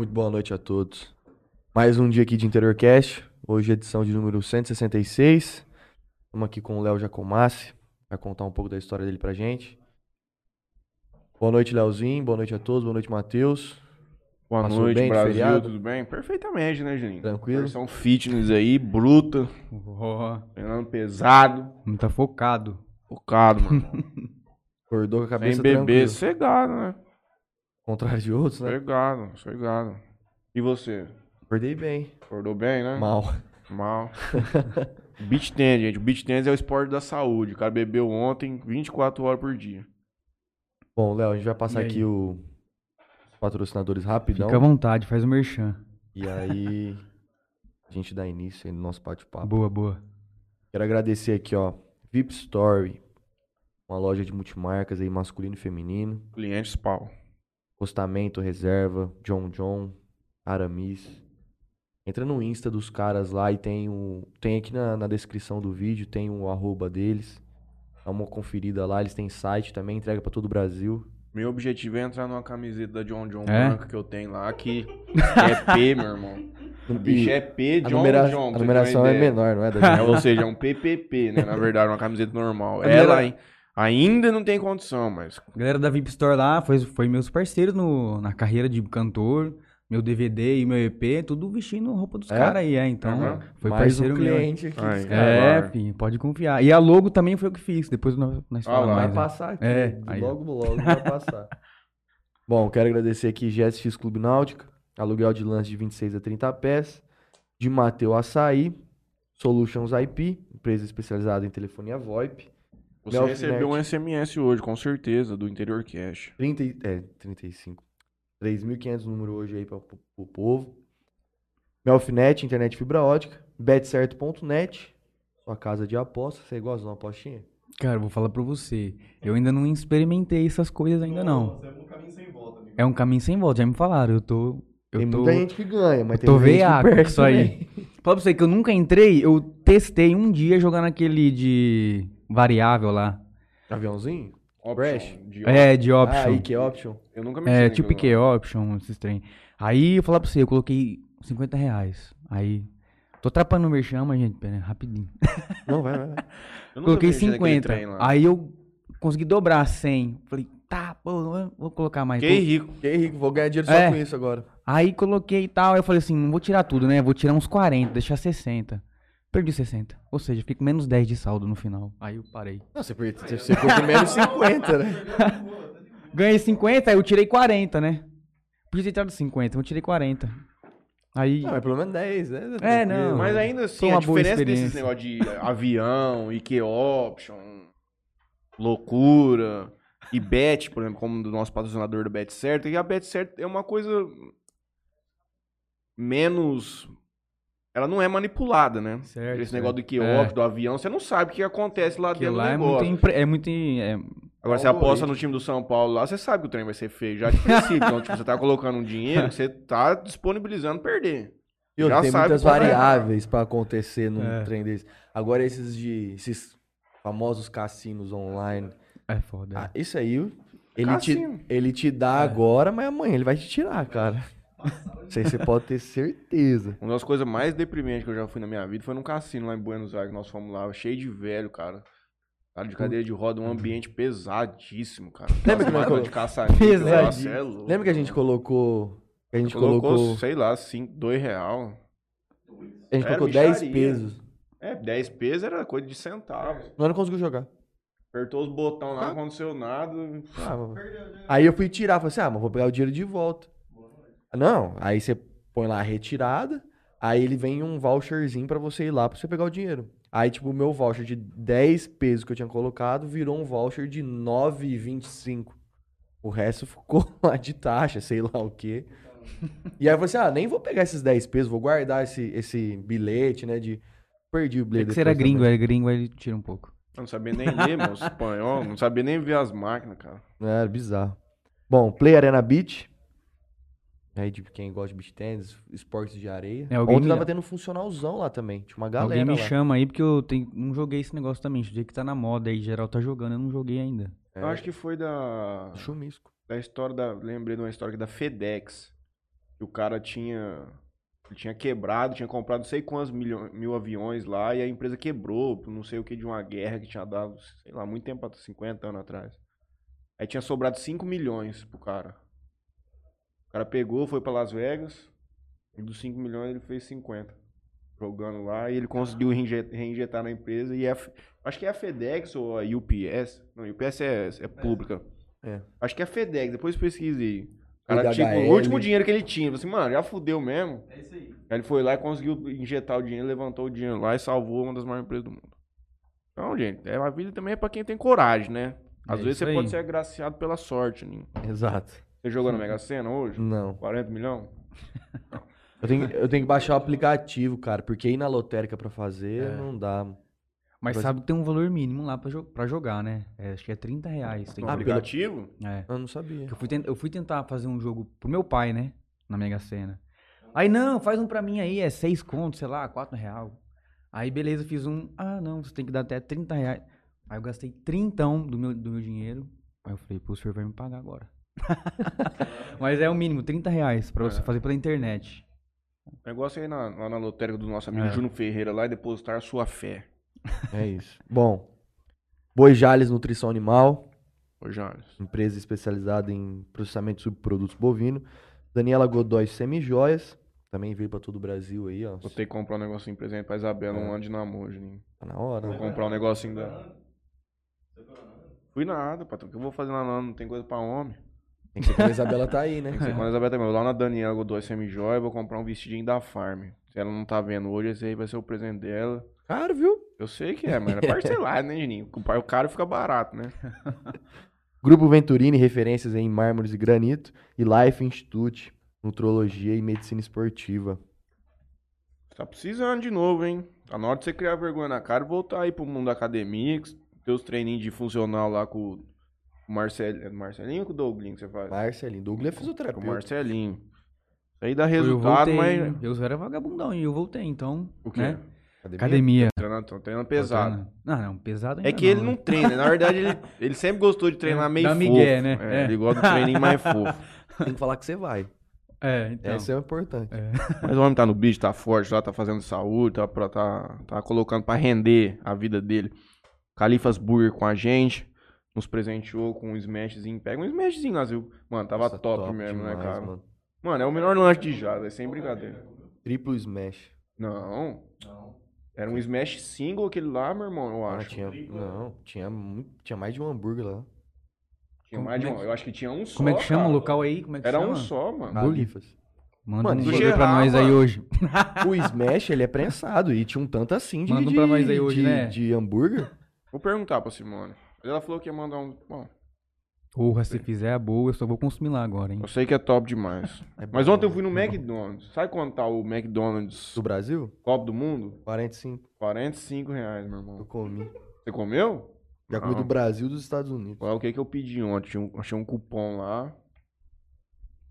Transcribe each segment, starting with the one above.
Muito boa noite a todos. Mais um dia aqui de Interiorcast. Hoje é edição de número 166. Estamos aqui com o Léo Jacomassi. Vai contar um pouco da história dele pra gente. Boa noite, Léozinho. Boa noite a todos. Boa noite, Matheus. Boa Passou noite, bem Brasil, feriado? tudo bem? Perfeitamente, né, Juninho? Tranquilo? Versão fitness aí, bruta, Ó, treinando pesado, não tá focado. focado, mano. Acordou com a Sem cabeça beber, tranquila. cegado, né? Contrário de outros, né? Cegado, cegado. E você? Acordei bem. Acordou bem, né? Mal. Mal. beach tennis, gente. O beach tennis é o esporte da saúde. O cara bebeu ontem 24 horas por dia. Bom, Léo, a gente vai passar E aí? aqui o- os patrocinadores rapidão. Fica à vontade, faz o merchan. E aí a gente dá início aí no nosso bate-papo. Boa, boa. Quero agradecer aqui, ó, VIP Story, uma loja de multimarcas aí, masculino e feminino. Clientes pau. Postamento, reserva, John John, Aramis. Entra no Insta dos caras lá e tem o. Tem aqui na, na descrição do vídeo, tem o arroba deles. Dá uma conferida lá, eles têm site também, entrega pra todo o Brasil. Meu objetivo é entrar numa camiseta da John John É? branca que eu tenho lá, que é P, meu irmão. O bicho é P, a, John numera- John. a numeração é menor, não é? Da É, ou seja, é um PPP, né? Na verdade, uma camiseta normal. Galera- Ela ai- ainda não tem condição, mas A galera da VIP Store lá foi, foi meus parceiros no, na carreira de cantor. Meu DVD e meu EP, tudo vestindo roupa dos É? caras aí, é. Então, Aham. foi Mais um parceiro meu. cliente aqui. Ai, dos é. caras. É, filho, pode confiar. E a logo também foi eu que fiz, depois nós, nós Ah lá. Vai né? passar aqui. É, aí, logo, logo vai passar. Bom, quero agradecer aqui GSX Clube Náutica, aluguel de lanche de 26 a 30 pés, de Mateu Açaí, Solutions IP, empresa especializada em telefonia VoIP, você Mel recebeu um. SMS hoje, com certeza, do Interior Cash. 30, e- é, 35. 3.500 número hoje aí para o povo. Melfinet, internet fibra ótica, betcerto.net, sua casa de aposta, você gosta de uma apostinha? Cara, eu vou falar pra você. Eu ainda não experimentei essas coisas ainda não. É um caminho sem volta, já me falaram. Eu tô. Eu tem tô, muita gente que ganha, mas eu tem tô muita gente que veiaco com perde isso aí. Fala pra você que eu nunca entrei, eu testei um dia jogando aquele de variável lá. Aviãozinho? Option, de É, de Ah, option. aí que option. Eu nunca mexi é, tipo que option, esses trem. Aí eu falar pra você, eu coloquei 50 reais. Aí. Tô atrapando o merchan, mas, gente, pera, rapidinho. Não, vai, vai. vai. Coloquei mexi naquele 50. trem lá. Aí eu consegui dobrar 100. Falei, tá, pô, vou colocar mais. Fiquei Colo- rico. Fiquei rico, vou ganhar dinheiro só É. com isso agora. Aí coloquei e tal. Aí eu falei assim, não vou tirar tudo, né? Vou tirar uns 40, deixar 60. Perdi 60. Ou seja, fico menos 10 de saldo no final. Aí eu parei. Não, você, per- você ficou com menos 50, né? Ganhei 50, aí eu tirei 40, né? Podia ter tirado 50, eu tirei 40. Aí. Não, mas pelo menos 10, né? É, não. Mas ainda assim, Foi a uma boa diferença desses negócios de avião, IQ Option, loucura e Bet, por exemplo, como do nosso patrocinador do Bet Certo, e a Bet Certo é uma coisa menos. Ela não é manipulada, né? Certo, Esse negócio do IQ É. Do avião, você não sabe o que acontece lá Aquilo dentro lá do é muito. negócio. impre- É muito. é- Agora, você aposta no time do São Paulo lá, você sabe que o trem vai ser feio, já de princípio. então, tipo, você tá colocando um dinheiro que você tá disponibilizando perder. E Já tem sabe muitas é. variáveis pra acontecer num É. trem desse. Agora, esses de. Esses famosos cassinos online. É foda. Ah, isso aí, ele te, ele te dá agora, mas amanhã ele vai te tirar, cara. Isso aí você pode ter certeza. Uma das coisas mais deprimentes que eu já fui na minha vida foi num cassino lá em Buenos Aires, que nós fomos lá, cheio de velho, cara. Cara de cadeira de roda, um ambiente pesadíssimo, cara. Lembra que colo- de Pesadíssimo. é louco. Lembra que a gente colocou. que a gente colocou, colocou. sei lá, cinco, dois real. a gente era colocou 10 micharia. pesos. É, 10 pesos era coisa de centavos. Nós não conseguimos jogar. Apertou os botões lá, Ah. não aconteceu nada. Ah, aí eu fui tirar, falei assim, ah, mas vou pegar o dinheiro de volta. Não, aí você põe lá a retirada, aí ele vem um voucherzinho pra você ir lá pra você pegar o dinheiro. Aí, tipo, o meu voucher de 10 pesos que eu tinha colocado virou um voucher de 9,25. O resto ficou lá de taxa, sei lá o quê. E aí eu falei assim, ah, nem vou pegar esses 10 pesos, vou guardar esse, esse bilhete, né, de... Perdi o É bilhete. que você era gringo, também. é gringo, aí ele tira um pouco. Eu não sabia nem ler, meu espanhol, não sabia nem ver as máquinas, cara. É, era bizarro. Bom, Play Arena Beach. Aí de quem gosta de beach tennis, esportes de areia. É, alguém Ontem me- tava tendo funcionalzão lá também. Tinha uma galera Alguém me lá. chama aí, porque eu tenho, não joguei esse negócio também. Dia que tá na moda aí, geral tá jogando, eu não joguei ainda. Eu acho que foi da, Chumisco. da história da. Lembrei de uma história aqui da FedEx. que o cara tinha. Ele tinha quebrado, tinha comprado não sei quantos milho- mil aviões lá e a empresa quebrou por não sei o que de uma guerra que tinha dado, sei lá, muito tempo, 50 anos atrás. Aí tinha sobrado 5 milhões pro cara. O cara pegou, foi pra Las Vegas e dos 5 milhões ele fez 50. Jogando lá e ele conseguiu reinje- reinjetar na empresa e é a F- acho que é a FedEx ou a UPS. Não, UPS é, é pública. É. Acho que é a FedEx, depois pesquise aí. O cara, tipo, o último dinheiro que ele tinha, assim, mano, já fudeu mesmo. É isso aí. Aí ele foi lá e conseguiu injetar o dinheiro, levantou o dinheiro lá e salvou uma das maiores empresas do mundo. Então, gente, é, a vida também é pra quem tem coragem, né? Às É vezes você aí. pode ser agraciado pela sorte, Ninho. Exato. Você jogou na Mega Sena hoje? Não. 40 milhões? Eu tenho, eu tenho que baixar o aplicativo, cara, porque ir na lotérica pra fazer É. não dá. Mas Mas- sabe que tem um valor mínimo lá pra, jo pra jogar, né? É, acho que é 30 reais. Tem No Ah, pelo- aplicativo? É. Eu não sabia. Eu fui, eu fui tentar fazer um jogo pro meu pai, né? Na Mega Sena. Aí, não, faz um pra mim aí, é 6 contos, sei lá, 4 real. Aí, beleza, fiz um. Ah, não, você tem que dar até 30 reais. Aí eu gastei 30 do meu, do meu dinheiro. Aí eu falei, pô, o senhor vai me pagar agora. Mas é o mínimo, 30 reais pra você É. fazer pela internet. O negócio é ir na, lá na lotérica do nosso amigo É. Júnior Ferreira lá e depositar a sua fé. É isso. Bom, Boi Jales Nutrição Animal, Ô, Jales. empresa especializada em processamento de subprodutos bovino. Daniela Godoy Semijoias, também veio pra todo o Brasil aí, ó. Vou ter que comprar um negocinho presente pra Isabela, É. um ano de namoro, Juninho. Tá na hora. Vou né? comprar um negocinho da. Fui nada, patrão. O que eu vou fazer lá não? Não tem coisa pra homem. Tem que ser quando a Isabela tá aí, né? Tem que ser quando a Isabela também. Lá na Daniela Godoy Semijóia, eu vou comprar um vestidinho da Farm. Se ela não tá vendo hoje, esse aí vai ser o presente dela. Caro, viu? Eu sei que é, mas é parcelado, né, Juninho? O caro fica barato, né? Grupo Venturini, referências em mármores e granito. E Life Institute, Nutrologia e Medicina Esportiva. Tá precisando de novo, hein? Tá na hora de você criar vergonha na cara e voltar aí pro mundo da academia. que Teus treininhos de funcional lá com o Marcel... é do Marcelinho ou o Douglinho que você faz? Marcelinho. Douglas é Com o fisioterapeuta. Marcelinho. Isso aí dá eu resultado, voltei, mas. Eu era vagabundão e eu voltei, então. O quê? Né? Academia? Academia. Treinando, tô treinando pesado. Não, não, pesado É ainda que ele né? não treina. Na verdade, ele, ele sempre gostou de treinar meio Dá fofo. migué, né? É, É. Ele gosta do treininho mais fofo. Tem que falar que você vai. É, então. Essa é o importante. Mas o homem tá no bicho, tá forte lá, tá fazendo saúde, tá, pra- tá, tá colocando pra render a vida dele. Califas Burger com a gente. Nos presenteou com um smashzinho. Pega um smashzinho, nós viu? Mano, tava Nossa, top, mesmo, né, demais, cara? Mano. mano. é o melhor lanche de jazz, é sem brincadeira. Triplo Smash. Não. Era um smash single aquele lá, meu irmão, eu Ah, acho. tinha, não, tinha, tinha mais de um hambúrguer lá. Tinha Como- mais de como um. é que- Eu acho que tinha um só. Como é que chama cara. o local aí? Como é que Era chama? um só, mano. Califas. Manda Mano, um do burger pra nós aí mano. hoje. O Smash, ele é prensado e tinha um tanto assim de, Manda um de, pra nós aí hoje, de, né? de hambúrguer. Vou perguntar pra Simone. Ela falou que ia mandar um. Bom, Porra, se fizer a boa, eu só vou consumir lá agora, hein? eu sei que é top demais. É bom, Mas ontem eu né? fui no McDonald's. Sabe quanto tá o McDonald's Do Brasil? Copa do Mundo? 45 45 reais, meu eu irmão. comi. Você comeu? Já comi do Brasil e dos Estados Unidos. Olha o que, que eu pedi ontem. Um- achei um cupom lá.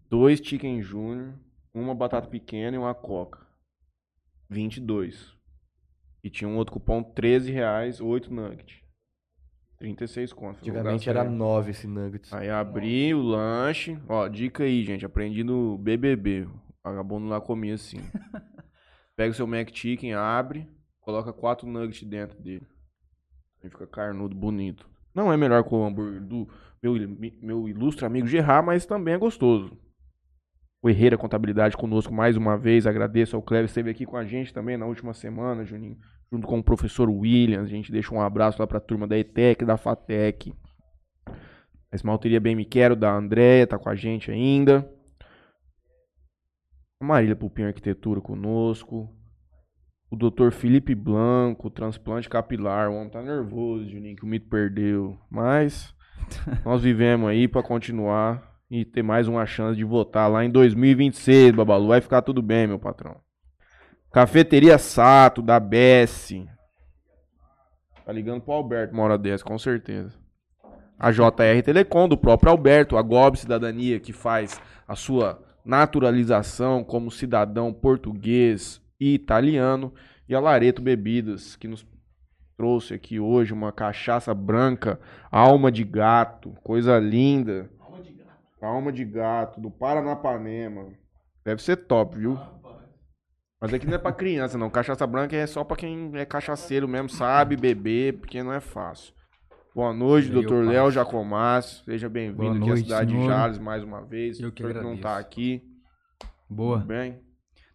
Dois Chicken Junior, uma batata pequena e uma coca. 22. E tinha um outro cupom, 13 reais, 8 nuggets. 36 conto. Falei, vou Antigamente era aí. 9 esse nuggets. Aí abri o lanche. Ó, dica aí, gente. Aprendi no BBB. O vagabundo lá comia assim. Pega o seu Mac Chicken, abre, coloca quatro nuggets dentro dele. Aí fica carnudo, bonito. Não é melhor que o hambúrguer do meu, meu ilustre amigo Gerard, mas também é gostoso. O Herreira Contabilidade conosco mais uma vez. Agradeço ao Cleber. Esteve aqui com a gente também na última semana, Juninho. Junto com o professor Williams. A gente deixa um abraço lá pra turma da ETEC, da FATEC. A Esmalteria Bem Me Quero, da Andréia, tá com a gente ainda. A Marília Pupim Arquitetura conosco. O Dr. Felipe Blanco, transplante capilar. O homem tá nervoso, Juninho, que o mito perdeu. Mas nós vivemos aí pra continuar e ter mais uma chance de votar lá em 2026, Babalu. Vai ficar tudo bem, meu patrão. Cafeteria Sato, da Bessie. Tá ligando pro Alberto uma hora dessa, com certeza. A JR Telecom, do próprio Alberto, a GOB Cidadania, que faz a sua naturalização como cidadão português e italiano. E a Lareto Bebidas, que nos trouxe aqui hoje uma cachaça branca, alma de gato, coisa linda. Alma de gato. Alma de gato, do Paranapanema. Deve ser top, viu? Mas aqui não é pra criança, não. Cachaça branca é só pra quem é cachaceiro mesmo, sabe beber, porque não é fácil. Boa noite, Meu doutor. Léo Jacomás. Seja bem-vindo aqui à cidade de senhor. Jales mais uma vez. Eu que Doutor não tá aqui. Boa. Tudo bem?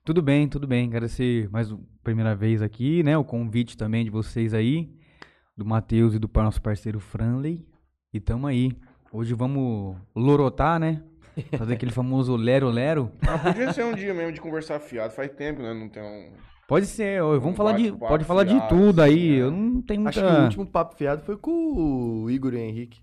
Tudo bem, tudo bem. Agradecer mais uma primeira vez aqui, né? O convite também de vocês aí, do Matheus e do nosso parceiro Franley. E tamo aí. Hoje vamos lorotar, né? Fazer aquele famoso lero-lero. Ah, podia ser um dia mesmo de conversar fiado. Faz tempo, né? Não tem um. Pode ser, ó, vamos Um falar de, pode falar de fiado, tudo assim, aí. né? Eu não tenho Acho muita... que o último papo fiado foi com o Igor e o Henrique.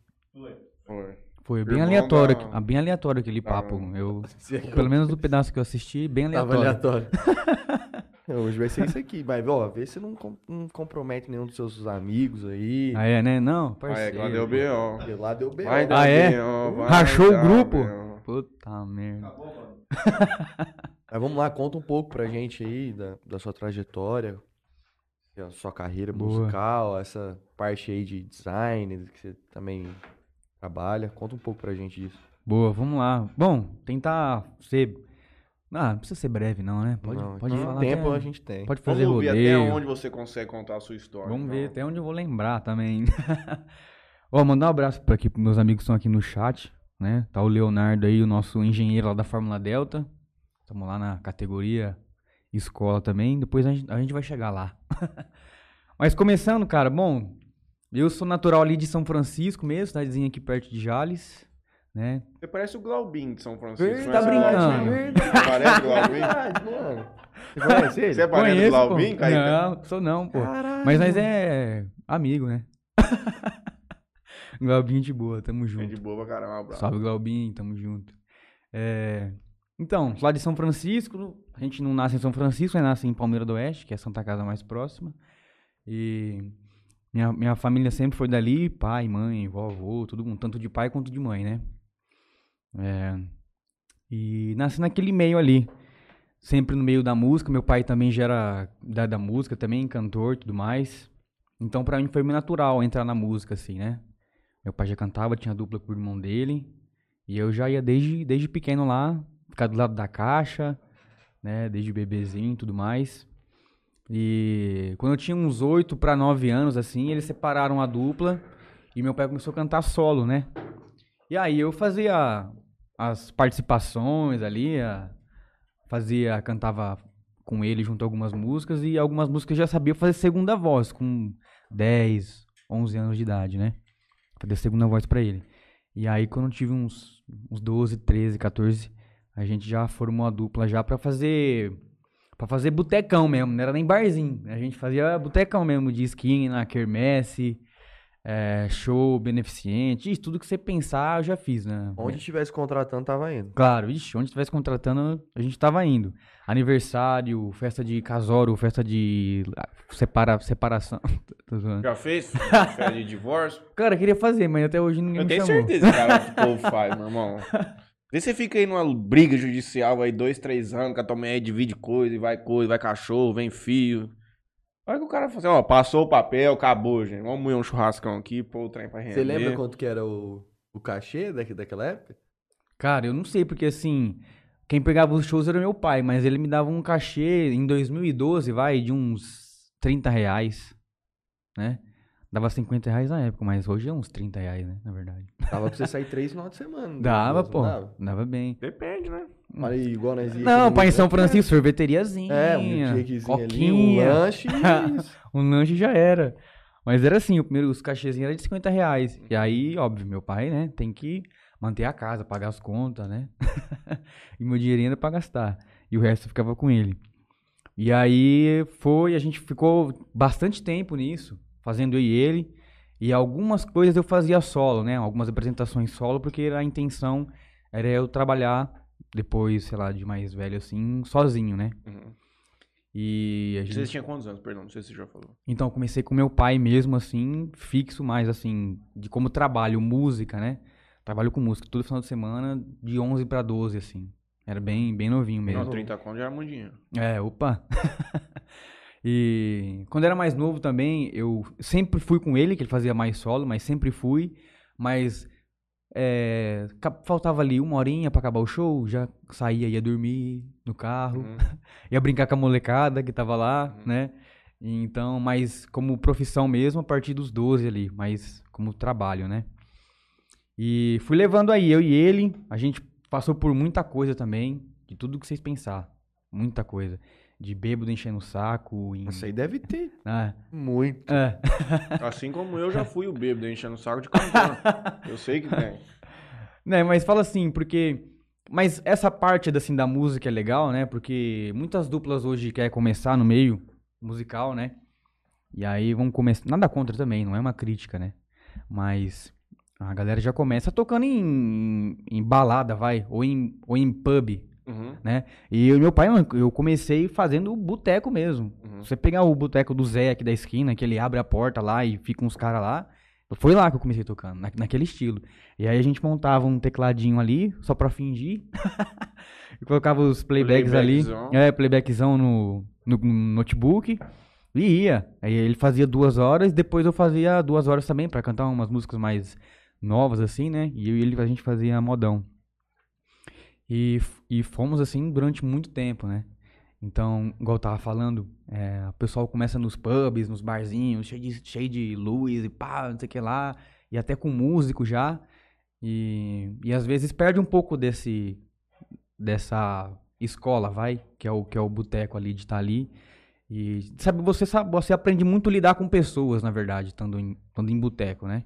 Foi. Foi bem Irmão aleatório, da- bem aleatório aquele papo. Eu, pelo menos do pedaço que eu assisti, bem Tava aleatório. aleatório. É, Hoje vai ser isso aqui. Mas, ó, vê se não, com- não compromete nenhum dos seus amigos aí. Ah, é, né? Não, Ah, é, parceiro. que lá deu B.O. Lá deu B.O. Ah, é? Rachou o grupo? Puta merda. Mas vamos lá, conta um pouco pra gente aí da, da sua trajetória, da sua carreira Boa. musical, essa parte aí de design que você também trabalha. Conta um pouco pra gente disso. Boa, vamos lá. Bom, tentar ser. Ah, não precisa ser breve, não, né? Pode, Não, pode que falar. tempo até- a gente tem. Pode fazer Vamos ver até rodeio. onde você consegue contar a sua história. Vamos ver então. até onde eu vou lembrar também. Ó, mandar um abraço para aqui pros meus amigos que estão aqui no chat, né? Tá o Leonardo aí, o nosso engenheiro lá da Fórmula Delta. Estamos lá na categoria escola também. Depois a gente, a gente vai chegar lá. Mas começando, cara, bom, eu sou natural ali de São Francisco mesmo, cidadezinha aqui perto de Jales, né? Você parece o Glaubin de São Francisco. Verdade, Conhece o Glaubin? brincando. Parece o Glaubin? Verdade, mano. Você ele? Você é parente do. Glaubin? Não, sou não, pô. Caralho. Mas nós é amigo, né? Glaubinho de boa, tamo É junto. de boa pra caramba, um abraço. Salve, Glaubinho, tamo junto. É, Então, lá de São Francisco, a gente não nasce em São Francisco, né? Nasce em Palmeira do Oeste, que é a Santa Casa mais próxima. E minha, minha família sempre foi dali, pai, mãe, vovô, todo mundo, tanto de pai quanto de mãe, né? É, E nasci naquele meio ali, sempre no meio da música. Meu pai também já era da, da música, também cantor e tudo mais. Então, pra mim foi meio natural entrar na música, assim, né? Meu pai já cantava, tinha dupla com o irmão dele. E eu já ia desde, desde pequeno lá, ficar do lado da caixa, né? Desde bebezinho e tudo mais. E quando eu tinha uns 8 para 9 anos, assim, eles separaram a dupla e meu pai começou a cantar solo, né? E aí eu fazia as participações ali, fazia, cantava com ele junto a algumas músicas e algumas músicas eu já sabia fazer segunda voz, com 10, 11 anos de idade, né? Fazer segunda voz pra ele. E aí quando eu tive uns, uns 12, 13, 14, a gente já formou a dupla já pra fazer Pra fazer botecão mesmo, não era nem barzinho. A gente fazia botecão mesmo, de esquina, quermesse, é, show beneficente, isso, tudo que você pensar eu já fiz, né? Onde estivesse contratando, tava indo. Claro, ixi, onde estivesse contratando, a gente tava indo. Aniversário, festa de casório, festa de ah, separa, separação. Já fez festa de divórcio? Cara, eu queria fazer, mas até hoje ninguém Eu me tenho chamou. certeza, cara, que o povo faz, meu irmão. Vê se você fica aí numa briga judicial aí, dois, três anos, que a tua mulher divide coisa, e vai coisa, vai cachorro, vem fio. Olha que o cara fala assim, ó, passou o papel, acabou, gente. Vamos moer um churrascão aqui, pôr o trem pra render. Você lembra quanto que era o, o cachê daqui, daquela época? Cara, eu não sei, porque assim, quem pegava os shows era meu pai, mas ele me dava um cachê em 2012, vai, de uns 30 reais, né? Dava 50 reais na época, mas hoje é uns 30 reais, né? Na verdade. Dava pra você sair três final de semana. Dava, não pô. Dava? Dava bem. Depende, né? Olha aí, igual nós ia Não, pai, em no- São Francisco, sorveteriazinha. É, um milkshakezinho ali, um lanche e isso. Um lanche já era. Mas era assim, o primeiro, os cachezinhos eram de 50 reais. E aí, óbvio, meu pai, né, tem que manter a casa, pagar as contas, né? e meu dinheirinho era pra gastar. E o resto ficava com ele. E aí foi, a gente ficou bastante tempo nisso, fazendo eu e ele. E algumas coisas eu fazia solo, né? Algumas apresentações solo, porque a intenção era eu trabalhar depois, sei lá, de mais velho assim, sozinho, né? Uhum. E a gente... Você tinha quantos anos? Perdão, não sei se você já falou. Então, comecei com meu pai mesmo, assim, fixo mais, assim, de como trabalho música, né? Trabalho com música todo final de semana, de 11 pra 12, assim. Era bem, bem novinho mesmo. Não, 30 conto já era muito dinheiro. É, opa. e quando era mais novo também, eu sempre fui com ele, que ele fazia mais solo, mas sempre fui. Mas é, faltava ali uma horinha pra acabar o show, já saía, ia dormir no carro, Uhum. ia brincar com a molecada que tava lá, Uhum. né? Então, mas como profissão mesmo, a partir dos 12 ali, mas como trabalho, né? E fui levando aí, eu e ele, a gente passou por muita coisa também, de tudo que vocês pensar, muita coisa. De bêbado enchendo o saco, em... Isso aí deve ter Ah, muito. é. Assim como eu já fui o bêbado enchendo o saco de cantando. eu sei que tem. Né, mas fala assim, porque. Mas essa parte assim, da música é legal, né? Porque muitas duplas hoje querem começar no meio musical, né? E aí vão começar. Nada contra também, não é uma crítica, né? Mas a galera já começa tocando em, em balada, vai, ou em, ou em pub, Uhum, né? E eu, meu pai, eu comecei fazendo boteco mesmo. uhum. Você pegar o boteco do Zé aqui da esquina, que ele abre a porta lá e fica uns caras lá. Foi lá que eu comecei tocando, na- naquele estilo. E aí a gente montava um tecladinho ali, só pra fingir. e colocava os playbacks ali. Playbackzão. É, playbackzão no, no, no notebook. E ia. Aí ele fazia duas horas, depois eu fazia duas horas também, pra cantar umas músicas mais novas, assim, né? E eu e ele, a gente fazia modão. E, e fomos assim durante muito tempo, né? Então, igual eu tava falando, é, o pessoal começa nos pubs, nos barzinhos, cheio de, cheio de luz e pá, não sei o que lá, e até com músico já. E, e às vezes perde um pouco desse dessa escola, vai, que é o que é o boteco ali de estar ali. E sabe, você sabe, você aprende muito a lidar com pessoas, na verdade, estando em, estando em boteco, né?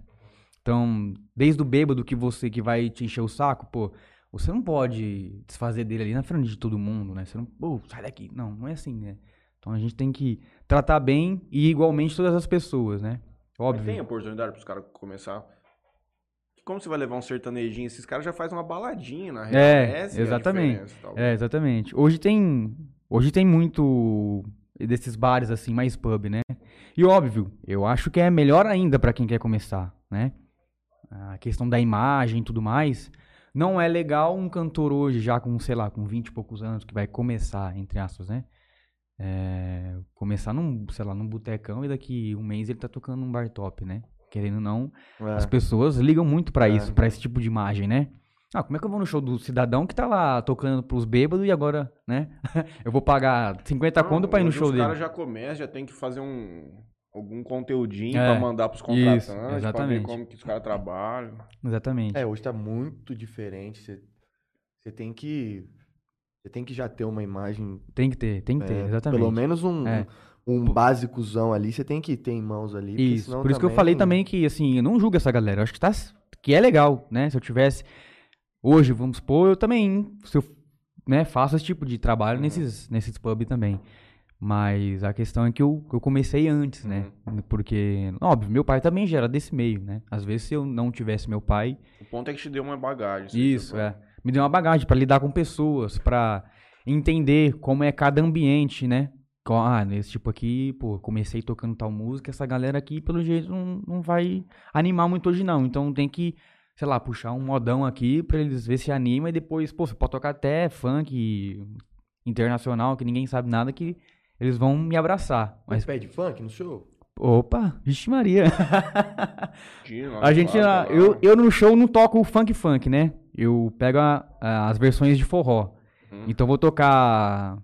Então, desde o bêbado que você que vai te encher o saco, pô, você não pode desfazer dele ali na frente de todo mundo, né? Você não, pô, sai daqui. Não, não é assim, né? Então a gente tem que tratar bem e igualmente todas as pessoas, né? Mas Óbvio. tem oportunidade pros caras começar. Como você vai levar um sertanejinho? Esses caras já fazem uma baladinha, na real. É, Essa é exatamente. tal. É, exatamente. Hoje tem, hoje tem muito desses bares assim, mais pub, né? E óbvio, eu acho que é melhor ainda pra quem quer começar, né? A questão da imagem e tudo mais. Não é legal um cantor hoje, já com, sei lá, com 20 e poucos anos, que vai começar, entre aspas, né? É, começar num, sei lá, num botecão e daqui um mês ele tá tocando num bar top, né? Querendo ou não, É. as pessoas ligam muito pra É. isso, pra esse tipo de imagem, né? Ah, como é que eu vou no show do cidadão que tá lá tocando pros bêbados e agora, né? eu vou pagar 50 Não, conto pra ir no show os dele. caras já começam, já tem que fazer um algum conteúdinho É, pra mandar pros contratantes, isso, pra ver como que os caras trabalham. Exatamente. É, hoje tá muito diferente. Você, tem que. Você tem que já ter uma imagem. Tem que ter, tem que ter, é, exatamente. Pelo menos um, É. um básicozão ali, você tem que ter em mãos ali. Isso, senão por isso que eu falei também que, assim, eu não julgo essa galera. Eu acho que, tá, que é legal, né? Se eu tivesse. Hoje, vamos supor, eu também. Se eu né, faço esse tipo de trabalho Uhum. nesses, nesses pubs também. Mas a questão é que eu, eu comecei antes, né? Uhum. Porque, óbvio, meu pai também já era desse meio, né? Às vezes, se eu não tivesse meu pai, O ponto é que te deu uma bagagem. Isso, é. Me deu uma bagagem pra lidar com pessoas, pra entender como é cada ambiente, né? Ah, nesse tipo aqui, pô, comecei tocando tal música, essa galera aqui, pelo jeito, não, não vai animar muito hoje, não. Então tem que, sei lá, puxar um modão aqui pra eles ver se anima e depois, pô, você pode tocar até funk internacional, que ninguém sabe nada, que eles vão me abraçar. Mas pede funk no show? opa, vixe Maria. A gente, lado, ah, eu, eu no show não toco funk funk, né? Eu pego a- a- as versões de forró. Uhum. Então eu vou tocar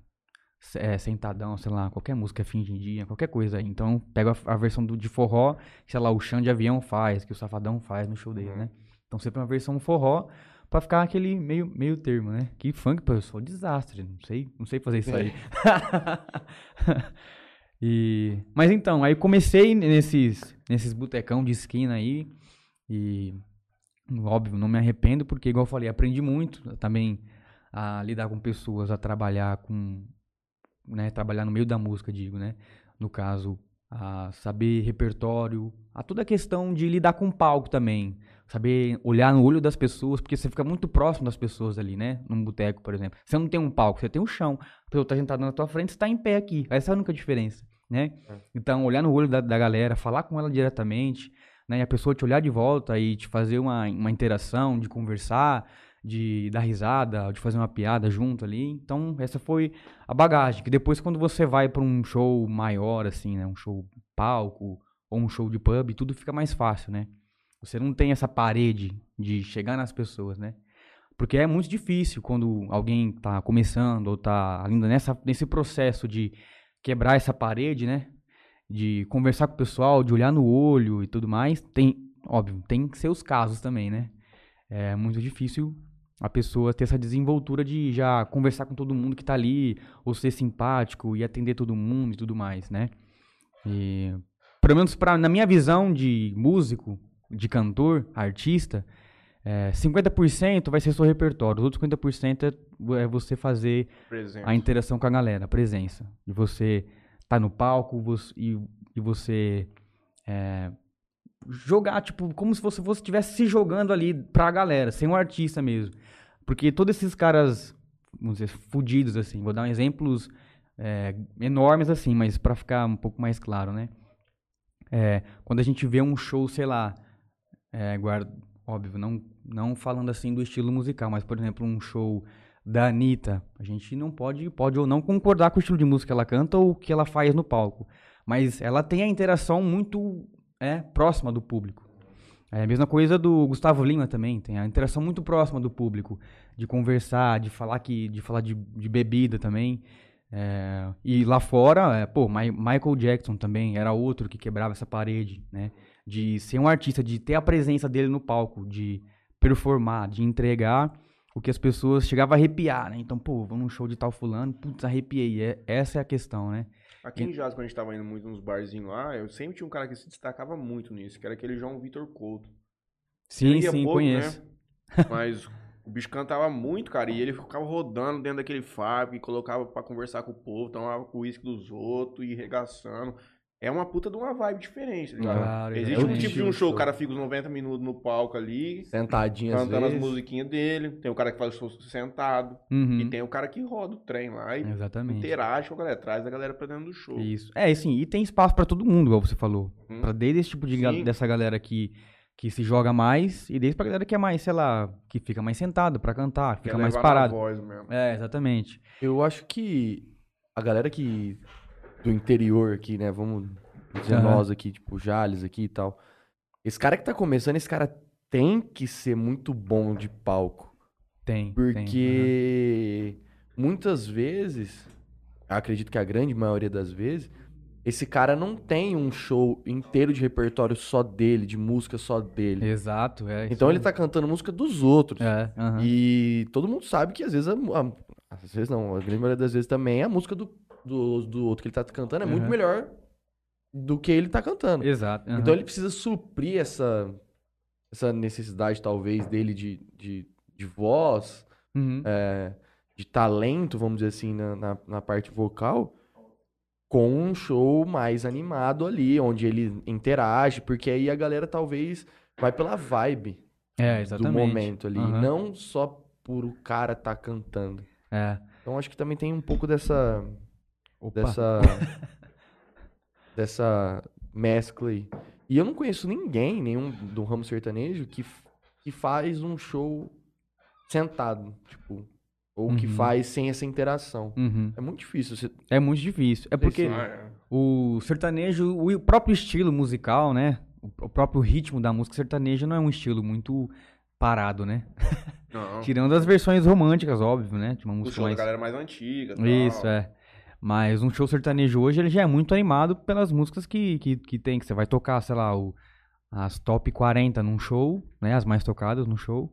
é, sentadão, sei lá, qualquer música fingidinha, qualquer coisa aí. Então pego a, a versão do, de forró, sei lá, o chão de avião faz, que o safadão faz no show dele, Uhum. né? Então sempre uma versão forró pra ficar aquele meio, meio termo, né? Que funk, pô, eu sou um desastre, não sei, não sei fazer isso aí. e, mas então, aí comecei nesses, nesses botecão de esquina aí e óbvio, não me arrependo porque igual eu falei, aprendi muito também a lidar com pessoas, a trabalhar com, né, trabalhar no meio da música, digo, né? No caso, a saber repertório, a toda a questão de lidar com o palco também, saber olhar no olho das pessoas, porque você fica muito próximo das pessoas ali, né? Num boteco, por exemplo. Você não tem um palco, você tem um chão. A pessoa tá sentada na tua frente, você tá em pé aqui. Essa é a única diferença, né? Então, olhar no olho da, da galera, falar com ela diretamente, né? E a pessoa te olhar de volta e te fazer uma, uma interação, de conversar, de dar risada, de fazer uma piada junto ali. Então, essa foi a bagagem. Que depois, quando você vai pra um show maior, assim, né? Um show palco ou um show de pub, tudo fica mais fácil, né? Você não tem essa parede de chegar nas pessoas, né? Porque é muito difícil quando alguém tá começando ou tá ainda nessa, nesse processo de quebrar essa parede, né? De conversar com o pessoal, de olhar no olho e tudo mais. Tem, óbvio, tem seus casos também, né? É muito difícil a pessoa ter essa desenvoltura de já conversar com todo mundo que tá ali, ou ser simpático e atender todo mundo e tudo mais, né? E, pelo menos pra, na minha visão de músico, de cantor, artista, é, 50% vai ser seu repertório, os outros 50% é, é você fazer Presente. a interação com a galera, a presença. De você tá no palco você- e, e você é, jogar, tipo, como se você estivesse se jogando ali pra galera, sem um artista mesmo. Porque todos esses caras, vamos dizer, fudidos, assim, vou dar exemplos é, enormes, assim, mas pra ficar um pouco mais claro, né? É, quando a gente vê um show, sei lá, é, guarda, óbvio, não, não falando assim do estilo musical, mas, por exemplo, um show da Anitta, a gente não pode, pode ou não concordar com o estilo de música que ela canta ou o que ela faz no palco. Mas ela tem a interação muito é, próxima do público. É a mesma coisa do Gustavo Lima também, tem a interação muito próxima do público, de conversar, de falar que, de falar de, de bebida também. É, e lá fora, é, pô, Mi- Michael Jackson também era outro que quebrava essa parede, né? De ser um artista, de ter a presença dele no palco, de performar, de entregar o que as pessoas chegavam a arrepiar, né? Então, pô, vamos num show de tal fulano, putz, arrepiei. É, essa é a questão, né? Aqui em Jazz, quando a gente tava indo muito nos barzinhos lá, eu sempre tinha um cara que se destacava muito nisso, que era aquele João Vitor Couto. Sim, ia sim, pouco, conheço. né? Mas o bicho cantava muito, cara, e ele ficava rodando dentro daquele Fábio, e colocava pra conversar com o povo, tomava o uísque dos outros e regaçando. É uma puta de uma vibe diferente, tá ligado? Claro, Existe um tipo de um show, o cara fica uns 90 minutos no palco ali, Sentadinho cantando as musiquinhas dele. Tem o cara que faz o show sentado. Uhum, E tem o cara que roda o trem lá e Exatamente. interage com a galera, traz a galera pra dentro do show. Isso. É, assim, e tem espaço pra todo mundo, igual você falou. Hum. Pra desde esse tipo de ga- dessa galera que, que se joga mais e desde pra galera que é mais, sei lá, que fica mais sentado pra cantar, que fica mais parado. voz mesmo. É, exatamente. Eu acho que a galera que do interior aqui, né? Vamos dizer Aham. nós aqui, tipo, Jales aqui e tal. Esse cara que tá começando, esse cara tem que ser muito bom de palco. Tem. tem, aham. Porque muitas vezes, acredito que a grande maioria das vezes, esse cara não tem um show inteiro de repertório só dele, de música só dele. Exato, é. Então ele mesmo. tá cantando música dos outros. É, aham. E todo mundo sabe que às vezes, a, a- às vezes não, a grande maioria das vezes também a música do, do, do outro que ele tá cantando é muito Uhum. melhor do que ele tá cantando. Exato. aham. Então ele precisa suprir essa, essa necessidade, talvez, dele de, de, de voz, Uhum. é, de talento, vamos dizer assim, na, na, na parte vocal, com um show mais animado ali, onde ele interage, porque aí a galera talvez vai pela vibe É, do momento ali, Aham. não só por o cara tá cantando. É. Então acho que também tem um pouco dessa Opa. dessa dessa mescla aí. E eu não conheço ninguém, nenhum do ramo sertanejo que que faz um show sentado, tipo, ou que Uhum. faz sem essa interação. Uhum. É muito difícil. Você... É muito difícil. É porque o sertanejo, o próprio estilo musical, né? O o próprio ritmo da música sertaneja não é um estilo muito parado, né? Não. Tirando as versões românticas, óbvio, né? De uma O música show da mais... galera mais antiga. tal. Isso, é. Mas um show sertanejo hoje, ele já é muito animado pelas músicas que, que, que tem, que você vai tocar, sei lá, o, as top 40 num show, né? As mais tocadas no show.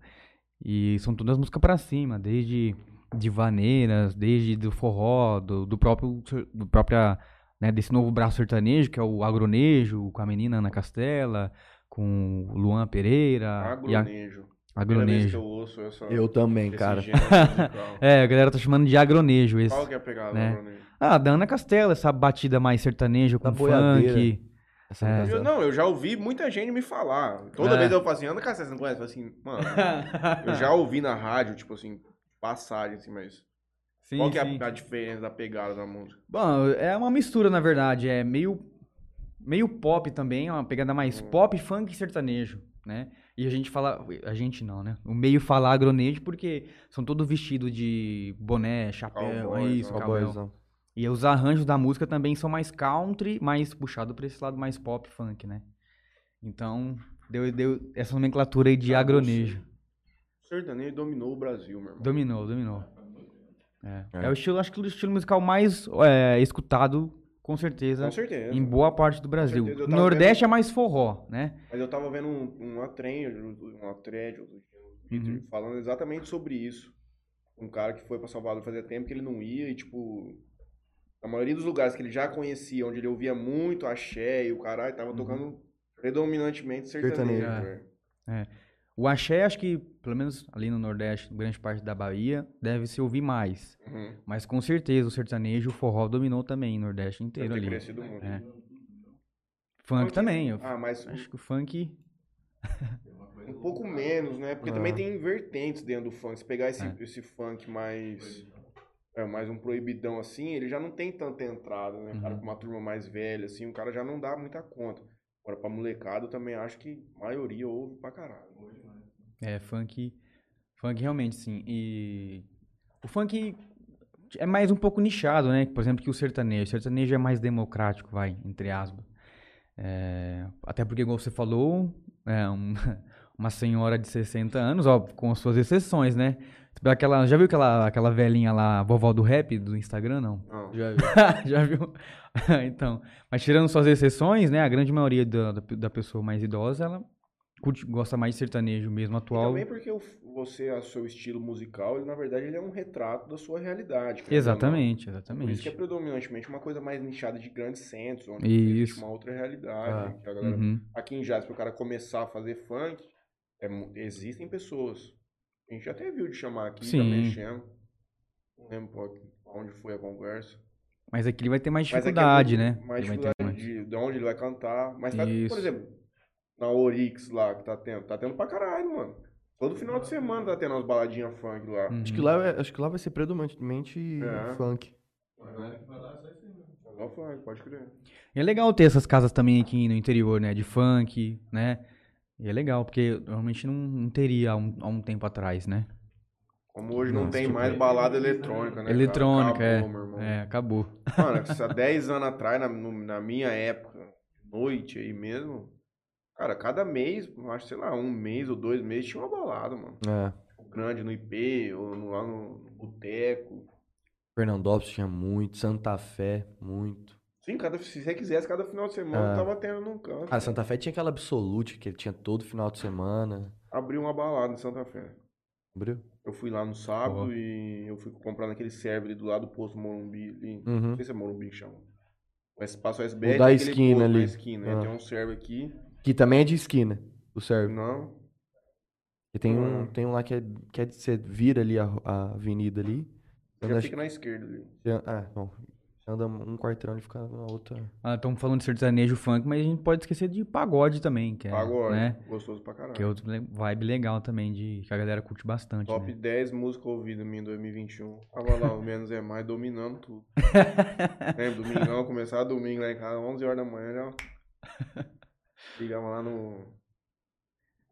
E são todas músicas pra cima, desde de vaneiras, desde do forró, do, do próprio, do própria, né, desse novo braço sertanejo, que é o agronejo, com a menina Ana Castela, com o Luan Pereira. Agronejo. Agronejo. eu ouço essa, Eu também, cara. É, a galera tá chamando de agronejo esse. Qual que é a pegada né? do agronejo? Ah, da Ana Castela, essa batida mais sertaneja com Da funk. É. Eu, não, eu já ouvi muita gente me falar. Toda É. vez eu falo assim, Ana Castela, você não conhece? Eu falo assim, mano, eu já ouvi na rádio, tipo assim, passagem, assim, mas Sim, qual que é sim. a, a diferença da pegada da música? Bom, é uma mistura, na verdade. É meio, meio pop também, é uma pegada mais Hum. pop, funk e sertanejo, né? E a gente fala... A gente não, né? O meio fala agronejo porque são todos vestidos de boné, chapéu, é isso, cowboy. Cowboyzão. E os arranjos da música também são mais country, mais puxado pra esse lado mais pop, funk, né? Então, deu, deu essa nomenclatura aí de Ah, agronejo. O sertanejo dominou o Brasil, meu irmão. Dominou, dominou. É, É. é o estilo, acho que o estilo musical mais é, escutado, com certeza, Com certeza. em boa parte do Brasil. certeza, Nordeste é mais forró, né? Mas eu tava vendo um, outro dia no Twitter, Uhum. falando exatamente sobre isso. Um cara que foi pra Salvador fazia tempo que ele não ia e, tipo, a maioria dos lugares que ele já conhecia, onde ele ouvia muito axé e o caralho, tava tocando predominantemente sertanejo, Sertanejo. velho. O axé, acho que, pelo menos ali no Nordeste, grande parte da Bahia, deve se ouvir mais. Uhum. Mas com certeza o sertanejo, o forró dominou também no Nordeste inteiro ali. crescido muito. É. Funk também. Ah, mas Acho que o funk. um pouco menos, né? Porque Ah. também tem vertentes dentro do funk. Se pegar esse, É. esse funk mais. É, mais um proibidão assim, ele já não tem tanta entrada, né? O Cara, Uhum. com uma turma mais velha, assim, o cara já não dá muita conta. Agora, pra molecada, eu também acho que a maioria ouve pra caralho. É, funk. Funk realmente, sim. E. O funk é mais um pouco nichado, né? Por exemplo, que o sertanejo. O sertanejo é mais democrático, vai, entre aspas. É, até porque, igual você falou, é um- uma senhora de 60 anos, ó, com as suas exceções, né? Aquela, já viu aquela, aquela velhinha lá, vovó do rap do Instagram, não? Não. Já vi. Já viu? então, mas tirando suas exceções, né? A grande maioria da, da, da pessoa mais idosa, ela curte- gosta mais de sertanejo mesmo E atual. também porque o- você, o seu estilo musical, ele, na verdade, ele é um retrato da sua realidade. não. Exatamente, Por isso exatamente. que é predominantemente uma coisa mais nichada de grandes centros, onde Isso. existe uma outra realidade. Ah. galera Uhum. aqui em Jazz, para o cara começar a fazer funk, é existem pessoas. A gente já até viu de chamar aqui, tá Sim. mexendo. Não lembro onde foi a conversa. Mas aqui ele vai ter mais é dificuldade, muito né? Mais Ele dificuldade de, de onde ele vai cantar. Mas tá, por exemplo, na Orix lá que tá tendo, tá tendo pra caralho, mano. Todo final de semana tá tendo umas baladinhas funk lá. Uhum. Acho que, lá, é- acho que lá vai ser predominantemente É. funk. Só funk, pode crer. E é legal ter essas casas também aqui no interior, né? De funk, né? E é legal, porque normalmente não, não teria há um, há um tempo atrás, né? Como hoje não Nossa, tem mais balada eletrônica, né? cara? Eletrônica, Acabou, meu irmão. é. É, acabou. Mano, isso há 10 anos atrás, na, no- na minha época, noite aí mesmo, cara, cada mês, acho, sei lá, um mês ou dois meses tinha uma balada, mano. É. Grande no IP, ou no- lá no, Boteco. Fernandópolis tinha muito, Santa Fé, muito. Sim, cada, se você quisesse, cada final de semana É. tava tendo num canto. Ah, Santa Fé tinha aquela Absolute que tinha todo final de semana. Abriu uma balada em Santa Fé. Abriu? Eu fui lá no sábado Ó. e eu fui comprar naquele serve ali do lado do posto Morumbi. Ali. Uhum. Não sei se é Morumbi que chama. O espaço SBR. O da aquele esquina ali. Na esquina. Ah. Tem um serve aqui. Que também é de esquina, o serve. Não. E tem um, Ah. tem um lá que é, que é de, você vira ali a, a avenida ali. Já anda- fica na esquerda ali. você- ah, não. Você anda um quarteirão e fica na outra. Ah, estamos falando de sertanejo funk, mas a gente pode esquecer de pagode também, que é, Pagode. né? Gostoso pra caralho. Que é outro vibe legal também, de, que a galera curte bastante, Top né? 10 músicas ouvidas minha em 2021. Tava lá, o menos é mais, dominando tudo. Lembra, domingão, começava domingo lá em casa, 11 horas da manhã já. Ligava lá no.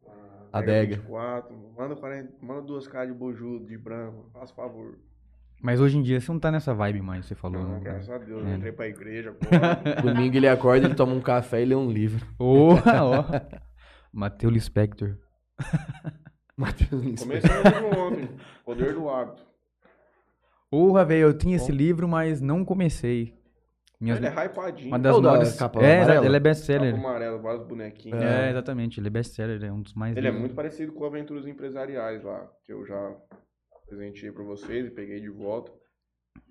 na Adega. 24, manda, 40, manda duas caras de bojudo, de branco, faz favor. Mas hoje em dia você não tá nessa vibe mais, você falou. Não, né? graças a Deus, É. eu entrei pra igreja agora. Domingo ele acorda, ele toma um café e lê um livro. Ô, ó. Matheus Lispector. Matheus Lins. Comecei o livro ontem, Poder do Hábito. Porra, velho, eu tinha esse livro, mas não comecei. Minhas... Ele é hypadinho. Uma das É da maiores... capa é, amarela? ele é Capa best-seller. amarelo, vários bonequinhos. É, exatamente, ele é best-seller, é um dos mais Ele é lidos. muito parecido com Aventuras Empresariais lá, que eu já apresentei pra vocês e peguei de volta.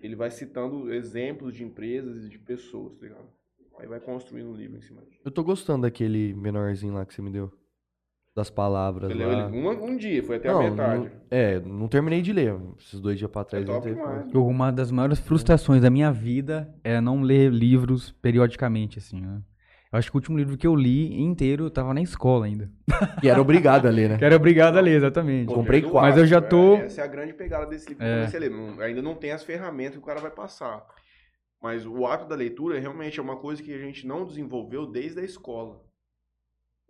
Ele vai citando exemplos de empresas e de pessoas, tá ligado? Aí vai construindo um livro em cima disso. Eu tô gostando daquele menorzinho lá que você me deu. Das palavras Você leu lá. ele um, um dia, foi até não, a metade. não- é, não terminei de ler. Esses dois dias pra trás. É eu teve- Uma das maiores frustrações da minha vida é não ler livros periodicamente, assim, né? Eu acho que o último livro que eu li inteiro eu tava na escola ainda. E era obrigado a ler, né? Que era obrigado a ler, exatamente. Poder comprei quatro. Mas eu já Hábito, tô- é, essa é a grande pegada desse livro que eu É. comecei a ler. Não- ainda não tem as ferramentas que o cara vai passar. Mas o ato da leitura realmente é uma coisa que a gente não desenvolveu desde a escola.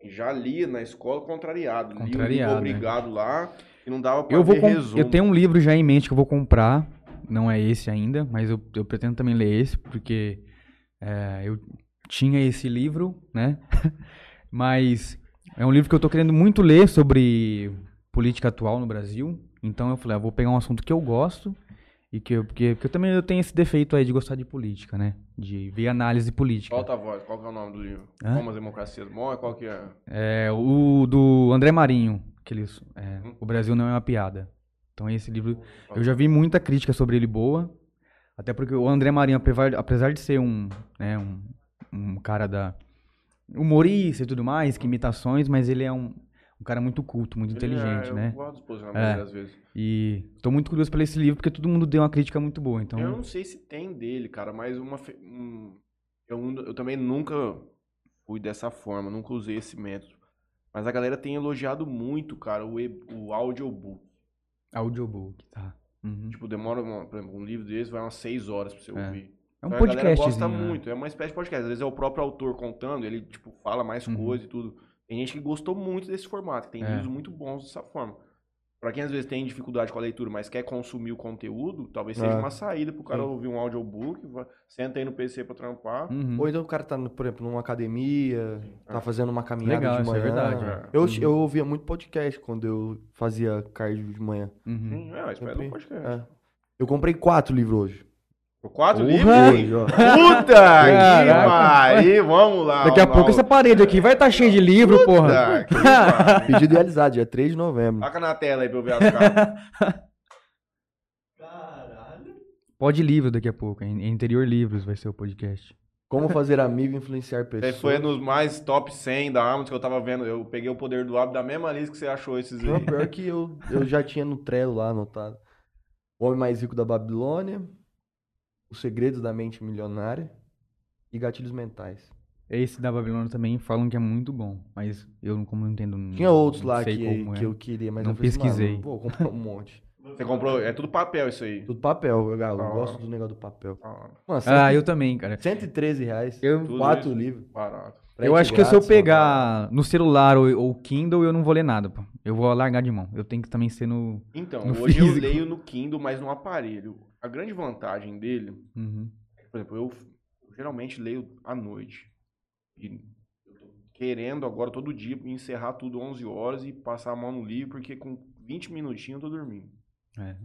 Já lia na escola contrariado. Lia o livro Contrariado, né? obrigado lá e não dava pra Eu vou resumo. eu tenho um livro já em mente que eu vou comprar. Não é esse ainda, mas eu, eu pretendo também ler esse, porque é, eu tinha esse livro, né? mas É um livro que eu tô querendo muito ler sobre política atual no Brasil. Então eu falei, ah, vou pegar um assunto que eu gosto e que eu, porque, porque eu também eu tenho esse defeito aí de gostar de política, né? De ver análise política. Solta a voz, qual que é o nome do livro? Hã? Como as democracias morrem, qual que é? É o do André Marinho, aqueles, é, O Brasil não é uma piada. Então esse livro, eu já vi muita crítica sobre ele boa, até porque o André Marinho, apesar, apesar de ser um, né, um, um cara da humorista e tudo mais, que imitações, mas ele é um, um cara muito culto, muito Ele inteligente, é, né? Eu gosto dos posicionamentos É. às vezes. E tô muito curioso pra ler esse livro porque todo mundo deu uma crítica muito boa, então Eu não sei se tem dele, cara, mas uma. fe- um- eu, eu também nunca fui dessa forma, nunca usei esse método. Mas a galera tem elogiado muito, cara, o, e- o audiobook. audiobook, tá. Uhum. Tipo, demora, uma- por exemplo, um livro desse vai umas seis horas pra você É. ouvir. É um Então, a galera podcast, gosta muito, é uma espécie de podcast. Às vezes é o próprio autor contando, ele, tipo, fala mais Uhum. coisa e tudo. Tem gente que gostou muito desse formato, tem É. livros muito bons dessa forma. Pra quem às vezes tem dificuldade com a leitura, mas quer consumir o conteúdo, talvez seja É. uma saída pro cara Sim. ouvir um audiobook, senta aí no PC pra trampar. Uhum. Ou então o cara tá, no- por exemplo, numa academia, tá fazendo uma caminhada Legal, de isso é manhã. verdade. É. Eu, Uhum. eu ouvia muito podcast quando eu fazia cardio de manhã. Uhum. Hum, É, podcast. É. Eu comprei quatro livros hoje. Quatro Porra! livros? Puta que Caraca. pariu, vamos lá. Daqui a vamos pouco essa parede aqui vai estar cheia de livro, porra. Puta que pariu. Pedido realizado, dia 3 de novembro. Taca na tela aí pra eu ver as caras. Pode livro daqui a pouco, é Interior Livros vai ser o podcast. Como fazer amigo e influenciar Você pessoas. foi nos mais top 100 da Amazon que eu tava vendo. Eu peguei o poder do hábito da mesma lista que você achou esses Não, aí. pior que eu, eu já tinha no Trello lá anotado. O Homem Mais Rico da Babilônia, Os Segredos da Mente Milionária e Gatilhos Mentais. Esse da Babilônia também falam que é muito bom, mas eu não- como não entendo. Tinha outros lá que, que é. eu queria, mas Não eu assim, pesquisei. "Mano, vou comprar um monte. Você comprou. É tudo papel isso aí. Tudo papel, eu, eu Ah. gosto do negócio do papel. Ah, Mano, Ah, eu também, cara. 113 reais. Eu, Quatro isso. livros. barato. eu Frete acho que se eu pegar no celular ou, ou Kindle, eu não vou ler nada, pô. Eu vou largar de mão. Eu tenho que também ser no. Então, No hoje eu físico. leio no Kindle, mas no aparelho. A grande vantagem dele, Uhum. por exemplo, eu, eu geralmente leio à noite. E eu tô querendo agora todo dia encerrar tudo 11 horas e passar a mão no livro, porque com 20 minutinhos eu tô dormindo. É.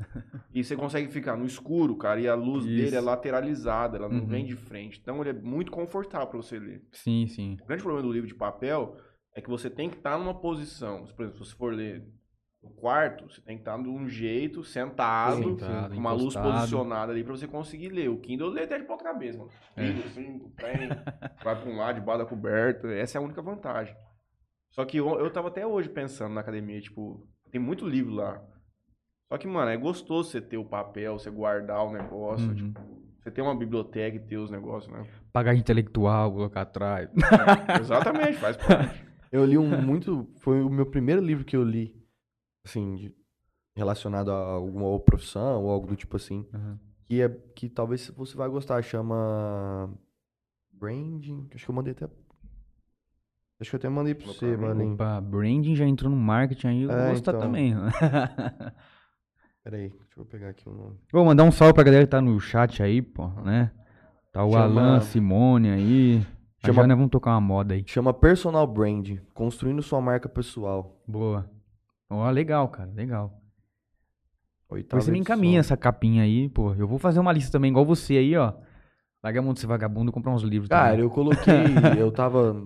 E você consegue ficar no escuro, cara, e a luz Isso. dele é lateralizada, ela não Uhum. vem de frente. Então ele é muito confortável para você ler. Sim, sim. O grande problema do livro de papel é que você tem que estar numa posição. Por exemplo, se você for ler no quarto, você tem que estar de um jeito, sentado, Sentado, com uma luz posicionada ali para você conseguir ler. O Kindle eu leio até de ponta cabeça, mano. É. Assim, tem, vai para um lado, debaixo da coberta. Essa é a única vantagem. Só que eu, eu tava até hoje pensando na academia, tipo, tem muito livro lá. Só que, mano, é gostoso você ter o papel, você guardar o negócio, Uhum. tipo, você ter uma biblioteca e ter os negócios, né? Bagagem intelectual, colocar atrás. Exatamente, faz parte. Eu li um muito. Foi o meu primeiro livro que eu li, assim, de- relacionado a alguma profissão ou algo do tipo assim. Uhum. Que é que talvez você vai gostar, chama. Branding. Acho que eu mandei até. Acho que eu até mandei pra você, mano. Opa, branding já entrou no marketing aí, eu vou É, gostar então. também. Pera aí, deixa eu pegar aqui o nome. Vou mandar um salve pra galera que tá no chat aí, pô, né? Tá o Chama- Alan, a Simone aí. Chama- Já, né, vamos tocar uma moda aí. Chama Personal Brand, construindo sua marca pessoal. Boa. Ó, legal, cara, legal. Oitava você me edição. encaminha essa capinha aí, pô. Eu vou fazer uma lista também, igual você aí, ó. Larga a mão desse vagabundo e comprar uns livros Cara, também. eu coloquei. eu tava.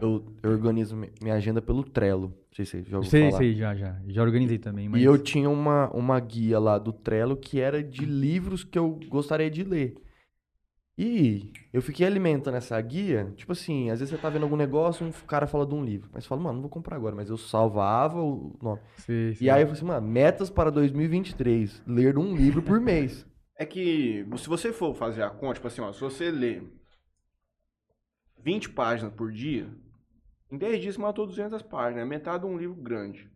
Eu, eu organizo mi- minha agenda pelo Trello. Não sei se você já ouviu Sei, falar. sei, já, já. Já organizei também, mas... E eu tinha uma, uma guia lá do Trello que era de livros que eu gostaria de ler. E eu fiquei alimentando essa guia. Tipo assim, às vezes você tá vendo algum negócio, um cara fala de um livro. Mas fala, mano, não vou comprar agora. Mas eu salvava o nome. Sei, sei. E aí eu falei assim, mano, metas para 2023. Ler um livro por mês. É que, se você for fazer a conta, tipo assim, ó, se você ler 20 páginas por dia, em 10 dias você matou 200 páginas. É metade de um livro grande.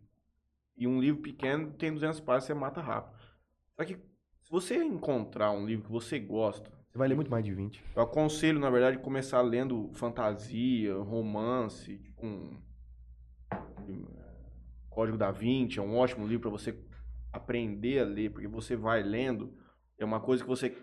E um livro pequeno tem 200 páginas, você mata rápido. Só que, se você encontrar um livro que você gosta, Você vai ler muito mais de 20. eu aconselho, na verdade, começar lendo fantasia, romance, tipo um... Código da Vinci, é um ótimo livro para você aprender a ler, porque você vai lendo, é uma coisa que você...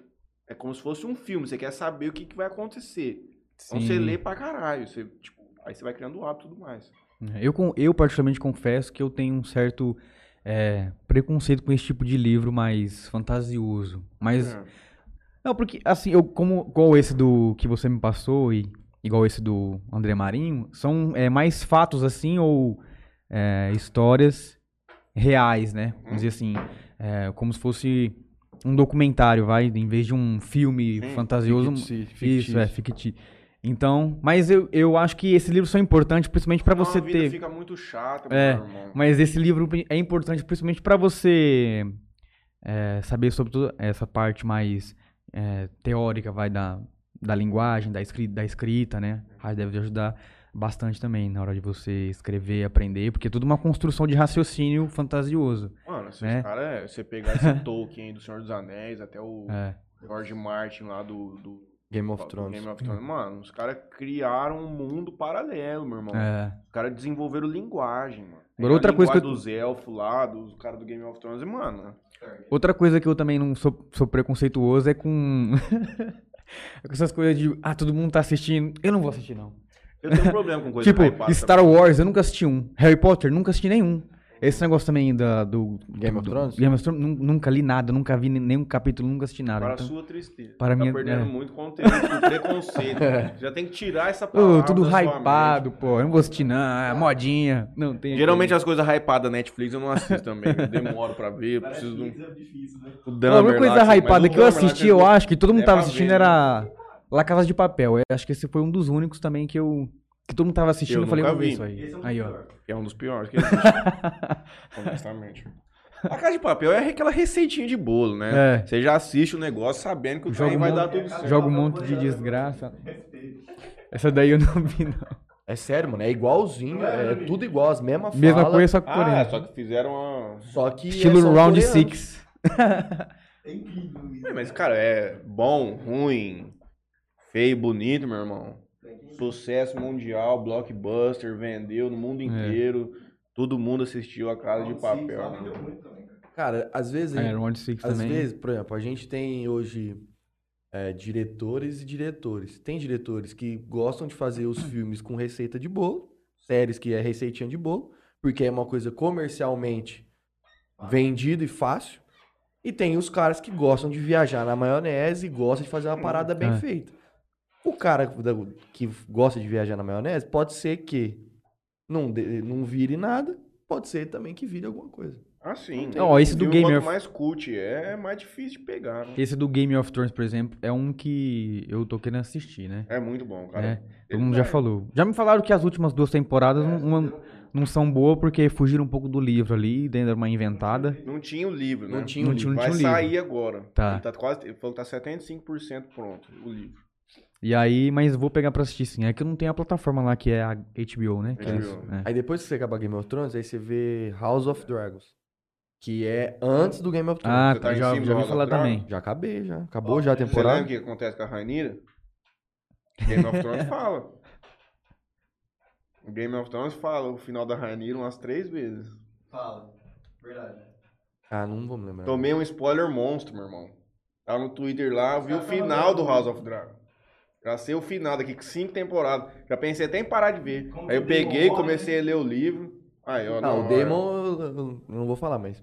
É como se fosse um filme, você quer saber o que, que vai acontecer. Então você Sim. lê pra caralho, você, tipo, aí você vai criando o hábito e tudo mais. Eu, com- eu particularmente confesso que eu tenho um certo é, preconceito com esse tipo de livro mais fantasioso. Mas. É. Não, porque, assim, eu, como igual esse do que você me passou e igual esse do André Marinho, são é, mais fatos, assim, ou é, histórias reais, né? Vamos dizer assim, é, como se fosse um documentário, vai, em vez de um filme Sim, fantasioso. um- Ficti- Isso, é, fictício. Então, mas eu, eu acho que esses livros são importantes, principalmente pra Senão você vida ter. fica muito chata, É, irmão. Mas esse livro é importante principalmente pra você é, saber sobre toda essa parte mais é, teórica, vai da, da linguagem, da escrita, da escrita, né? Aí deve te ajudar bastante também na hora de você escrever, aprender, porque é tudo uma construção de raciocínio fantasioso. Mano, esses né? caras, você pegar esse Tolkien aí do Senhor dos Anéis, até o É. George Martin lá do, do, Game of Thrones. Game of Thrones. Mano, os caras criaram um mundo paralelo, meu irmão. É. Os caras desenvolveram linguagem, mano. Agora, outra coisa que linguagem dos elfos lá, dos caras do Game of Thrones, mano... Outra coisa que eu também não sou, sou preconceituoso é com. é com essas coisas de. Ah, todo mundo tá assistindo. Eu não vou assistir, não. Eu tenho um problema com coisa tipo, Star Wars, eu nunca assisti um. Harry Potter, nunca assisti nenhum. Esse negócio também da, do. Game of do- Thrones? Game of Thrones, nun- nunca li nada, nunca vi nenhum capítulo, nunca assisti nada. Para então- a sua tristeza. para tá minha- perdendo é. muito conteúdo preconceito. Já tem que tirar essa palavra tudo da sua hypado, mente. pô. Eu não vou assistir, não. É modinha. Não, tem. Geralmente as coisas hypadas da Netflix eu não assisto também. Eu demoro pra ver, preciso de um... É difícil, né? O A única lá, coisa mas hypada o que eu lá assisti, eu acho que todo mundo é tava assistindo ver, era La Casa de Papel. Eu acho que esse foi um dos únicos também que eu. Que todo mundo tava assistindo. Eu Eu, falei, nunca vou ver isso aí. Esse é um Aí, ó. é um dos piores que existe. honestamente. A Casa de Papel é aquela receitinha de bolo, né? É. Você já assiste o negócio sabendo que o um vai monte- dar tudo certo. Joga um monte de desgraça. Essa daí eu não vi, não. É sério, mano. É igualzinho. É tudo igual, as mesmas Mesma coisa, só que Ah, coreano. só que fizeram uma... Só que Estilo são Round coreanos. 6. É incrível isso. É, mas, cara, é bom, ruim, feio, bonito, meu irmão. Sucesso mundial, blockbuster, vendeu no mundo inteiro. Todo mundo assistiu a Casa de Papel. Cara. Às vezes. É, Round 6 Às também. vezes, por exemplo, a gente tem hoje é, diretores e diretores. Tem diretores que gostam de fazer os filmes com receita de bolo, séries que é receitinha de bolo, porque é uma coisa comercialmente vendida e fácil. E tem os caras que gostam de viajar na maionese e gostam de fazer uma parada bem É. feita. O cara que gosta de viajar na maionese pode ser que não, de- não vire nada, pode ser também que vire alguma coisa. Ah, sim. Não, ó, esse O do Game quanto of- mais cult é, é mais difícil de pegar. né? Esse do Game of Thrones, por exemplo, é um que eu tô querendo assistir, né? É muito bom, cara. É, todo mundo já vai- falou. Já me falaram que as últimas duas temporadas não, não- não são boas porque fugiram um pouco do livro ali, deram uma inventada. Não tinha o livro, né? Não tinha o Não tinha, não Vai tinha o livro. sair agora. Tá. Ele tá quase. Ele falou que tá 75% pronto, o livro. E aí, mas vou pegar pra assistir sim. É que eu não tenho a plataforma lá que é a HBO, né? Que é HBO. isso, é. Aí depois que você acabar Game of Thrones, aí você vê House of Dragons. Que é antes do Game of Thrones. Ah, Você tá tá, já, já ouvi falar também. Já acabei, já. Acabou já a Você temporada. lembra o que acontece com a Rainira? Game of Thrones fala. O Game of Thrones fala o final da Rainira umas três vezes. Fala. Verdade. Ah, não vou me lembrar. Tomei um spoiler monstro, meu irmão. Tava no Twitter lá, vi o final do House of Dragon. Já sei o final daqui cinco temporadas. Já pensei até em parar de ver. Como Aí eu que peguei, morre, comecei a ler o livro. Aí, ó, Não, não, o Demon eu, eu não vou falar, mas.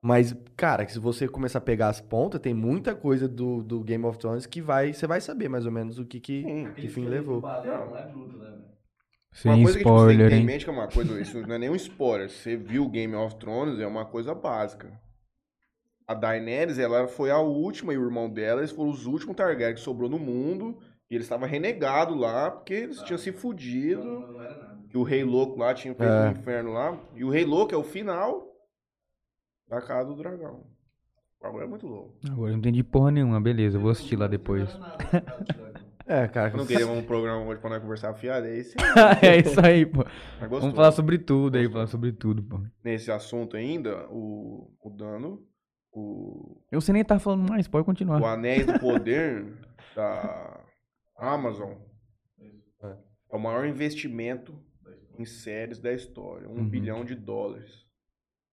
Mas, cara, que se você começar a pegar as pontas, tem muita coisa do, do Game of Thrones que vai, você vai saber mais ou menos o que, que, Sim. que fim levou. Não é bruto, né, velho? Uma Sem coisa que tipo, você tem que spoiler, ter em hein? mente que é uma coisa, isso não é nem um spoiler. Você viu Game of Thrones, é uma coisa básica. A Daenerys, ela foi a última e o irmão dela, eles foram os últimos Targaryen que sobrou no mundo. E eles estavam renegados lá, porque eles tinham se fudido. Não, não era nada. Que o Rei Louco lá tinha feito É. o inferno lá. E o Rei Louco é o final da Casa do Dragão. O bagulho é muito louco. Agora eu não entendi porra nenhuma, beleza, eu vou assistir lá depois. É, cara. Eu não queria um programa hoje pra nós conversar fiado, é esse. é isso aí, pô. Vamos falar sobre tudo aí, falar sobre tudo, pô. Nesse assunto ainda, o, o Dano, o, Eu sei nem tá falando mais, pode continuar. o Anéis do Poder da Amazon É. é o maior investimento em séries da história. Um Uhum. bilhão de dólares.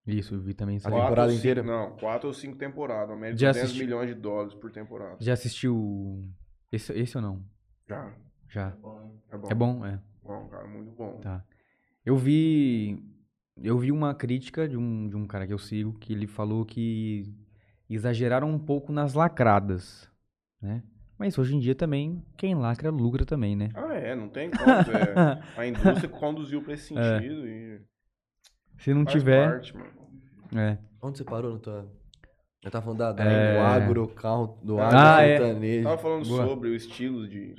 Isso, eu vi também isso A temporada cinco- inteira? Não, quatro ou cinco temporadas. Uma média de Já 200 assisti. milhões de dólares por temporada. Já assistiu esse, esse ou não? Já. Já. Bom, hein? É bom. É bom? É. Bom, cara, muito bom. Tá. Eu vi. Eu vi uma crítica de um, de um cara que eu sigo que ele falou que exageraram um pouco nas lacradas, né? Mas hoje em dia também, quem lacra lucra também, né? Ah, é, não tem como. é. a indústria conduziu pra esse sentido e. Se não faz tiver. parte, mano. É. Onde você parou na tua. Eu tava falando da, da É. do agro, carro, do Ah, agro é. sertanejo. Tava falando Boa. sobre o estilo de.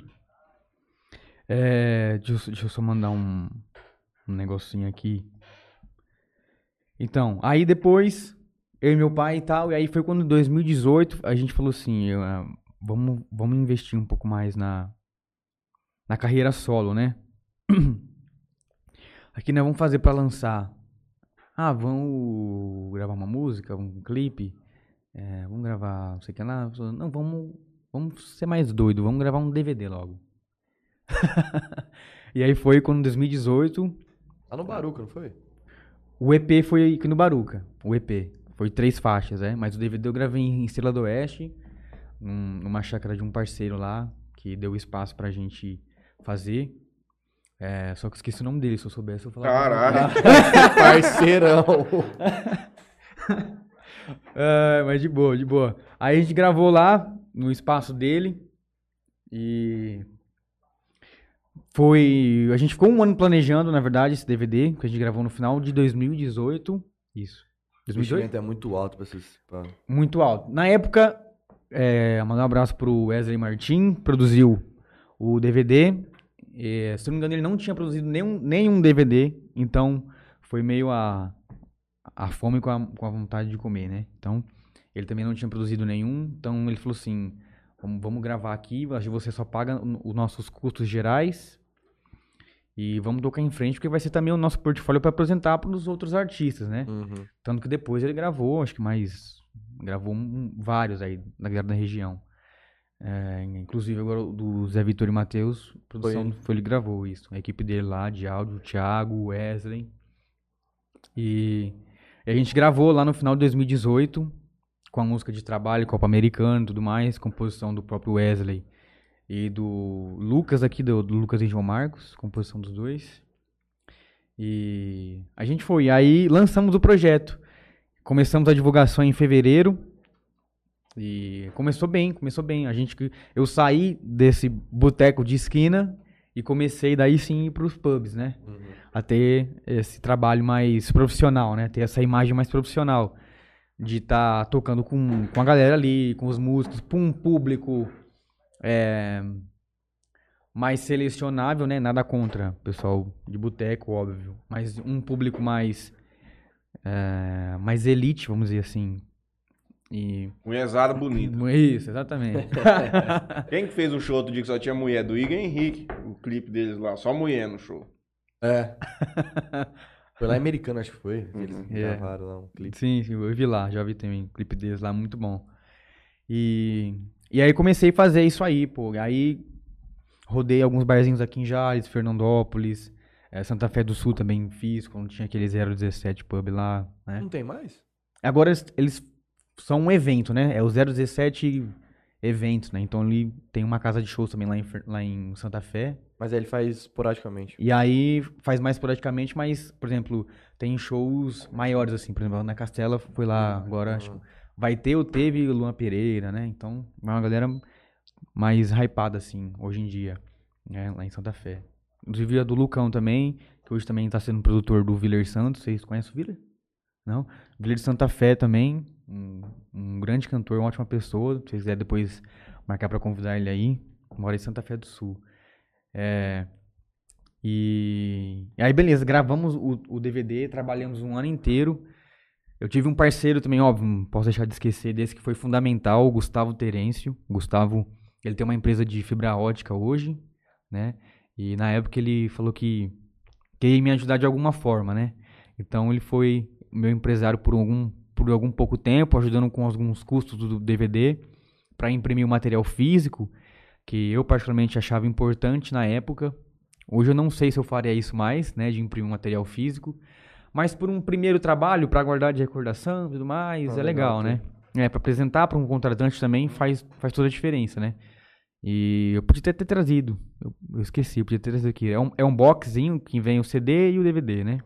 É, deixa, eu- deixa eu só mandar um, um negocinho aqui. Então, aí depois, eu e meu pai e tal, e aí foi quando em 2018 a gente falou assim, eu, ah, vamos, vamos investir um pouco mais na, na carreira solo, né? Aqui nós vamos fazer pra lançar. Ah, vamos gravar uma música, um clipe. É, vamos gravar, não sei o que lá. Não, vamos, vamos ser mais doido, vamos gravar um DVD logo. e aí foi quando em 2018 Lá no Baruca, não foi? o EP foi aqui no Baruca. O EP. Foi três faixas, é. Mas o DVD eu gravei em Estrela do Oeste, num- numa chácara de um parceiro lá, que deu espaço pra gente fazer. É, só que eu esqueci o nome dele, se eu soubesse eu falava. Caralho. Parceirão. É, mas de boa, de boa. Aí a gente gravou lá, no espaço dele. E. Foi. A gente ficou um ano planejando, na verdade, esse DVD, que a gente gravou no final de 2018. Isso. O 2018? investimento é muito alto pra esses. Pra... Muito alto. Na época, é, mandar um abraço pro Wesley Martin, produziu o DVD. É, se não me engano, ele não tinha produzido nenhum, nenhum DVD, então foi meio a, a fome com a, com a vontade de comer, né? Então, ele também não tinha produzido nenhum, então ele falou assim: vamos, vamos gravar aqui, você só paga os nossos custos gerais e vamos tocar em frente, porque vai ser também o nosso portfólio para apresentar para os outros artistas, né? Uhum. Tanto que depois ele gravou, acho que mais. Gravou um- vários aí da galera da região. É, inclusive agora do Zé Vitor e Matheus, produção ele. foi ele gravou isso. A equipe dele lá de áudio, o Thiago, o Wesley. E, e a gente gravou lá no final de 2018, com a música de trabalho, Copa Americana e tudo mais, composição do próprio Wesley e do Lucas aqui, do, do Lucas e João Marcos, composição dos dois. E a gente foi. Aí lançamos o projeto. Começamos a divulgação em fevereiro. E começou bem, começou bem. A gente, eu saí desse boteco de esquina e comecei daí sim para os pubs, né? A ter esse trabalho mais profissional, né? Ter essa imagem mais profissional de estar tocando com, com a galera ali, com os músicos, para um público é, mais selecionável, né? Nada contra o pessoal de boteco, óbvio, mas um público mais é, mais elite, vamos dizer assim. E Mulherzada bonita. isso, exatamente. Quem que fez o show outro dia que só tinha mulher? Do Igor Henrique. O clipe deles lá. Só mulher no show. É. Foi lá em Americana, acho que foi. que Eles É. gravaram lá um clipe. Sim, sim, eu vi lá, já vi também um clipe deles lá, muito bom. E, e aí comecei a fazer isso aí, pô. Aí rodei alguns barzinhos aqui em Jales, Fernandópolis, eh, Santa Fé do Sul também fiz, quando tinha aquele 017 pub lá, né? Não tem mais? Agora eles, eles são um evento, né? É o 017 eventos, né? Então ali tem uma casa de shows também lá em, lá em Santa Fé. Mas aí ele faz esporadicamente. E aí faz mais esporadicamente, mas, por exemplo, tem shows maiores, assim. Por exemplo, na Castela foi lá agora, acho que vai ter ou teve Luan Pereira, né? Então, é uma galera mais hypada, assim, hoje em dia, né? Lá em Santa Fé. Inclusive a do Lucão também, que hoje também tá sendo produtor do Viller Santos. Vocês conhecem o Viller? Não? Viller de Santa Fé também, um, um grande cantor, uma ótima pessoa. Se quiserem depois marcar pra convidar ele aí, mora em Santa Fé do Sul. É, e, e aí, beleza, gravamos o, o DVD, trabalhamos um ano inteiro. Eu tive um parceiro também, óbvio, não posso deixar de esquecer desse que foi fundamental, o Gustavo Terêncio. Gustavo, ele tem uma empresa de fibra ótica hoje, né? E na época ele falou que queria me ajudar de alguma forma, né? Então ele foi meu empresário por algum, por algum pouco tempo, ajudando com alguns custos do DVD para imprimir o material físico, que eu particularmente achava importante na época. Hoje eu não sei se eu faria isso mais, né, de imprimir um material físico, mas por um primeiro trabalho para guardar de recordação e tudo mais, Ah, é legal, legal, né? É, para apresentar para um contratante também faz, faz toda a diferença, né? E eu podia ter, ter trazido. Eu, eu esqueci, eu podia ter trazido aqui. É um, é um boxzinho que vem o CD e o DVD, né?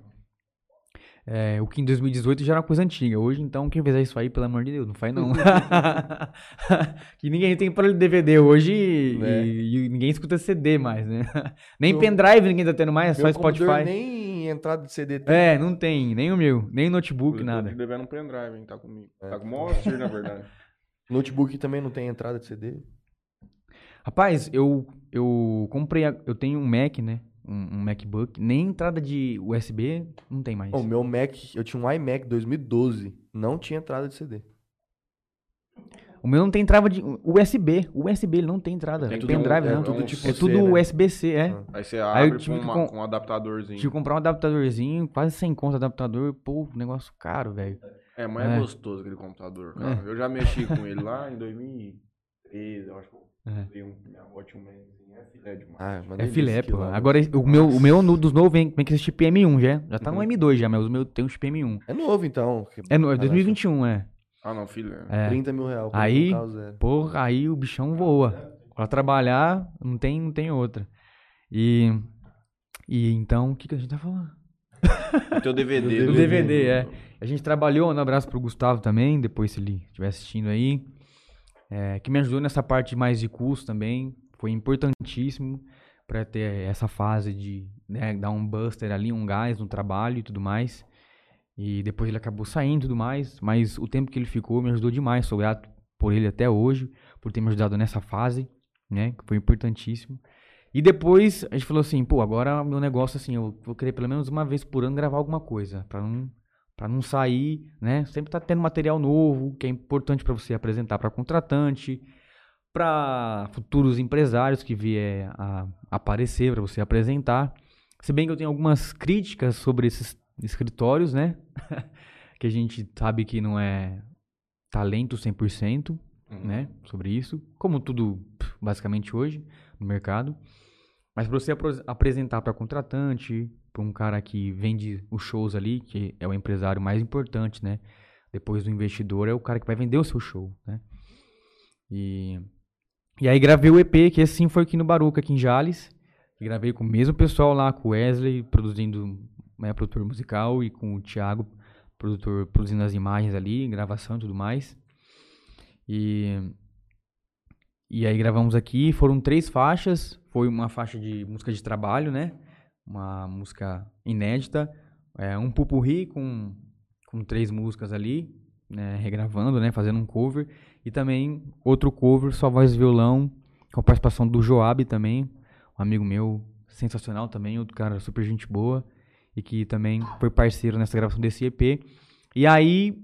É, o que em 2018 já era uma coisa antiga. Hoje, então, quem fizer isso aí, pelo amor de Deus, não faz não. que ninguém tem para DVD hoje e, É. e ninguém escuta CD mais, né? Nem Meu- pendrive ninguém tá tendo mais, é só Meu Spotify. nem entrada de CD tem. É, não tem, nem o meu, nem notebook, Eu tô nada. devendo um pendrive, hein? Tá comigo. É. Tá com o Monster, na verdade. Notebook também não tem entrada de CD. Rapaz, eu, eu comprei, a- eu tenho um Mac, né? Um, um MacBook, nem entrada de USB não tem mais. O meu Mac, eu tinha um iMac 2012, não tinha entrada de CD. O meu não tem entrada de USB, USB ele não tem entrada, Tem é tudo- pendrive é não. tudo É tipo C, tudo né? USB-C, é. Ah. Aí você Aí eu abre tive com, que uma- com- um adaptadorzinho. Tive que comprar um adaptadorzinho, quase 100 conto adaptador, pô, negócio caro, velho. É, mas é, É. gostoso aquele computador, cara. Eu já mexi com ele lá em 2013, eu acho que É. comprei um, minha avó tinha um Maczinho, é filé demais. Ah, É delícia filé, aquilo pô. né? Agora, o meu, o meu no- dos novos vem, vem com esse chip M1 já. Já tá Uhum. no M2 já, mas o meu tem um chip M1. É novo, então. É no, é 2021, é. Ah, não, filé. É. 30 mil reais. Aí- o. Porra, aí o bichão voa. Pra trabalhar, não tem, não tem outra. E. E então, o que, que a gente tá falando? O teu DVD. Do DVD, é. A gente trabalhou, um abraço pro Gustavo também, depois se ele estiver assistindo aí. É, que me ajudou nessa parte mais de custo também. Foi importantíssimo pra ter essa fase de né, dar um buster ali, um gás no trabalho e tudo mais. E depois ele acabou saindo e tudo mais. Mas o tempo que ele ficou me ajudou demais. Sou grato por ele até hoje, por ter me ajudado nessa fase, né? Que foi importantíssimo. E depois a gente falou assim, pô, agora meu negócio assim, eu vou querer pelo menos uma vez por ano gravar alguma coisa, Pra não para não sair, né? Sempre tá tendo material novo, que é importante pra você apresentar para contratante, para futuros empresários que vier a aparecer para você apresentar. Se bem que eu tenho algumas críticas sobre esses escritórios, né? que a gente sabe que não é talento 100%, Uhum. né, sobre isso, como tudo basicamente hoje no mercado. Mas para você apresentar para contratante, um cara que vende os shows ali, que é o empresário mais importante, né? Depois do investidor é o cara que vai vender o seu show, né? E e aí gravei o EP, que esse sim foi aqui no Baruca, aqui em Jales. Gravei com o mesmo pessoal lá, com o Wesley, produzindo, né, produtor musical, e com o Thiago, produtor, produzindo as imagens ali, gravação e tudo mais. E, e aí gravamos aqui, foram três faixas, foi uma faixa de música de trabalho, né? Uma música inédita, é, um pupurri com, com três músicas ali, né? regravando, né? Fazendo um cover. E também outro cover, só voz e violão, com a participação do Joab também, um amigo meu sensacional também, outro cara super gente boa, e que também foi parceiro nessa gravação desse EP. E aí,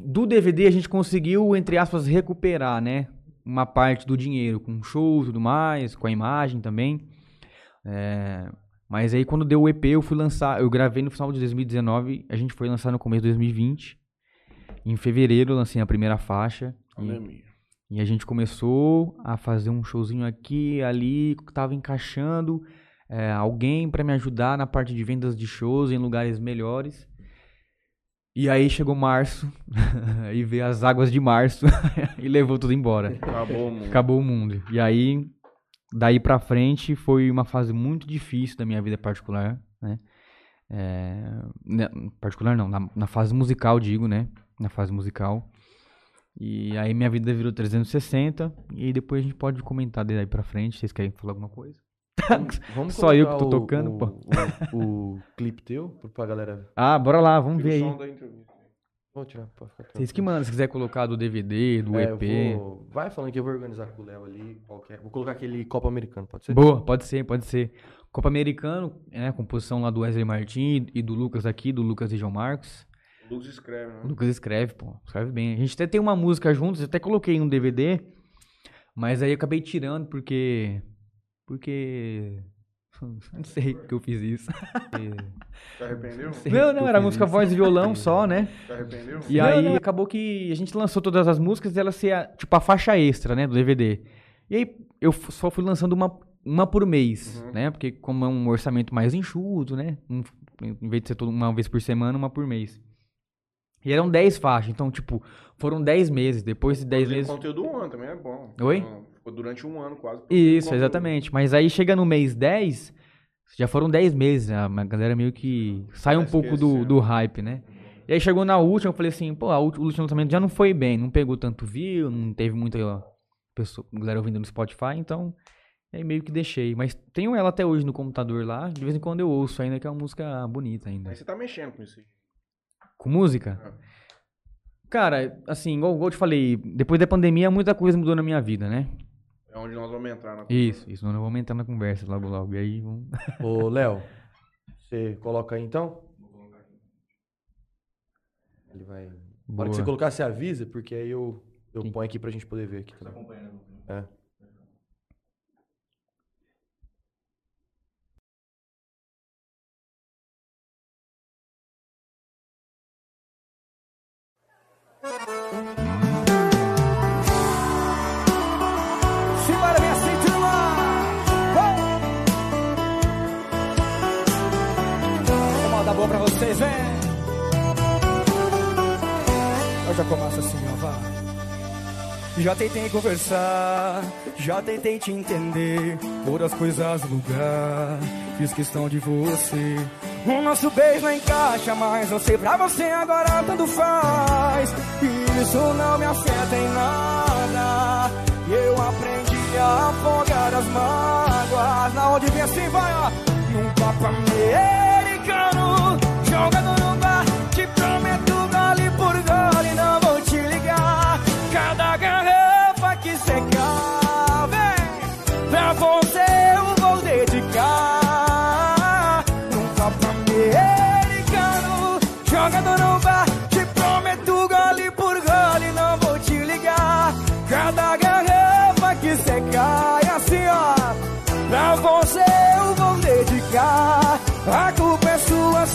do DVD a gente conseguiu, entre aspas, recuperar, né? Uma parte do dinheiro com show e tudo mais, com a imagem também. É, mas aí quando deu o EP, eu fui lançar, eu gravei no final de 2019, a gente foi lançar no começo de 2020. Em fevereiro lancei a primeira faixa. E, e a gente começou a fazer um showzinho aqui, ali, tava encaixando é, alguém para me ajudar na parte de vendas de shows em lugares melhores. E aí chegou março, e veio as águas de março e levou tudo embora. Acabou, mano. Acabou o mundo. E aí, daí pra frente, foi uma fase muito difícil da minha vida particular, né? É, né, particular não, na, na fase musical, digo, né? Na fase musical. E aí minha vida virou 360, e aí depois a gente pode comentar daí pra frente, vocês querem falar alguma coisa? Vamos Só eu que tô o- tocando, o, pô. O, o clipe teu, pra galera. Ah, bora lá, vamos ver o aí. Vou tirar, pode ficar Vocês que mandam, se quiser colocar do DVD, do É, EP. vou- Vai falando que eu vou organizar com o Léo ali. Qualquer... Vou colocar aquele copo americano, pode ser? Boa, pode ser, pode ser. Copa Americano, né? Composição lá do Wesley Martin e do Lucas aqui, do Lucas e João Marcos. O Lucas escreve, né? O Lucas escreve, pô, escreve bem. A gente até tem uma música juntos, eu até coloquei no DVD, mas aí eu acabei tirando porque. Porque. Não sei porque eu fiz isso. Se arrependeu? Não, que não, era música isso. voz e violão só, né? Se arrependeu? E aí acabou que a gente lançou todas as músicas e ela ser a, tipo a faixa extra, né, do DVD. E aí eu só fui lançando uma, uma por mês, Uhum. né? Porque como é um orçamento mais enxuto, né? um- em vez de ser uma vez por semana, uma por mês. E eram 10 faixas, então tipo, foram 10 meses, depois de 10 Produzir meses. conteúdo um ano também é bom. Oi? Não, Ficou durante um ano quase. Isso, exatamente. Mas aí chega no mês 10, já foram 10 meses, a a galera meio que sai um pouco do, do hype, né? E aí chegou na última, eu falei assim, pô, o último lançamento já não foi bem, não pegou tanto view, não teve muita pessoa, galera ouvindo no Spotify, então aí meio que deixei. Mas tenho ela até hoje no computador lá, de vez em quando eu ouço ainda, que é uma música bonita ainda. Aí você tá mexendo com isso aí. Com música? Cara, assim, igual, igual eu te falei, depois da pandemia muita coisa mudou na minha vida, né? É onde nós vamos entrar na Isso, isso, não vamos entrar na conversa logo logo. E aí vamos... Ô, Léo, você coloca aí então? Ele vai. Na hora Boa. que você colocar, você avisa, porque aí eu, eu Sim. ponho aqui pra gente poder ver aqui Tá também. acompanhando. É. Simbora, Vou mandar boa pra vocês, vem! Eu já começo assim, ó, vá. Já tentei conversar, já tentei te entender, por as coisas no lugar, fiz questão de você. O nosso beijo não encaixa mais, eu sei pra você agora tanto faz. Isso não me afeta em nada. Eu aprendi a afogar as mágoas. Na onde vem assim, vai, ó. Num papo americano, jogando no bar. Te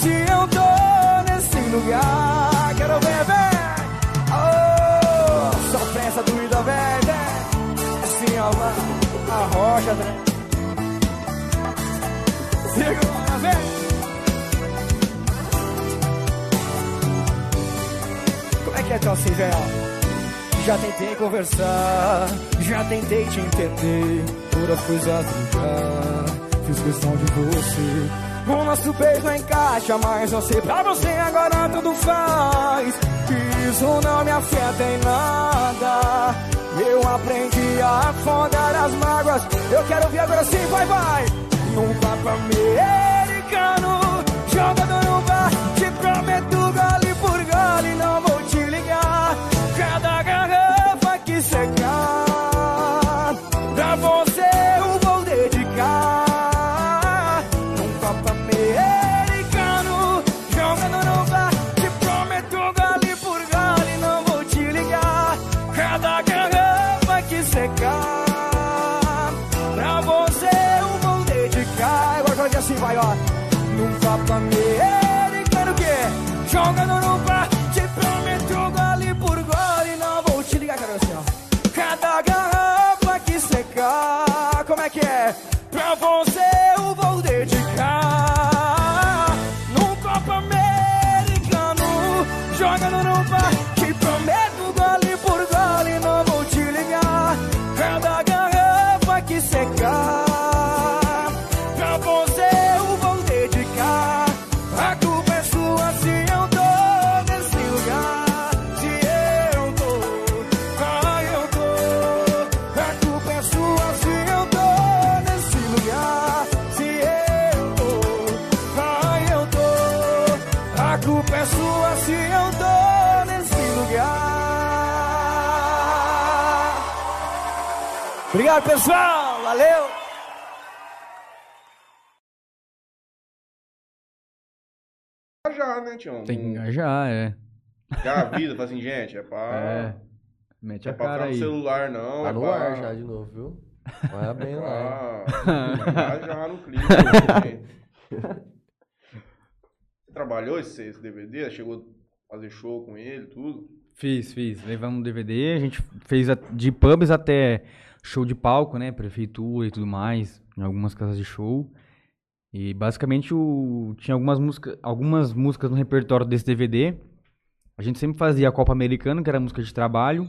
se eu tô nesse lugar. Quero ver, vem. Oh, sofrência doída, vem, vem. Assim ó, lá, a rocha, vem. Segura, vem. Como é que é então assim, velho? Já tentei conversar, já tentei te entender por as coisas do lugar. Fiz questão de você. O nosso beijo não encaixa, mas eu sei pra você agora tudo faz. Isso não me afeta em nada. Eu aprendi a afogar as mágoas. Eu quero ouvir agora sim, vai, vai. Num papo americano, Obrigado, pessoal. Valeu. Já, né, Tião? Tem que engajar, é. Já avisa, fala assim, gente, é pra. É. Mete É a pra cara ficar no aí. celular, não. Tá é no pra... ar já de novo, viu? Vai bem lá. Ah, já, já no clipe. Você trabalhou esse, esse DVD? Chegou a fazer show com ele, tudo? Fiz, fiz. Levamos um DVD, a gente fez a- de pubs até show de palco, né? Prefeitura e tudo mais, em algumas casas de show. E basicamente o, tinha algumas músicas, algumas músicas no repertório desse DVD. A gente sempre fazia a Copa Americana, que era a música de trabalho.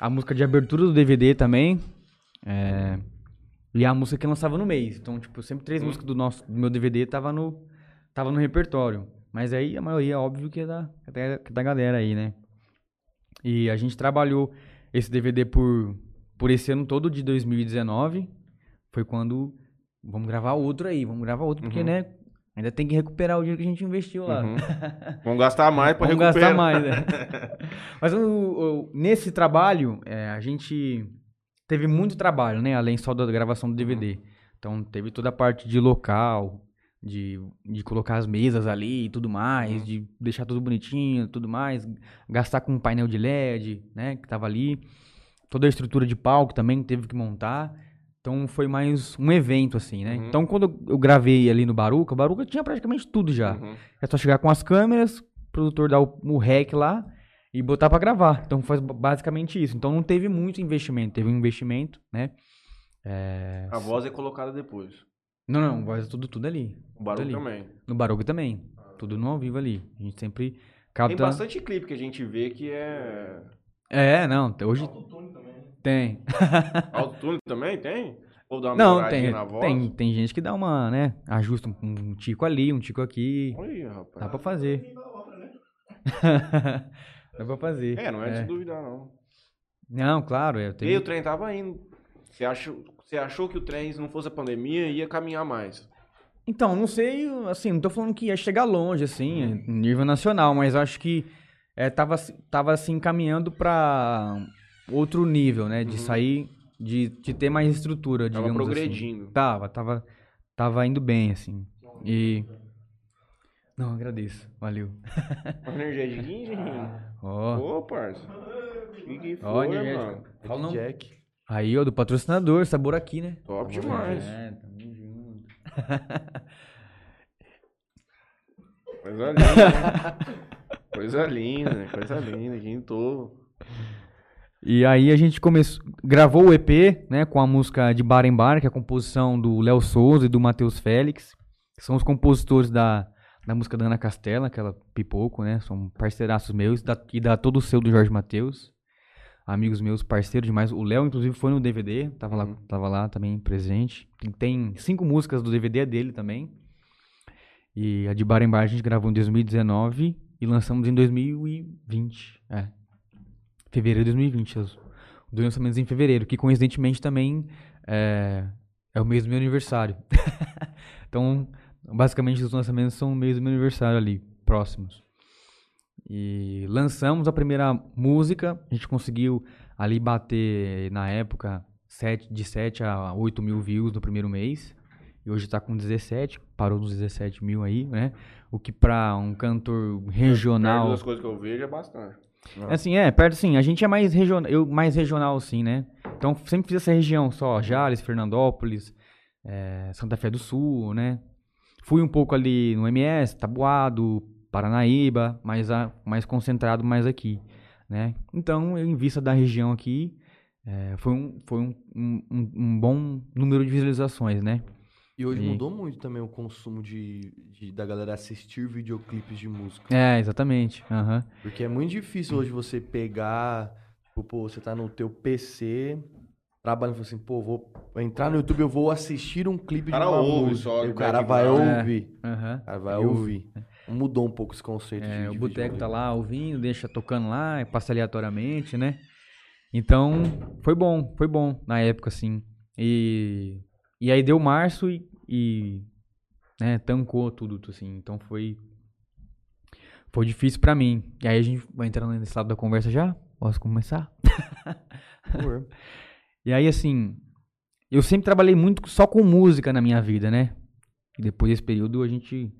A música de abertura do DVD também. É, e a música que lançava no mês. Então, tipo, sempre três Uhum. músicas do nosso do meu DVD tava no, tava no repertório. Mas aí a maioria, óbvio, que é da, é da, que é da galera aí, né? E a gente trabalhou esse DVD por, por esse ano todo de 2019. Foi quando. Vamos gravar outro aí, vamos gravar outro, porque, Uhum. né? Ainda tem que recuperar o dinheiro que a gente investiu lá. Uhum. Vamos gastar mais Vamos recuperar. gastar mais, né? Mas o- o- nesse trabalho, é, a gente teve muito trabalho, né? Além só da gravação do DVD. Então, teve toda a parte de local, de, de colocar as mesas ali e tudo mais, de deixar tudo bonitinho e tudo mais. Gastar com um painel de LED, né? Que tava ali. Toda a estrutura de palco também teve que montar. Então, foi mais um evento, assim, né? Uhum. Então, quando eu gravei ali no Baruca, o Baruca tinha praticamente tudo já. Uhum. É só chegar com as câmeras, o produtor dar o, o rec lá e botar pra gravar. Então faz ba- basicamente isso. Então não teve muito investimento. Teve um investimento, né? É, A voz é colocada depois. Não, não, voz tudo, tudo ali. O barulho ali. também. No Baruga também. Tudo no ao vivo ali. A gente sempre Tem capta. bastante clipe que a gente vê que é. É, não, hoje Autotune também. né? tem. Autotune também tem? Ou dá uma Não, tem, na voz? tem. Tem gente que dá uma, né? Ajusta um, um tico ali, um tico aqui. Olha, rapaz. Dá pra fazer. Dá pra fazer. É, não é, de se duvidar, não. Não, claro, é. E Tem... aí, o trem tava indo. Você achou, você achou que o trem, se não fosse a pandemia, ia caminhar mais? Então, não sei, assim, não tô falando que ia chegar longe, assim, em nível nacional, mas eu acho que é, tava, se- tava assim, caminhando pra outro nível, né? De sair, de, de ter mais estrutura, Tava digamos assim. progredindo. Tava, tava, tava indo bem, assim. E... Não, agradeço, valeu. Uma energética. Ó, Ô, parça. Que que foi, energético. mano? Fala não. Jack. Aí, ó, do patrocinador, sabor aqui, né? Top demais. É, tamo junto. Coisa linda. coisa linda, né? Coisa linda. Quintou. E aí a gente começou, gravou o EP, né, com a música de Bar em Bar, que é a composição do Léo Souza e do Matheus Félix, que são os compositores da, da música da Ana Castela, aquela Pipoco, né, são parceiraços meus, da, e da Todo Seu do Jorge Matheus, amigos meus, parceiros demais. O Léo, inclusive, foi no DVD, tava, lá, tava lá também presente. Tem, tem cinco músicas do DVD dele também. E a de Bar em Bar a gente gravou em 2019 e lançamos em 2020, é. Fevereiro de 2020, os dois lançamentos em fevereiro, que coincidentemente também é, é o mês do meu aniversário. então, basicamente, os lançamentos são o mês do meu aniversário ali, próximos. E lançamos a primeira música, a gente conseguiu ali bater, na época, de 7 a 8 mil views no primeiro mês. E hoje tá com 17, parou nos 17 mil aí, né? O que pra um cantor regional... Perto das coisas que eu vejo é bastante. Assim, é, perto sim. A gente é mais regional, eu mais regional sim, né? Então sempre fiz essa região só, Jales, Fernandópolis, é, Santa Fé do Sul, né? Fui um pouco ali no MS, Tabuado, Paranaíba, mais, a, mais concentrado mais aqui, né? Então, em vista da região aqui, é, foi, um, foi um, um- um bom número de visualizações, né? E hoje E- mudou muito também o consumo de, de- da galera assistir videoclipes de música. É, exatamente. aham. Porque é muito difícil hoje você pegar, tipo, pô, você tá no teu PC, trabalhando e fala assim, pô, vou entrar no YouTube, eu vou assistir um clipe O cara de uma ouve música. só E o cara vai. É. ouvir. aham. O cara vai Eu- ouvir. Mudou um pouco esse conceito É, de, o de boteco videoclipe. tá lá ouvindo, deixa tocando lá, passa aleatoriamente, né? Então, foi bom, foi bom na época, assim. E, e aí deu março e, e né, tancou tudo, assim. Então foi foi difícil pra mim. E aí a gente vai entrando nesse lado da conversa já? Posso começar? E aí, assim, eu sempre trabalhei muito só com música na minha vida, né? E depois desse período a gente.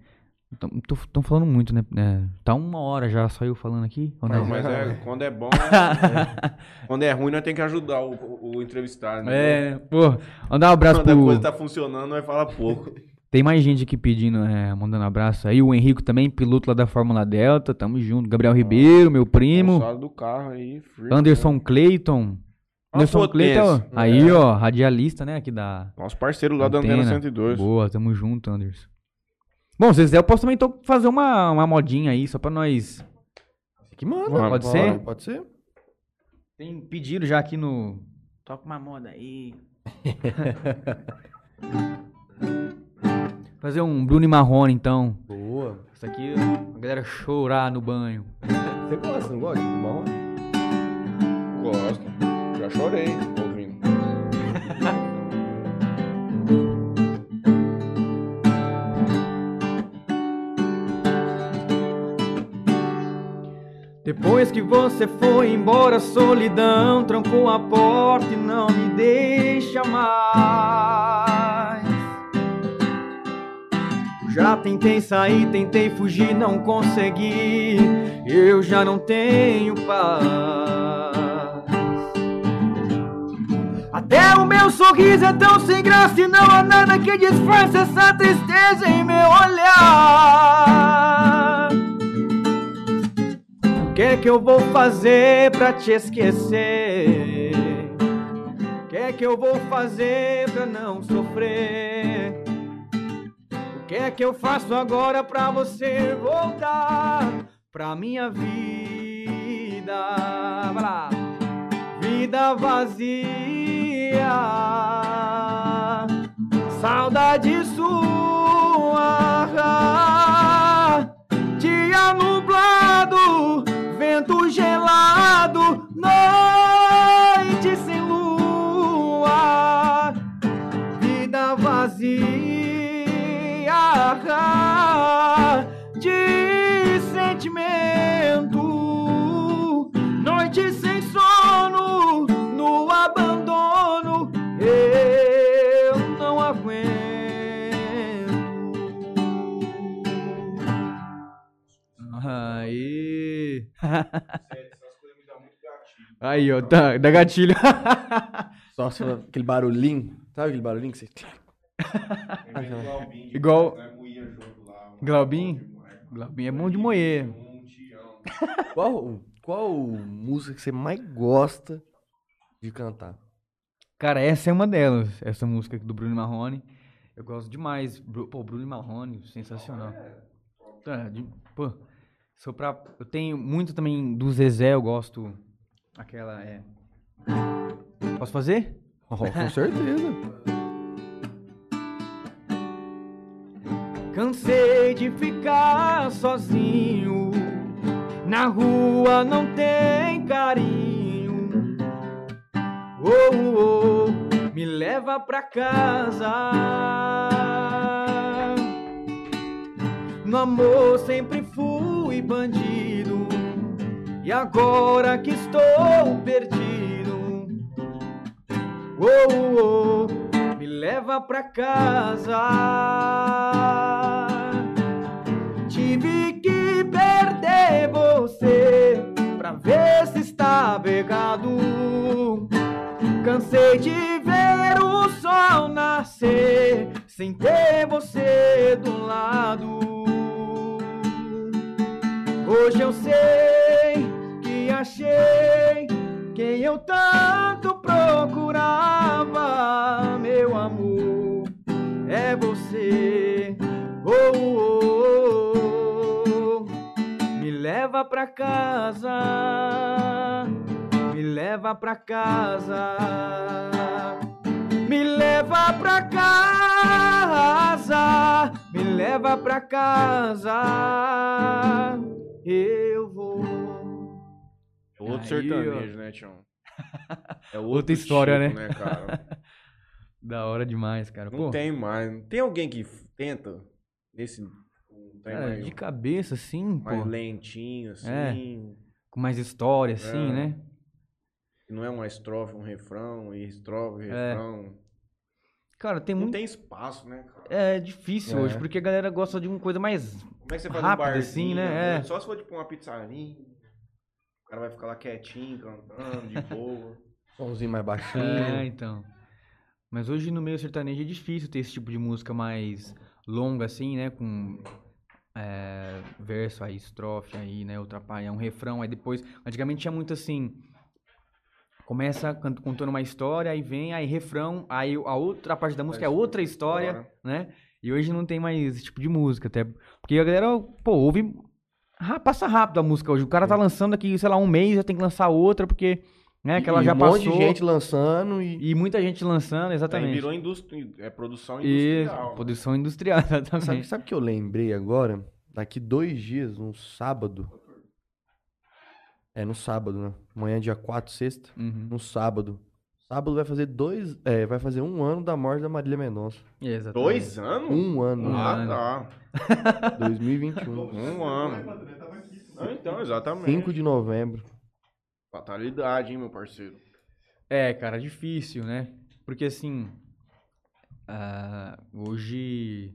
Tô falando muito, né? É, tá uma hora já só eu falando aqui? Não, mas é, quando é bom, é- quando é ruim, nós temos que ajudar o, o, o entrevistado. né? É, pô, mandar um abraço Quando a pro. coisa tá funcionando, nós fala pouco. Tem mais gente aqui pedindo, é, mandando abraço aí. O Henrico também, piloto lá da Fórmula Delta, tamo junto. Gabriel Ribeiro, meu primo. Do carro aí. firme, Anderson né? Clayton. Anderson. Clayton, aí, ó, radialista, né, aqui da. Nosso parceiro lá da Antena 102. Boa, tamo junto, Anderson. Bom, se quiser, eu posso também to- fazer uma, uma modinha aí, só pra nós. Que manda. Vamos, Pode ser? Pode ser. Tem pedido já aqui no. Toca uma moda aí. Fazer um Bruno e Marrone, então. Boa. Isso aqui, a galera chorar no banho. Você gosta, não gosta de marrone? Gosto. Já chorei ouvindo. Depois que você foi embora, a solidão trancou a porta e não me deixa mais. Já tentei sair, tentei fugir, não consegui. Eu já não tenho paz. Até o meu sorriso é tão sem graça e não há nada que disfarce essa tristeza em meu olhar. Que é que eu vou fazer pra te esquecer? O que é que eu vou fazer pra não sofrer? O que é que eu faço agora pra você voltar pra minha vida? Vai lá. Vida vazia, saudade sua. Dia nublado, vento gelado, noite sem lua, vida vazia de sentimento, Aí. Aí, ó, tá, dá gatilho. Só aquele barulhinho. Sabe aquele barulhinho que você. Igual- Glaubinho? Glaubinho é bom de moer. Qual, qual música que você mais gosta de cantar? Cara, essa é uma delas, essa música do Bruno Marrone. Eu gosto demais. Pô, Bruno Marrone, sensacional. Tá, de- pô, sou pra, eu tenho muito também do Zezé, eu gosto. Aquela é. Posso fazer? Oh, com certeza. Cansei de ficar sozinho. Na rua não tem carinho. Oh, oh, oh, me leva pra casa. No amor sempre fui bandido. E agora que estou perdido. Oh, oh, oh, me leva pra casa. Tive que perder você pra ver se estava errado. Cansei de ver o sol nascer sem ter você do lado. Hoje eu sei que achei quem eu tanto procurava, meu amor, é você. Oh, oh, oh, oh. me leva pra casa, me leva pra casa, me leva pra casa, me leva pra casa. Eu vou. Outro Aí, sertanejo, né, Tião? É Outra história, tipo, né? cara? Da hora demais, cara. Não Pô, tem mais. Tem alguém que tenta nesse. Não cara, mais, de cabeça, assim, mais pô. lentinho, assim. É. Com mais história, assim, É. né? Não é uma estrofe, um refrão, e estrofe, É. refrão. Cara, tem Não muito. tem espaço, né, cara? É difícil É. hoje, porque a galera gosta de uma coisa mais. Como é que você faz Rápido, um barzinho, assim, né? É. Só se for tipo uma pizzaria. O cara vai ficar lá quietinho, cantando, de boa. Somzinho mais baixinho. É, então. Mas hoje no meio sertanejo é difícil ter esse tipo de música mais longa, assim, né? Com é, verso aí, estrofe aí, né? Outra parte, é um refrão, aí depois. Antigamente tinha muito assim. Começa contando uma história, aí vem, aí refrão, aí a outra parte da música é outra história, né? E hoje não tem mais esse tipo de música, até. Porque a galera, pô, ouve. Passa rápido a música hoje. O cara tá lançando aqui, sei lá, um mês, já tem que lançar outra, porque né? Que ela e já um passou. monte de gente lançando e... E muita gente lançando, Aí exatamente. virou indústria, é produção Isso, industrial. produção industrial, Sabe, exatamente. sabe o que eu lembrei agora? Daqui dois dias, um sábado. É, no sábado, né? Amanhã, dia 4, sexta. Uhum. No sábado. Sábado vai fazer dois. É, vai fazer um ano da morte da Marília Mendonça. Exatamente. Dois anos? Um ano. Um ah, tá. 2021. Um ano. Ah, então, exatamente. 5 de novembro. Fatalidade, hein, meu parceiro. É, cara, difícil, né? Porque assim, ah, hoje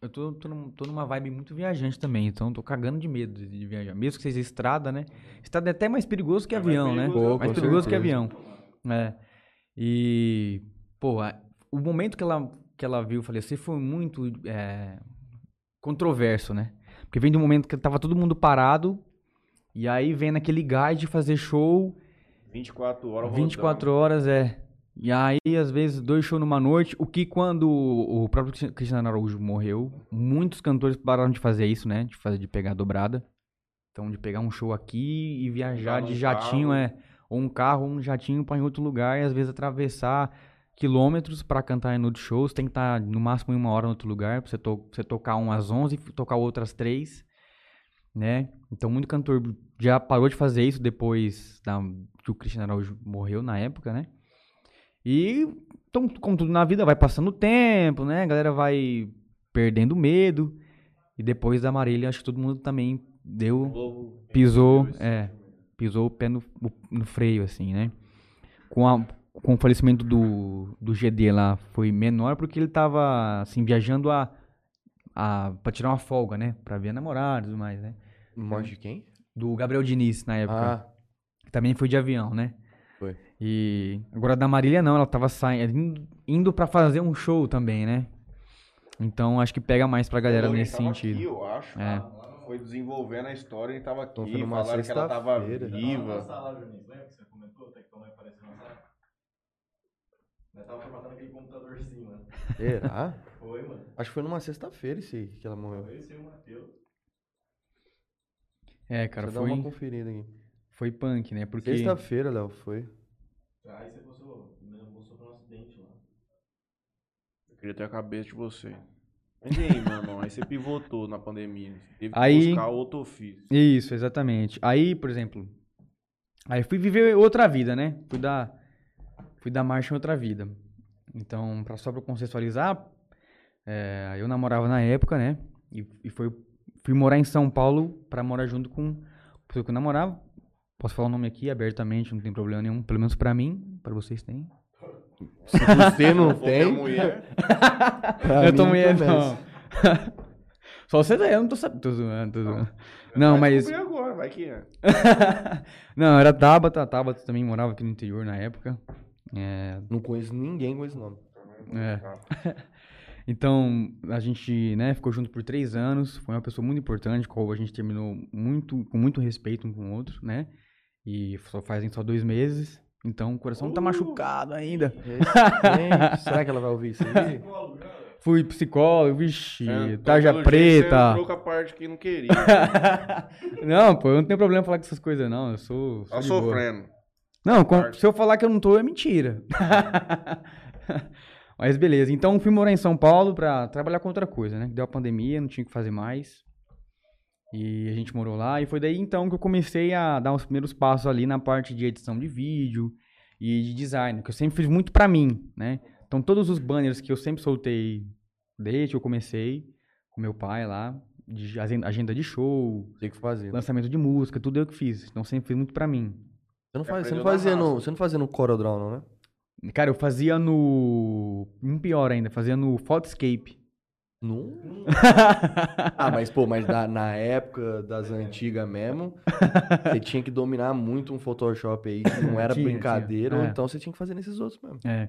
eu tô, tô, tô numa vibe muito viajante também, então tô cagando de medo de, viajar. Mesmo que seja estrada, né? Estrada é até mais perigoso que É mais avião, né? perigoso, Pô, mais perigoso que certeza. avião. É. E, pô, o momento que ela, que ela viu falecer foi muito é, controverso, né? Porque vem de um momento que tava todo mundo parado, e aí vem naquele gás de fazer show, 24 horas 24 horas, é. E aí, às vezes, dois shows numa noite. O que quando o próprio Cris- Cristiano Araújo morreu, muitos cantores pararam de fazer isso, né? De fazer de pegar a dobrada. Então, de pegar um show aqui e viajar de jatinho, carro. é. Ou um carro, ou um jatinho pra em outro lugar. E às vezes atravessar quilômetros pra cantar em outros shows. Tem que estar no máximo em uma hora em outro lugar. Pra você, to você tocar um às 11 e tocar outras três. Né? Então, muito cantor já parou de fazer isso depois da, que o Cristiano Araújo morreu na época, né? E, então, como tudo na vida, vai passando o tempo, né? A galera vai perdendo medo. E depois da Marília, acho que todo mundo também deu, pisou, é, pisou o pé no, no freio, assim, né? Com, a, com o falecimento do, do GD lá, foi menor porque ele tava, assim, viajando a, a, pra tirar uma folga, né? Pra ver a namorada e tudo mais, né? Morte de quem? Do Gabriel Diniz, na época. Ah, Que também foi de avião, né? Foi. E agora da Marília não, ela tava saindo, indo, para fazer um show também, né? Então acho que pega mais pra galera Ele nesse sentido. Aqui, eu acho. É. Foi desenvolvendo a história, ele tava Então aqui, foi numa falaram que ela tava sexta-feira. viva. sala, Juninho. Lembra que você comentou? Até que tua mãe apareceu na sala? Tava formatando aquele computadorzinho, mano. será? Foi, mano. Acho que foi numa sexta-feira isso aí que ela morreu. Foi esse e o Matheus. É, cara, Deixa eu dar foi, uma conferida aqui. foi punk, né? Porque Sexta-feira, Léo, foi. Aí você postou, você sofreu um acidente lá. Eu queria ter a cabeça de você. Mas e aí, meu irmão? Aí você pivotou na pandemia. Teve que Aí- buscar outro ofício. Isso, exatamente. Aí, por exemplo, aí fui viver outra vida, né? Fui dar, fui dar marcha em outra vida. Então, pra, só pra contextualizar, é, eu namorava na época, né? E, e foi, fui morar em São Paulo pra morar junto com a pessoa que eu namorava. Posso falar o nome aqui abertamente, não tem problema nenhum. Pelo menos pra mim, pra vocês tem. Se você não tem, mulher, eu tô mulher, não. Só você daí, eu não tô sabendo. Tô zoando, tô zoando. Não, vai mas. descobrir agora, vai que é. não, era Tabata. Tabata também morava aqui no interior na época. É, Não conheço ninguém com esse nome. é. Então, a gente, né, ficou junto por três anos. Foi uma pessoa muito importante, qual a gente terminou muito, com muito respeito um com o outro, né? E só fazem só dois meses. Então, o coração tá machucado ainda. Gente, será que ela vai ouvir isso aí? Fui psicólogo, vixi, É, então, tarja Você preta. entrou com a parte que não queria. não, pô, eu não tenho problema falar com essas coisas, não. Eu sou. sou Tá boa. sofrendo. Não, com- se eu falar que eu não tô, é mentira. Mas beleza. Então fui morar em São Paulo pra trabalhar com outra coisa, né? Deu a pandemia, não tinha o que fazer mais. E a gente morou lá. E foi daí então que eu comecei a dar os primeiros passos ali na parte de edição de vídeo e de design, que eu sempre fiz muito pra mim, né? Então todos os banners que eu sempre soltei desde que eu comecei com meu pai lá, de agen- agenda de show, Tem que fazer. lançamento de música, tudo eu que fiz. Então sempre fiz muito pra mim. Você não, faz, você não fazia no, você não fazia no CorelDRAW, não, né? Cara, eu fazia no. Um pior ainda, fazia no Photoscape. Não. ah, mas pô, mas da- na época das antigas mesmo, você tinha que dominar muito um Photoshop aí, que não era Tinha, brincadeira, tinha. ou É. então você tinha que fazer nesses outros mesmo. É.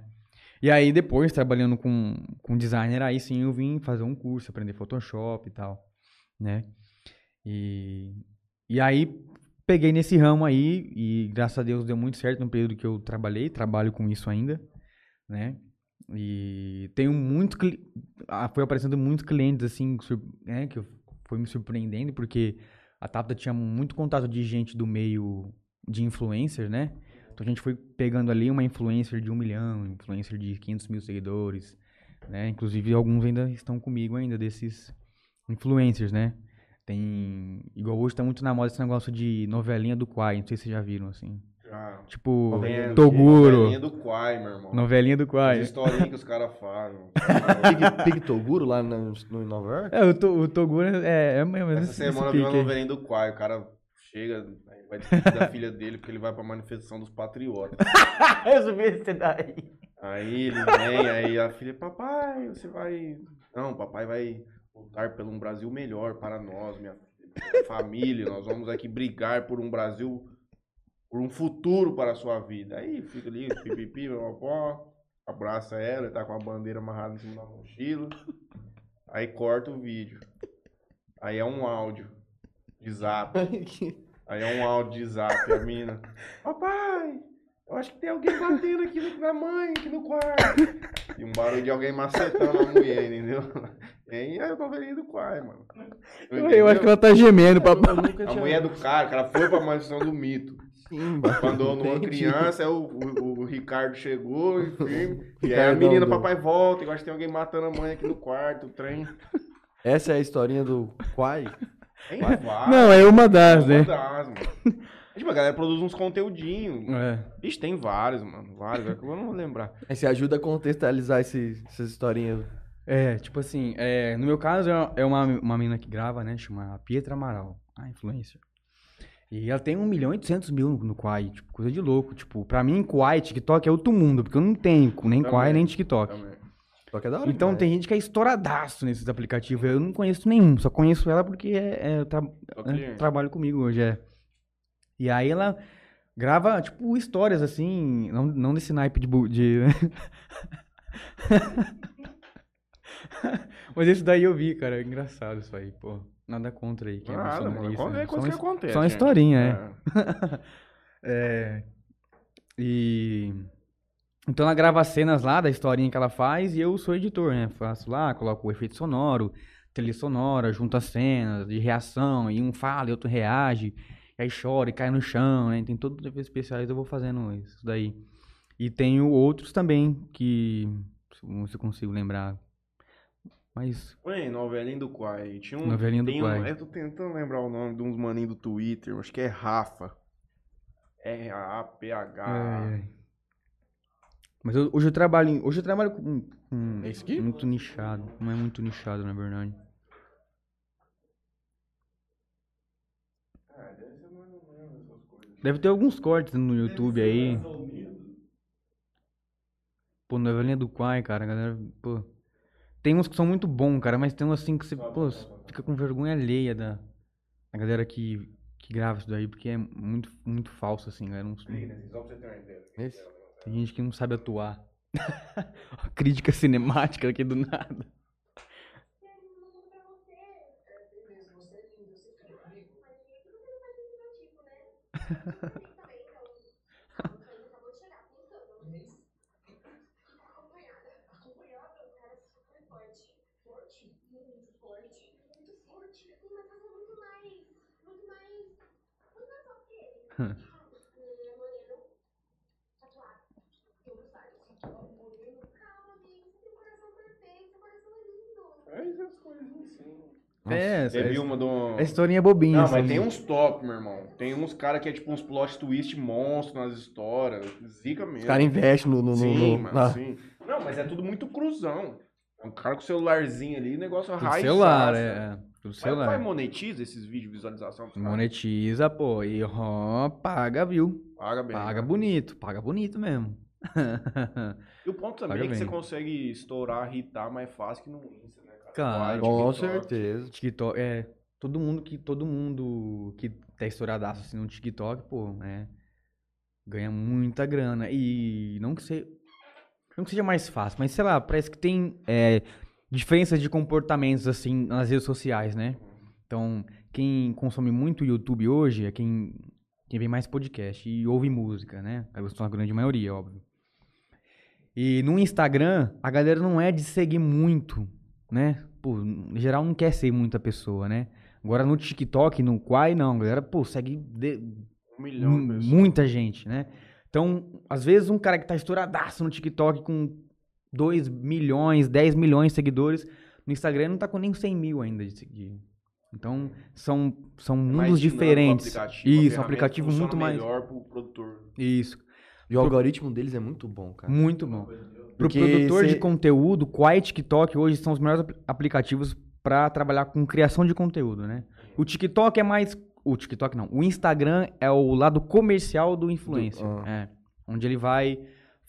E aí, depois, trabalhando com, com designer, aí sim eu vim fazer um curso, aprender Photoshop e tal, né? E, e aí, peguei nesse ramo aí, e graças a Deus deu muito certo no período que eu trabalhei, trabalho com isso ainda, né? E tenho muito, ah, foi aparecendo muitos clientes, assim, né, que foi me surpreendendo, porque a Tapta tinha muito contato de gente do meio de influencer, né? Então a gente foi pegando ali uma influencer de um milhão, influencer de 500 mil seguidores, né? Inclusive alguns ainda estão comigo ainda desses influencers, né? Tem, igual hoje tá muito na moda esse negócio de novelinha do Quai, não sei se vocês já viram, assim. Já. Tipo, tem Toguro, Novelinha do Quai, meu irmão. novelinha do Quai. As historinhas que os caras fazem. Pig, Pig Toguro lá no, no Nova York? É, o, to, o Toguro é, é mesmo. Essa esse- semana eu esse vi uma novelinha do Quai. O cara chega, vai despedir da filha dele porque ele vai pra manifestação dos patriotas. Eu vi esse daí. Aí ele vem, aí a filha, papai, você vai. Não, papai vai lutar por um Brasil melhor para nós, minha minha família. Nós vamos aqui brigar por um Brasil, por um futuro para a sua vida. Aí fica ali, pipipi, pó, abraça ela, ele tá com a bandeira amarrada em cima da mochila. Aí corta o vídeo. Aí é um áudio de zap. Aí é um áudio de zap, a mina. Papai, eu acho que tem alguém batendo aqui no- na mãe, aqui no quarto. E um barulho de alguém macetando a mulher, entendeu? E aí a novelinha do quarto, mano. Eu acho que ela tá gemendo, papai. Eu A mulher do cara, o cara foi pra manifestação do mito. Sim, Abandonou uma entendi. criança, aí o, o- o Ricardo chegou e firme. E aí a menina, do- papai volta, eu acho que tem alguém matando a mãe aqui no quarto, o trem. Essa é a historinha do Quai? Tem várias. Não, é uma das, uma né? das, mano. Tipo, a galera produz uns conteúdinhos. É. Bicho, tem vários, mano. Vários, é que eu não vou lembrar. Aí você ajuda a contextualizar esse- essas historinhas. É, tipo assim, é, no meu caso é é uma, uma menina que grava, né? Chama Pietra Amaral, a influencer. E ela tem 1 milhão e 800 mil no, Quai, tipo, coisa de louco. Tipo, pra mim, Quai, TikTok é outro mundo, porque eu não tenho nem Também. Quai nem TikTok. Também. Que é da hora Então demais. tem gente que é estouradaço nesses aplicativos. Eu não conheço nenhum, só conheço ela porque é, é, tra- é, trabalho comigo hoje, é. E aí ela grava, tipo, histórias assim, não, não desse naipe de. de... Mas esse daí eu vi, cara, é engraçado isso aí, pô. Nada contra aí. Quem é Nada, mano. bolsonarista, Qualquer né? coisa Só que uma- acontece. Só uma historinha, é. É. E. Então ela grava as cenas lá da historinha que ela faz e eu sou editor, né? Faço lá, coloco o efeito sonoro, trilha sonora, junto as cenas de reação, e um fala e outro reage, e aí chora e cai no chão, né? Tem todos os efeitos especiais, eu vou fazendo isso daí. E tenho outros também que. Se eu consigo lembrar. Mas. Ué, novelinha do Quai. Tinha um, Novelinha do tem um- Quai. Eu tô tentando lembrar o nome de uns maninhos do Twitter. Acho que é Rafa. R-A-A-P-H. É, é. Mas eu- hoje eu trabalho, em- hoje eu trabalho com, com Esse aqui? muito nichado, não é muito nichado na verdade. Deve ter alguns cortes no YouTube aí. Pô, novelinha do Quai, cara, a galera, pô. Tem uns que são muito bons, cara, mas tem uns assim que você, pô, fica com vergonha alheia da, da galera que, que grava isso daí, porque é muito, muito falso, assim, galera. Não, Só pra você ter uma ideia. Esse? tem gente que não sabe atuar. Crítica cinemática aqui do nada. Assim. É, Você essa, viu uma do. essa historinha é bobinha. Não, assim. mas tem uns top, meu irmão. Tem uns cara que é tipo uns plot twist monstro nas histórias. Zica mesmo. Os caras investem no, no, Sim, no- mano, na- sim. Não, mas é tudo muito cruzão. É um cara com o celularzinho ali, negócio raiz. celular, é. É. Tudo Mas vai celular. monetiza esses vídeos de visualização? dos? Monetiza, pô, e ó, paga, viu? Paga bem. Paga né? bonito, paga bonito mesmo. E o ponto também Paga é que você bem. consegue estourar, hitar mais fácil que no Insta, né, cara? Claro. Vai, Com TikTok. certeza. TikTok, é. Todo mundo que, todo mundo que tá estouradaço assim no TikTok, pô, né? Ganha muita grana. E não que, se, não que seja mais fácil, mas sei lá, parece que tem é, diferenças de comportamentos assim nas redes sociais, né? Então, quem consome muito YouTube hoje é quem, quem vê mais podcast e ouve música, né? A grande maioria, óbvio. E no Instagram, a galera não é de seguir muito, né? Pô, em geral não quer seguir muita pessoa, né? Agora no TikTok, no Quai, não, a galera, pô, segue de- Um milhão muita gente, né? Então, às vezes, um cara que tá estouradaço no TikTok com 2 milhões, 10 milhões de seguidores, no Instagram não tá com nem 100 mil ainda de seguir. Então, são, são É mundos diferentes. aplicativo, Isso, um aplicativo muito mais. melhor pro produtor. Isso, E o algoritmo deles é muito bom, cara. muito bom. Pro Porque produtor de cê- conteúdo, Quai e TikTok hoje são os melhores apl- aplicativos para trabalhar com criação de conteúdo, né? O TikTok é mais. O TikTok não. O Instagram é o lado comercial do influencer. Do- ah. é, onde ele vai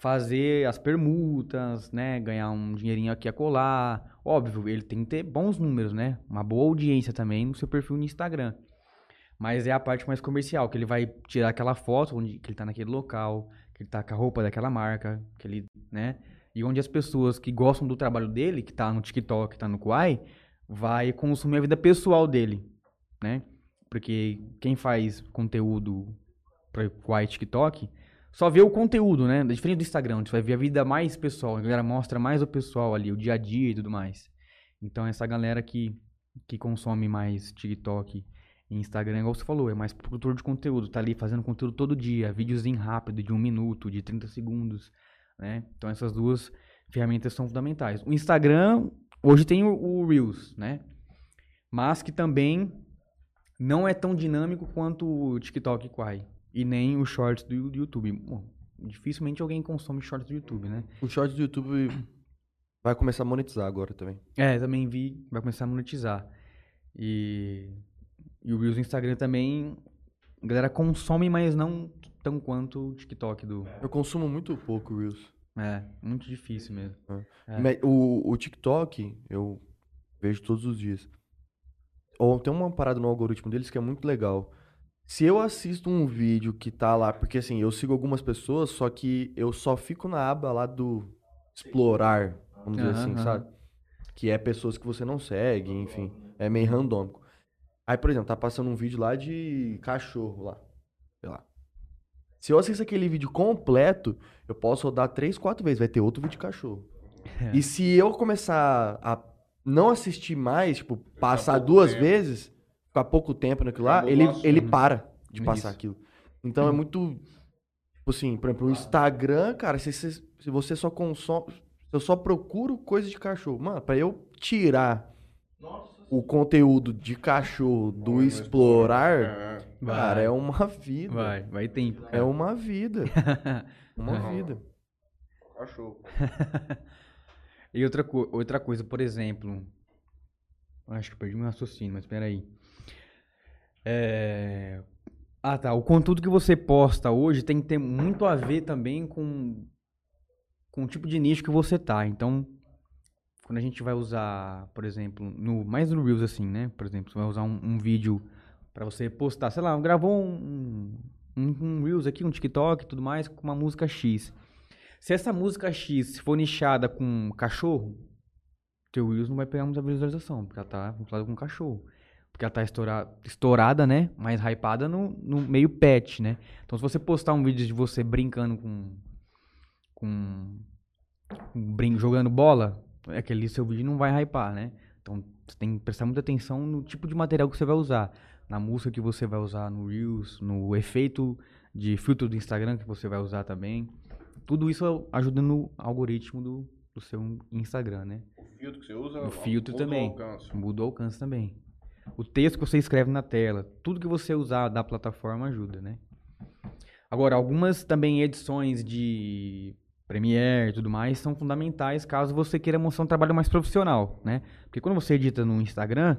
fazer as permutas, né? Ganhar um dinheirinho aqui a colar. Óbvio, ele tem que ter bons números, né? Uma boa audiência também no seu perfil no Instagram. Mas é a parte mais comercial, que ele vai tirar aquela foto onde que ele tá naquele local, que ele tá com a roupa daquela marca, que ele, né? E onde as pessoas que gostam do trabalho dele, que tá no TikTok, que tá no Quai, vai consumir a vida pessoal dele, né? Porque quem faz conteúdo para e TikTok só vê o conteúdo, né? Diferente do Instagram, onde você vai ver a vida mais pessoal, a galera mostra mais o pessoal ali, o dia a dia e tudo mais. Então essa galera que, que consome mais TikTok e Instagram, igual você falou, é mais produtor de conteúdo, tá ali fazendo conteúdo todo dia, videozinho rápido, de um minuto, de 30 segundos, né? Então essas duas ferramentas são fundamentais. O Instagram, hoje tem o, o Reels, né? Mas que também não é tão dinâmico quanto o TikTok Quai. E nem o Shorts do, do YouTube. Bom, dificilmente alguém consome Shorts do YouTube, né? O short do YouTube vai começar a monetizar agora também. É, também vi, vai começar a monetizar. E, e o Reels do Instagram também, a galera consome, mas não tão quanto o TikTok do... Eu consumo muito pouco Reels. É, muito difícil mesmo. É. Me- O, o TikTok, eu vejo todos os dias. Ou tem uma parada no algoritmo deles que é muito legal. Se eu assisto um vídeo que tá lá, porque assim, eu sigo algumas pessoas, só que eu só fico na aba lá do explorar, vamos dizer Aham, assim, sabe? Que é pessoas que você não segue, enfim. É meio randômico. Aí, por exemplo, tá passando um vídeo lá de cachorro lá. Sei lá. Se eu assisto aquele vídeo completo, eu posso rodar três, quatro vezes. Vai ter outro vídeo de cachorro. É. E se eu começar a não assistir mais, tipo, passar duas tempo. vezes, ficar pouco tempo naquilo lá, ele, ele para de passar Isso. aquilo. Então é muito. Tipo assim, por exemplo, o Instagram, cara, se, você- se você só consome. Eu só procuro coisa de cachorro. Mano, pra eu tirar o conteúdo de cachorro do Vai explorar, É. cara, Vai. é uma vida. Vai, vai tempo. É uma vida. Uma Não. vida. Cachorro. E outra, outra coisa, por exemplo. Acho que eu perdi meu raciocínio, mas peraí. É... Ah, tá. O conteúdo que você posta hoje tem que ter muito a ver também com, com o tipo de nicho que você tá. Então, quando a gente vai usar, por exemplo, no, mais no Reels assim, né? Por exemplo, você vai usar um, um vídeo pra você postar, sei lá, gravou um, um, um Reels aqui, um TikTok e tudo mais, com uma música X. Se essa música X for nichada com cachorro, teu Reels não vai pegar muita visualização, porque ela tá vinculada com cachorro. Porque ela tá estoura- estourada, né? Mais hypada no, no meio pet, né? Então se você postar um vídeo de você brincando com. com. com brin jogando bola, aquele seu vídeo não vai hypar, né? Então você tem que prestar muita atenção no tipo de material que você vai usar. Na música que você vai usar no Reels, no efeito de filtro do Instagram que você vai usar também. Tudo isso ajuda no algoritmo do, do seu Instagram, né? O filtro que você usa. O filtro muda o também. alcance. Muda o alcance também. O texto que você escreve na tela, tudo que você usar da plataforma ajuda, né? Agora, algumas também edições de Premiere e tudo mais são fundamentais caso você queira mostrar um trabalho mais profissional, né? Porque quando você edita no Instagram,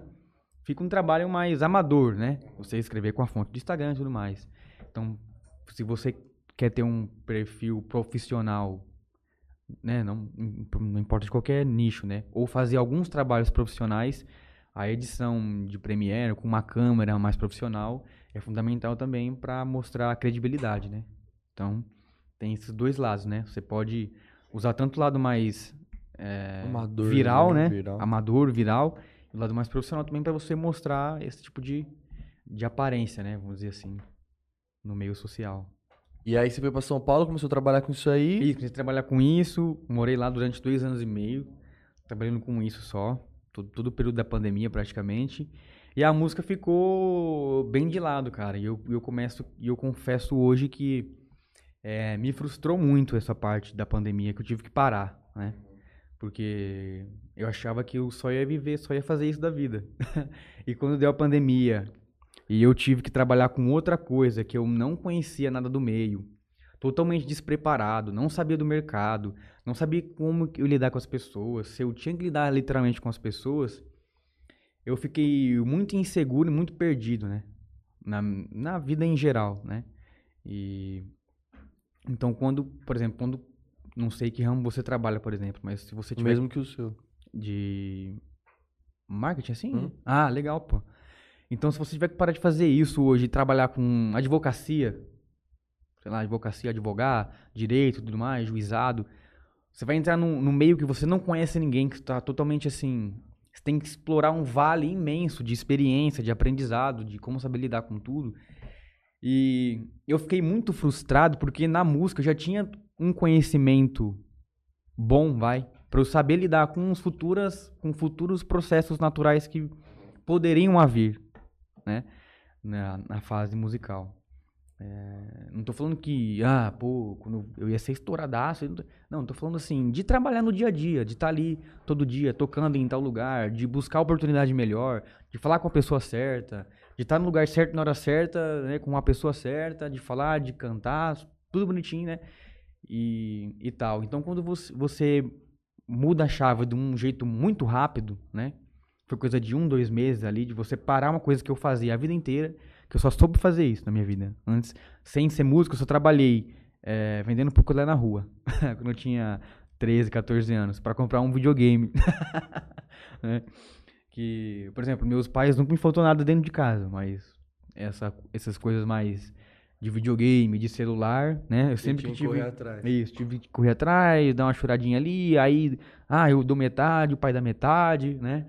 fica um trabalho mais amador, né? Você escrever com a fonte do Instagram e tudo mais. Então, se você quer ter um perfil profissional, né? Não, não importa de qualquer nicho, né? Ou fazer alguns trabalhos profissionais, a edição de Premiere com uma câmera mais profissional é fundamental também para mostrar a credibilidade, né? Então, tem esses dois lados, né? Você pode usar tanto o lado mais é, Amador, viral, né? Viral. Amador, viral, e o lado mais profissional também para você mostrar esse tipo de, de aparência, né? Vamos dizer assim, no meio social. E aí você veio pra São Paulo, começou a trabalhar com isso aí. E comecei a trabalhar com isso, morei lá durante dois anos e meio, trabalhando com isso só, todo, todo o período da pandemia praticamente. E a música ficou bem de lado, cara. E eu, eu começo, e eu confesso hoje que É, me frustrou muito essa parte da pandemia que eu tive que parar, né? Porque eu achava que eu só ia viver, só ia fazer isso da vida. e quando deu a pandemia e eu tive que trabalhar com outra coisa que eu não conhecia nada do meio, totalmente despreparado, não sabia do mercado, não sabia como eu lidar com as pessoas, se eu tinha que lidar literalmente com as pessoas, eu fiquei muito inseguro e muito perdido, né? Na, na vida em geral, né? E então quando, por exemplo, quando não sei que ramo você trabalha, por exemplo, mas se você tiver mesmo que o seu. de marketing assim? Hum. Ah, legal, pô. Então, se você tiver que parar de fazer isso hoje e trabalhar com advocacia, sei lá, advocacia, advogar, direito tudo mais, juizado, você vai entrar num, num meio que você não conhece ninguém, que está totalmente assim. Você tem que explorar um vale imenso de experiência, de aprendizado, de como saber lidar com tudo. E eu fiquei muito frustrado porque na música eu já tinha um conhecimento bom, vai, para eu saber lidar com os futuras, com futuros processos naturais que poderiam haver, né, na, na fase musical. É, não tô falando que, ah, pô, quando eu ia ser estouradaço. Não, tô- não, tô falando assim, de trabalhar no dia a dia, de estar ali todo dia tocando em tal lugar, de buscar oportunidade melhor, de falar com a pessoa certa, de estar no lugar certo na hora certa, né, com a pessoa certa, de falar, de cantar, tudo bonitinho, né? E, e tal. Então, quando você, você muda a chave de um jeito muito rápido, né? Foi coisa de um, dois meses ali, de você parar uma coisa que eu fazia a vida inteira, que eu só soube fazer isso na minha vida. Antes, sem ser músico, eu só trabalhei eh, vendendo picolé na rua, quando eu tinha 13, 14 anos, para comprar um videogame. né? Que, por exemplo, meus pais nunca me faltou nada dentro de casa, mas essa, essas coisas mais de videogame, de celular, né? Eu sempre que tive. correr atrás. Isso, tive que correr atrás, dar uma choradinha ali, aí, ah, eu dou metade, o pai dá metade, né?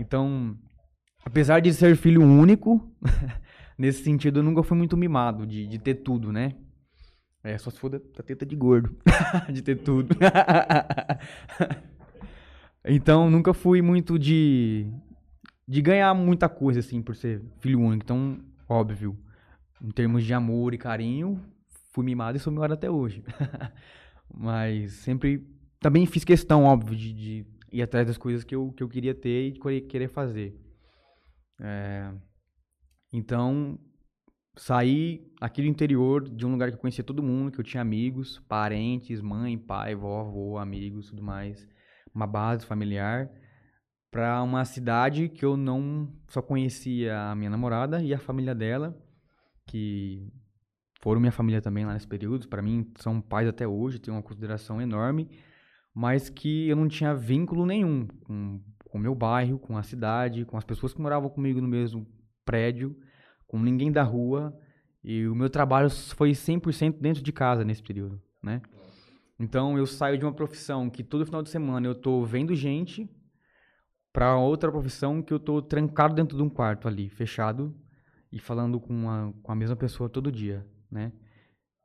Então, apesar de ser filho único, nesse sentido eu nunca fui muito mimado de, de ter tudo, né? É, só se for da, da teta de gordo, de ter tudo. então, nunca fui muito de, de ganhar muita coisa, assim, por ser filho único. Então, óbvio, em termos de amor e carinho, fui mimado e sou mimado até hoje. Mas sempre também fiz questão, óbvio, de, de ir atrás das coisas que eu, que eu queria ter e querer fazer. É, então, saí aqui do interior, de um lugar que eu conhecia todo mundo, que eu tinha amigos, parentes, mãe, pai, vó, avô, amigos, tudo mais. Uma base familiar. Pra uma cidade que eu não só conhecia a minha namorada e a família dela, que foram minha família também lá nesse período. Para mim, são pais até hoje, tenho uma consideração enorme, mas que eu não tinha vínculo nenhum com o meu bairro, com a cidade, com as pessoas que moravam comigo no mesmo prédio, com ninguém da rua. E o meu trabalho foi 100% dentro de casa nesse período, né? Então, eu saio de uma profissão que todo final de semana eu tô vendo gente para outra profissão que eu tô trancado dentro de um quarto ali, fechado, e falando com a, com a mesma pessoa todo dia, né?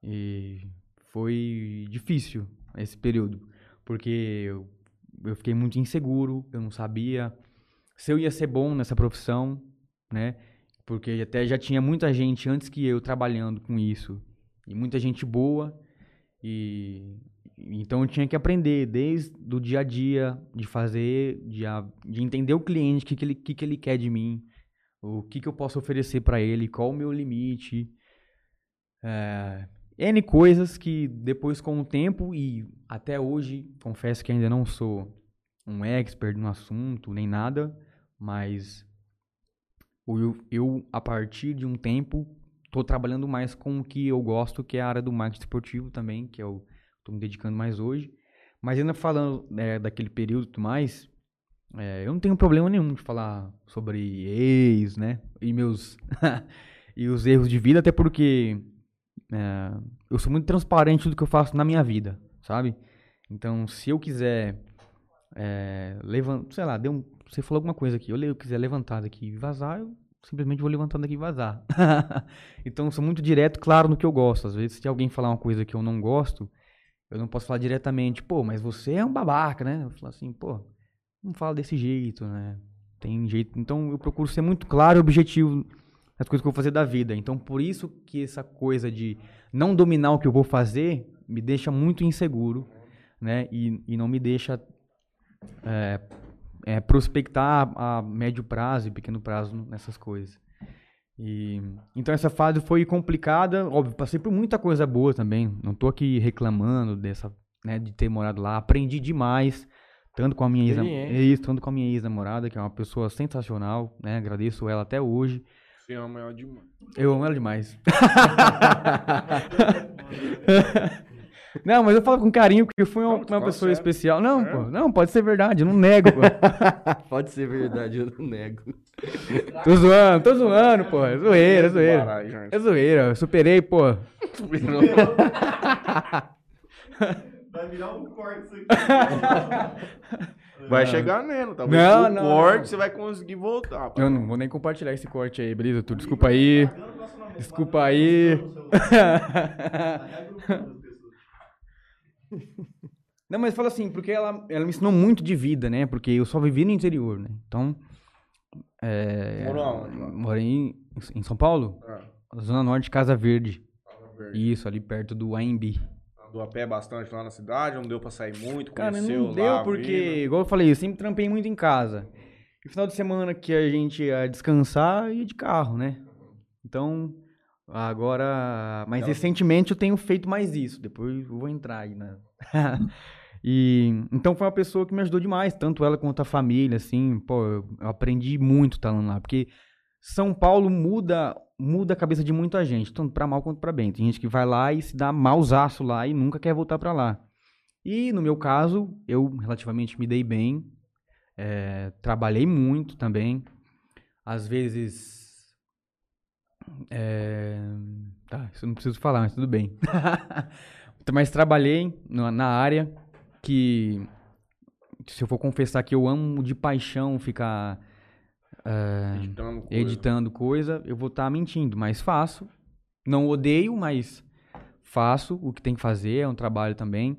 E foi difícil esse período, porque eu, eu fiquei muito inseguro, eu não sabia se eu ia ser bom nessa profissão, né? Porque até já tinha muita gente antes que eu trabalhando com isso, e muita gente boa, e então eu tinha que aprender desde o dia a dia de fazer, de, a- de entender o cliente, o que, que, ele, que, que ele quer de mim, o que, que eu posso oferecer para ele, qual o meu limite. É, N coisas que depois com o tempo e até hoje, confesso que ainda não sou um expert no assunto nem nada, mas eu, eu a partir de um tempo estou trabalhando mais com o que eu gosto, que é a área do marketing esportivo também, que eu estou me dedicando mais hoje. Mas ainda falando né, daquele período e tudo mais, é, eu não tenho problema nenhum de falar sobre ex, né? E meus e os erros de vida, até porque é, eu sou muito transparente do que eu faço na minha vida, sabe? Então, se eu quiser é, sei lá, deu um, você falou alguma coisa aqui, eu, eu quiser levantar daqui e vazar, eu simplesmente vou levantando daqui e vazar. então, sou muito direto, claro, no que eu gosto. Às vezes, se alguém falar uma coisa que eu não gosto, eu não posso falar diretamente, pô, mas você é um babaca, né? Eu falo assim, pô, não fala desse jeito, né? Tem jeito. Então eu procuro ser muito claro e objetivo as coisas que eu vou fazer da vida. Então, por isso que essa coisa de não dominar o que eu vou fazer me deixa muito inseguro, né? E, e não me deixa é, é, prospectar a, médio prazo e pequeno prazo nessas coisas. E, então essa fase foi complicada, óbvio, passei por muita coisa boa também. Não tô aqui reclamando dessa, né, de ter morado lá. Aprendi demais, tanto com a minha ex, Experiência. isso, tanto com a minha ex-namorada, que é uma pessoa sensacional, né? Agradeço ela até hoje. Você ama ela demais. Eu amo ela demais. Não, mas eu falo com carinho porque uma, Não, tu uma fala pessoa sério. especial. Não, É? pô, não, pode ser verdade, eu não nego, pô. Pode ser verdade, eu não nego. Tô zoando, tô zoando, pô. É zoeira, é zoeira. É zoeira, eu superei, pô. Vai virar um corte isso aqui. Vai chegar nele, talvez Não, no não, corte não. você vai conseguir voltar. pá. Eu não vou nem compartilhar esse corte aí, beleza? Tu desculpa aí. Desculpa aí. não usando o celular. Tá reagrupando as pessoas. Não, mas fala assim, porque ela, ela me ensinou muito de vida, né? Porque eu só vivi no interior, né? Então. É, Morou aonde? Morei em, em São Paulo, Ah, Zona Norte, Casa Verde. Casa Verde. Isso, ali perto do AMB. Andou a pé bastante lá na cidade, não deu pra sair muito, Cara, conheceu não deu porque, igual eu falei, eu sempre trampei muito em casa. E final de semana que a gente ia descansar, ia de carro, né? Então, agora... Mas recentemente eu tenho feito mais isso. Depois eu vou entrar aí, né? e, então foi uma pessoa que me ajudou demais, tanto ela quanto a família, assim. Pô, eu aprendi muito estando lá, porque São Paulo muda muda a cabeça de muita gente, tanto pra mal quanto pra bem. Tem gente que vai lá e se dá mausaço lá e nunca quer voltar pra lá. E no meu caso, eu relativamente me dei bem, é, trabalhei muito também. Às vezes. É, tá, isso eu não preciso falar, mas tudo bem. mas trabalhei na, área que, se eu for confessar que eu amo de paixão ficar é, Editando coisa. editando coisa, eu vou estar mentindo, mas faço. Não odeio, mas faço o que tem que fazer, é um trabalho também.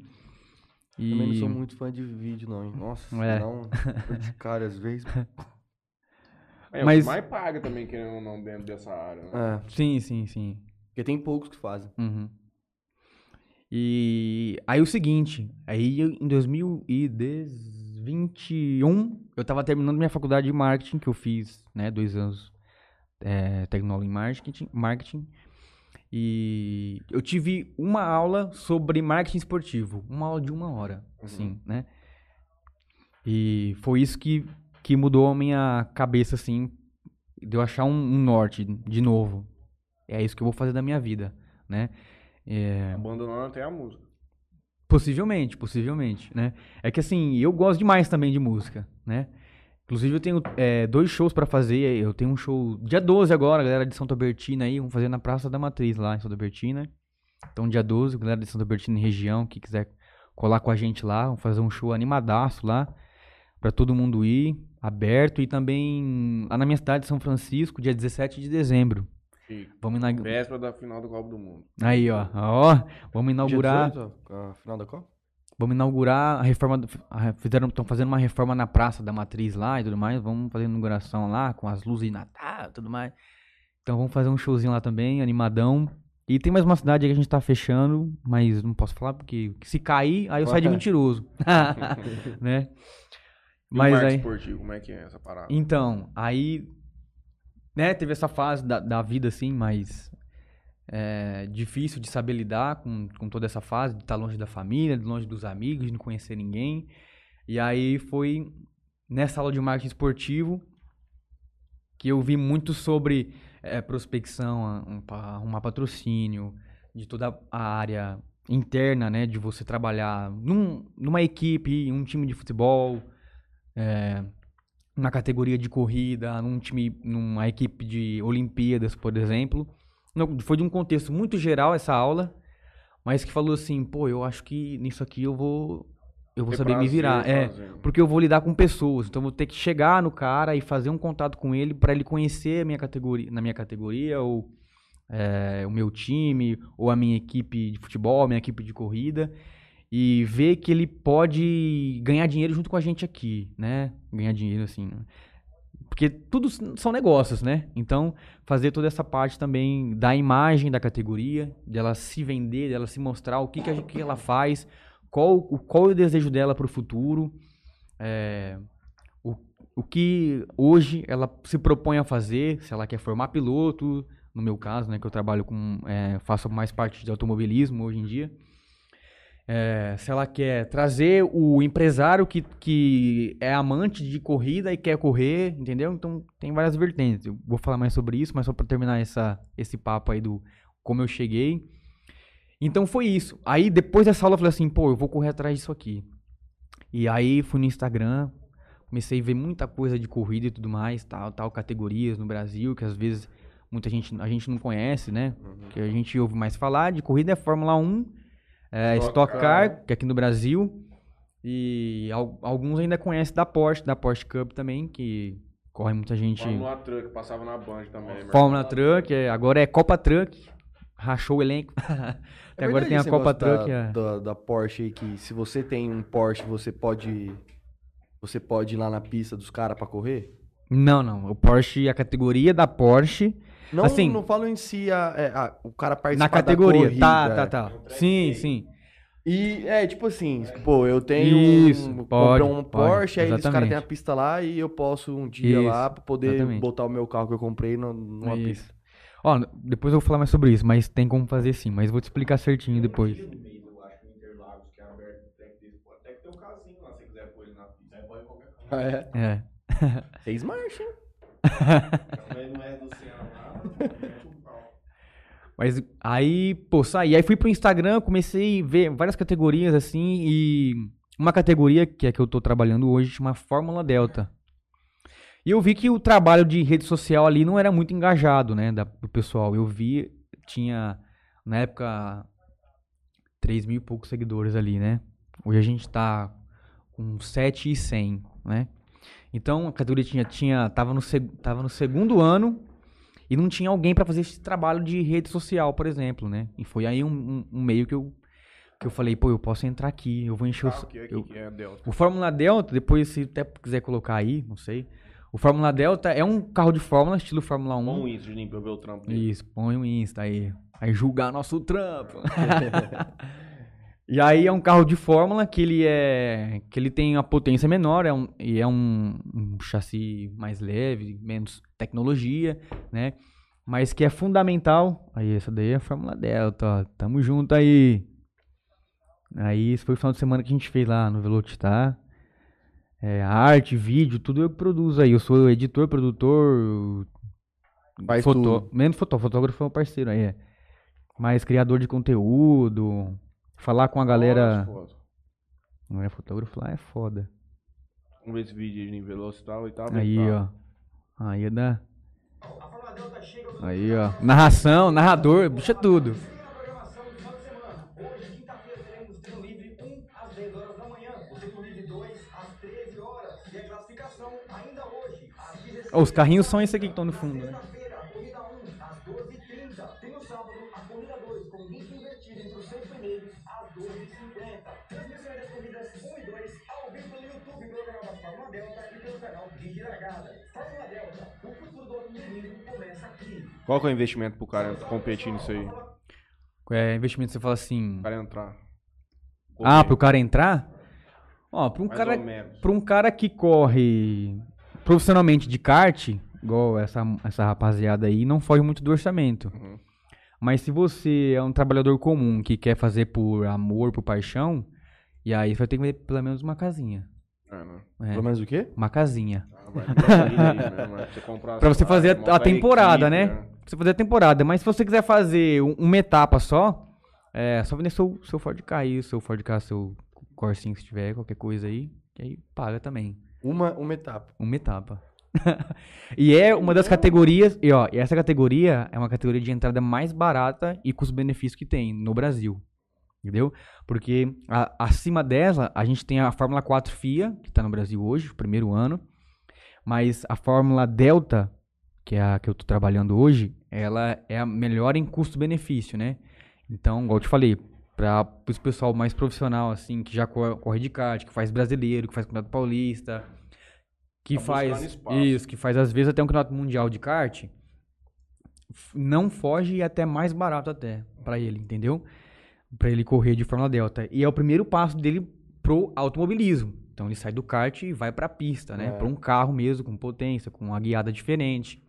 E Também não sou muito fã de vídeo, não, hein? Nossa, É. não. tô de cara às vezes. É, Mas- o que mais paga também, querendo ou não, dentro dessa área. Né? É, sim, sim, sim. porque tem poucos que fazem. Uhum. E aí o seguinte, aí em 2021 eu tava terminando minha faculdade de marketing que eu fiz, né, dois anos é, tecnólogo em marketing, marketing e eu tive uma aula sobre marketing esportivo, uma aula de uma hora, assim, né? E foi isso que, que mudou a minha cabeça, assim, de eu achar um, um norte de novo. É isso que eu vou fazer da minha vida, né? É, Abandonando até a música. Possivelmente, possivelmente, né? É que assim, eu gosto demais também de música, né? Inclusive eu tenho é, dois shows pra fazer, eu tenho um show dia 12 agora, galera de Santa Bertina aí, vamos fazer na Praça da Matriz lá em Santa Bertina. Então dia 12, galera de Santa Bertina e região, que quiser colar com a gente lá, vamos fazer um show animadaço lá, pra todo mundo ir, aberto, e também lá na minha cidade, São Francisco, dia 17 de dezembro. Fica. Vamos inaugurar... Véspera da final do Copa do Mundo. Aí, ó, ó, vamos inaugurar... Dia 18, ó, a final da Copa? Vamos inaugurar a reforma. do- Fizeram, estão fazendo uma reforma na Praça da Matriz lá e tudo mais. Vamos fazer a inauguração lá com as luzes de Natal e tudo mais. Então vamos fazer um showzinho lá também, animadão. E tem mais uma cidade aí que a gente tá fechando, mas não posso falar porque se cair, aí eu saio de mentiroso. né? E Mas o marketing aí. esportivo, como é que é essa parada? Então, aí, né, teve essa fase da, da vida, assim, mais é, difícil de saber lidar com, com toda essa fase, de estar longe da família, de longe dos amigos, de não conhecer ninguém. E aí foi nessa aula de marketing esportivo que eu vi muito sobre é, prospecção, um, arrumar patrocínio, de toda a área interna, né, de você trabalhar num, numa equipe, um time de futebol, é, na categoria de corrida, num time, numa equipe de Olimpíadas, por exemplo. Não, foi de um contexto muito geral essa aula, mas que falou assim, pô, eu acho que nisso aqui eu vou eu vou saber me virar. É, fazendo. porque eu vou lidar com pessoas, então eu vou ter que chegar no cara e fazer um contato com ele para ele conhecer a minha categoria, na minha categoria ou é, o meu time ou a minha equipe de futebol, a minha equipe de corrida e ver que ele pode ganhar dinheiro junto com a gente aqui, né? Ganhar dinheiro assim, né? Porque tudo são negócios, né? Então, fazer toda essa parte também da imagem da categoria, dela se vender, dela se mostrar o que, que, que ela faz, qual, qual é o desejo dela para o futuro, é, o, o que hoje ela se propõe a fazer, se ela quer formar piloto, no meu caso, né, que eu trabalho com, é, faço mais parte de automobilismo hoje em dia. É, se ela quer trazer o empresário que, que é amante de corrida e quer correr, entendeu? Então tem várias vertentes. Eu vou falar mais sobre isso, mas só para terminar essa, esse papo aí do como eu cheguei. Então foi isso. Aí depois dessa aula eu falei assim, pô, eu vou correr atrás disso aqui. E aí fui no Instagram, comecei a ver muita coisa de corrida e tudo mais, tal, tal, categorias no Brasil, que às vezes muita gente, a gente não conhece, né? Que a gente ouve mais falar de corrida é Fórmula 1, é, Stock Stock Car. Que é aqui no Brasil. E al- alguns ainda conhecem da Porsche, da Porsche Cup também, que corre muita gente. Fórmula Truck, passava na Band também. mas- Fórmula Truck, é, agora é Copa Truck. Rachou o elenco. Até É agora tem a Copa Truck. Da, é. da, da Porsche aí, que se você tem um Porsche, você pode. Você pode ir lá na pista dos caras pra correr? Não, não. O Porsche, a categoria da Porsche. Não, Assim- não falo em si a, é, a- o cara participar Na categoria. da corrida. tá, tá, tá. Sim, sim. E é tipo assim, pô, eu tenho Isso, um, pode, comprei um pode, Porsche, aí os caras exatamente. têm a pista lá e eu posso um dia Isso, lá pra poder exatamente. botar o meu carro que eu comprei no- numa Isso. pista. Ó, depois eu vou falar mais sobre isso, mas tem como fazer sim. Mas vou te explicar certinho depois. Eu acho que no Interlagos, que é aberto, tem que ter, até que ter um casinho lá, se você quiser pôr ele na pista. É, pode qualquer carro. Ah, é? É. Seis marchas, hein? Mas não é do Senna Mas aí, pô, saí. Aí fui pro Instagram, comecei a ver várias categorias assim e uma categoria que é que eu tô trabalhando hoje chama Fórmula Delta. E eu vi que o trabalho de rede social ali não era muito engajado, né, da- do pessoal. Eu vi, tinha na época 3 mil e poucos seguidores ali, né? Hoje a gente tá com 7 e 100, né? Então a categoria tinha, tinha tava, no, tava no segundo ano e não tinha alguém pra fazer esse trabalho de rede social, por exemplo, né? E foi aí um, um- um meio que eu, que eu falei, pô, eu posso entrar aqui, eu vou encher o... Carro que é, eu- que é Delta. o Fórmula Delta, depois se até quiser colocar aí, não sei. O Fórmula Delta é um carro de Fórmula, estilo Fórmula 1. Bom isso, Juninho, pra eu ver o trampo dele. Isso, põe um Insta aí. Aí julgar nosso trampo. e aí é um carro de Fórmula que ele é. que ele tem a potência menor, é um, e é um, um chassi mais leve, menos tecnologia, né? Mas que é fundamental. Aí, essa daí é a Fórmula Delta, ó. Tamo junto aí. Aí, esse foi o final de semana que a gente fez lá no Velocitar. É, arte, vídeo, tudo eu produzo aí. Eu sou editor, produtor, Faz tudo. Menos fotó, fotógrafo é um parceiro aí, é. Mas criador de conteúdo, falar com a galera. Não é fotógrafo lá, é foda. Vamos ver esse vídeo aí em Velocital e tal. Aí, tá. ó. Aí é da. Aí, ó. Narração, narrador, bicho é tudo. Na programação do final de semana. Hoje, quinta-feira, teremos treino livre 1 às 10 horas da manhã. O treino livre 2 às 13 horas. E a classificação ainda hoje, às 16 Ó, os carrinhos são esse aqui que estão no fundo, né? Qual que é o investimento pro cara competir nisso aí? O É, investimento, você fala assim. cara entrar. Ah, pro cara entrar? Ó, pra um Mais cara. Pra um cara que corre profissionalmente de kart, igual essa, essa rapaziada aí, não foge muito do orçamento. Uhum. Mas se você é um trabalhador comum que quer fazer por amor, por paixão, e aí você vai ter que ver pelo menos uma casinha. Ah, não. É, Pelo menos o quê? uma casinha. Ah, vai ter corrida aí mesmo, né? Você comprar, Pra você fazer a- a temporada, equipe, né? Pra você fazer a temporada. Mas se você quiser fazer um- uma etapa só, é só vender seu, seu Ford Ka aí, seu Ford Ka, seu Corsinho se tiver, qualquer coisa aí, que aí paga também. Uma, uma etapa. Uma etapa. e é uma das categorias. E ó, e essa categoria é uma categoria de entrada mais barata e custo-benefício que tem no Brasil. Entendeu? Porque a- acima dela, a gente tem a Fórmula 4 FIA, que tá no Brasil hoje, primeiro ano. Mas a Fórmula Delta, que é a que eu tô trabalhando hoje, ela é a melhor em custo-benefício, né? Então, igual eu te falei, para os pessoal mais profissional, assim, que já cor- corre de kart, que faz brasileiro, que faz campeonato paulista, que Tá faz isso, que faz às vezes até um campeonato mundial de kart, não foge e é até mais barato até pra ele, entendeu? Pra ele correr de Fórmula Delta. E é o primeiro passo dele pro automobilismo. Então ele sai do kart e vai pra pista, né? É. Pra um carro mesmo com potência, com uma guiada diferente.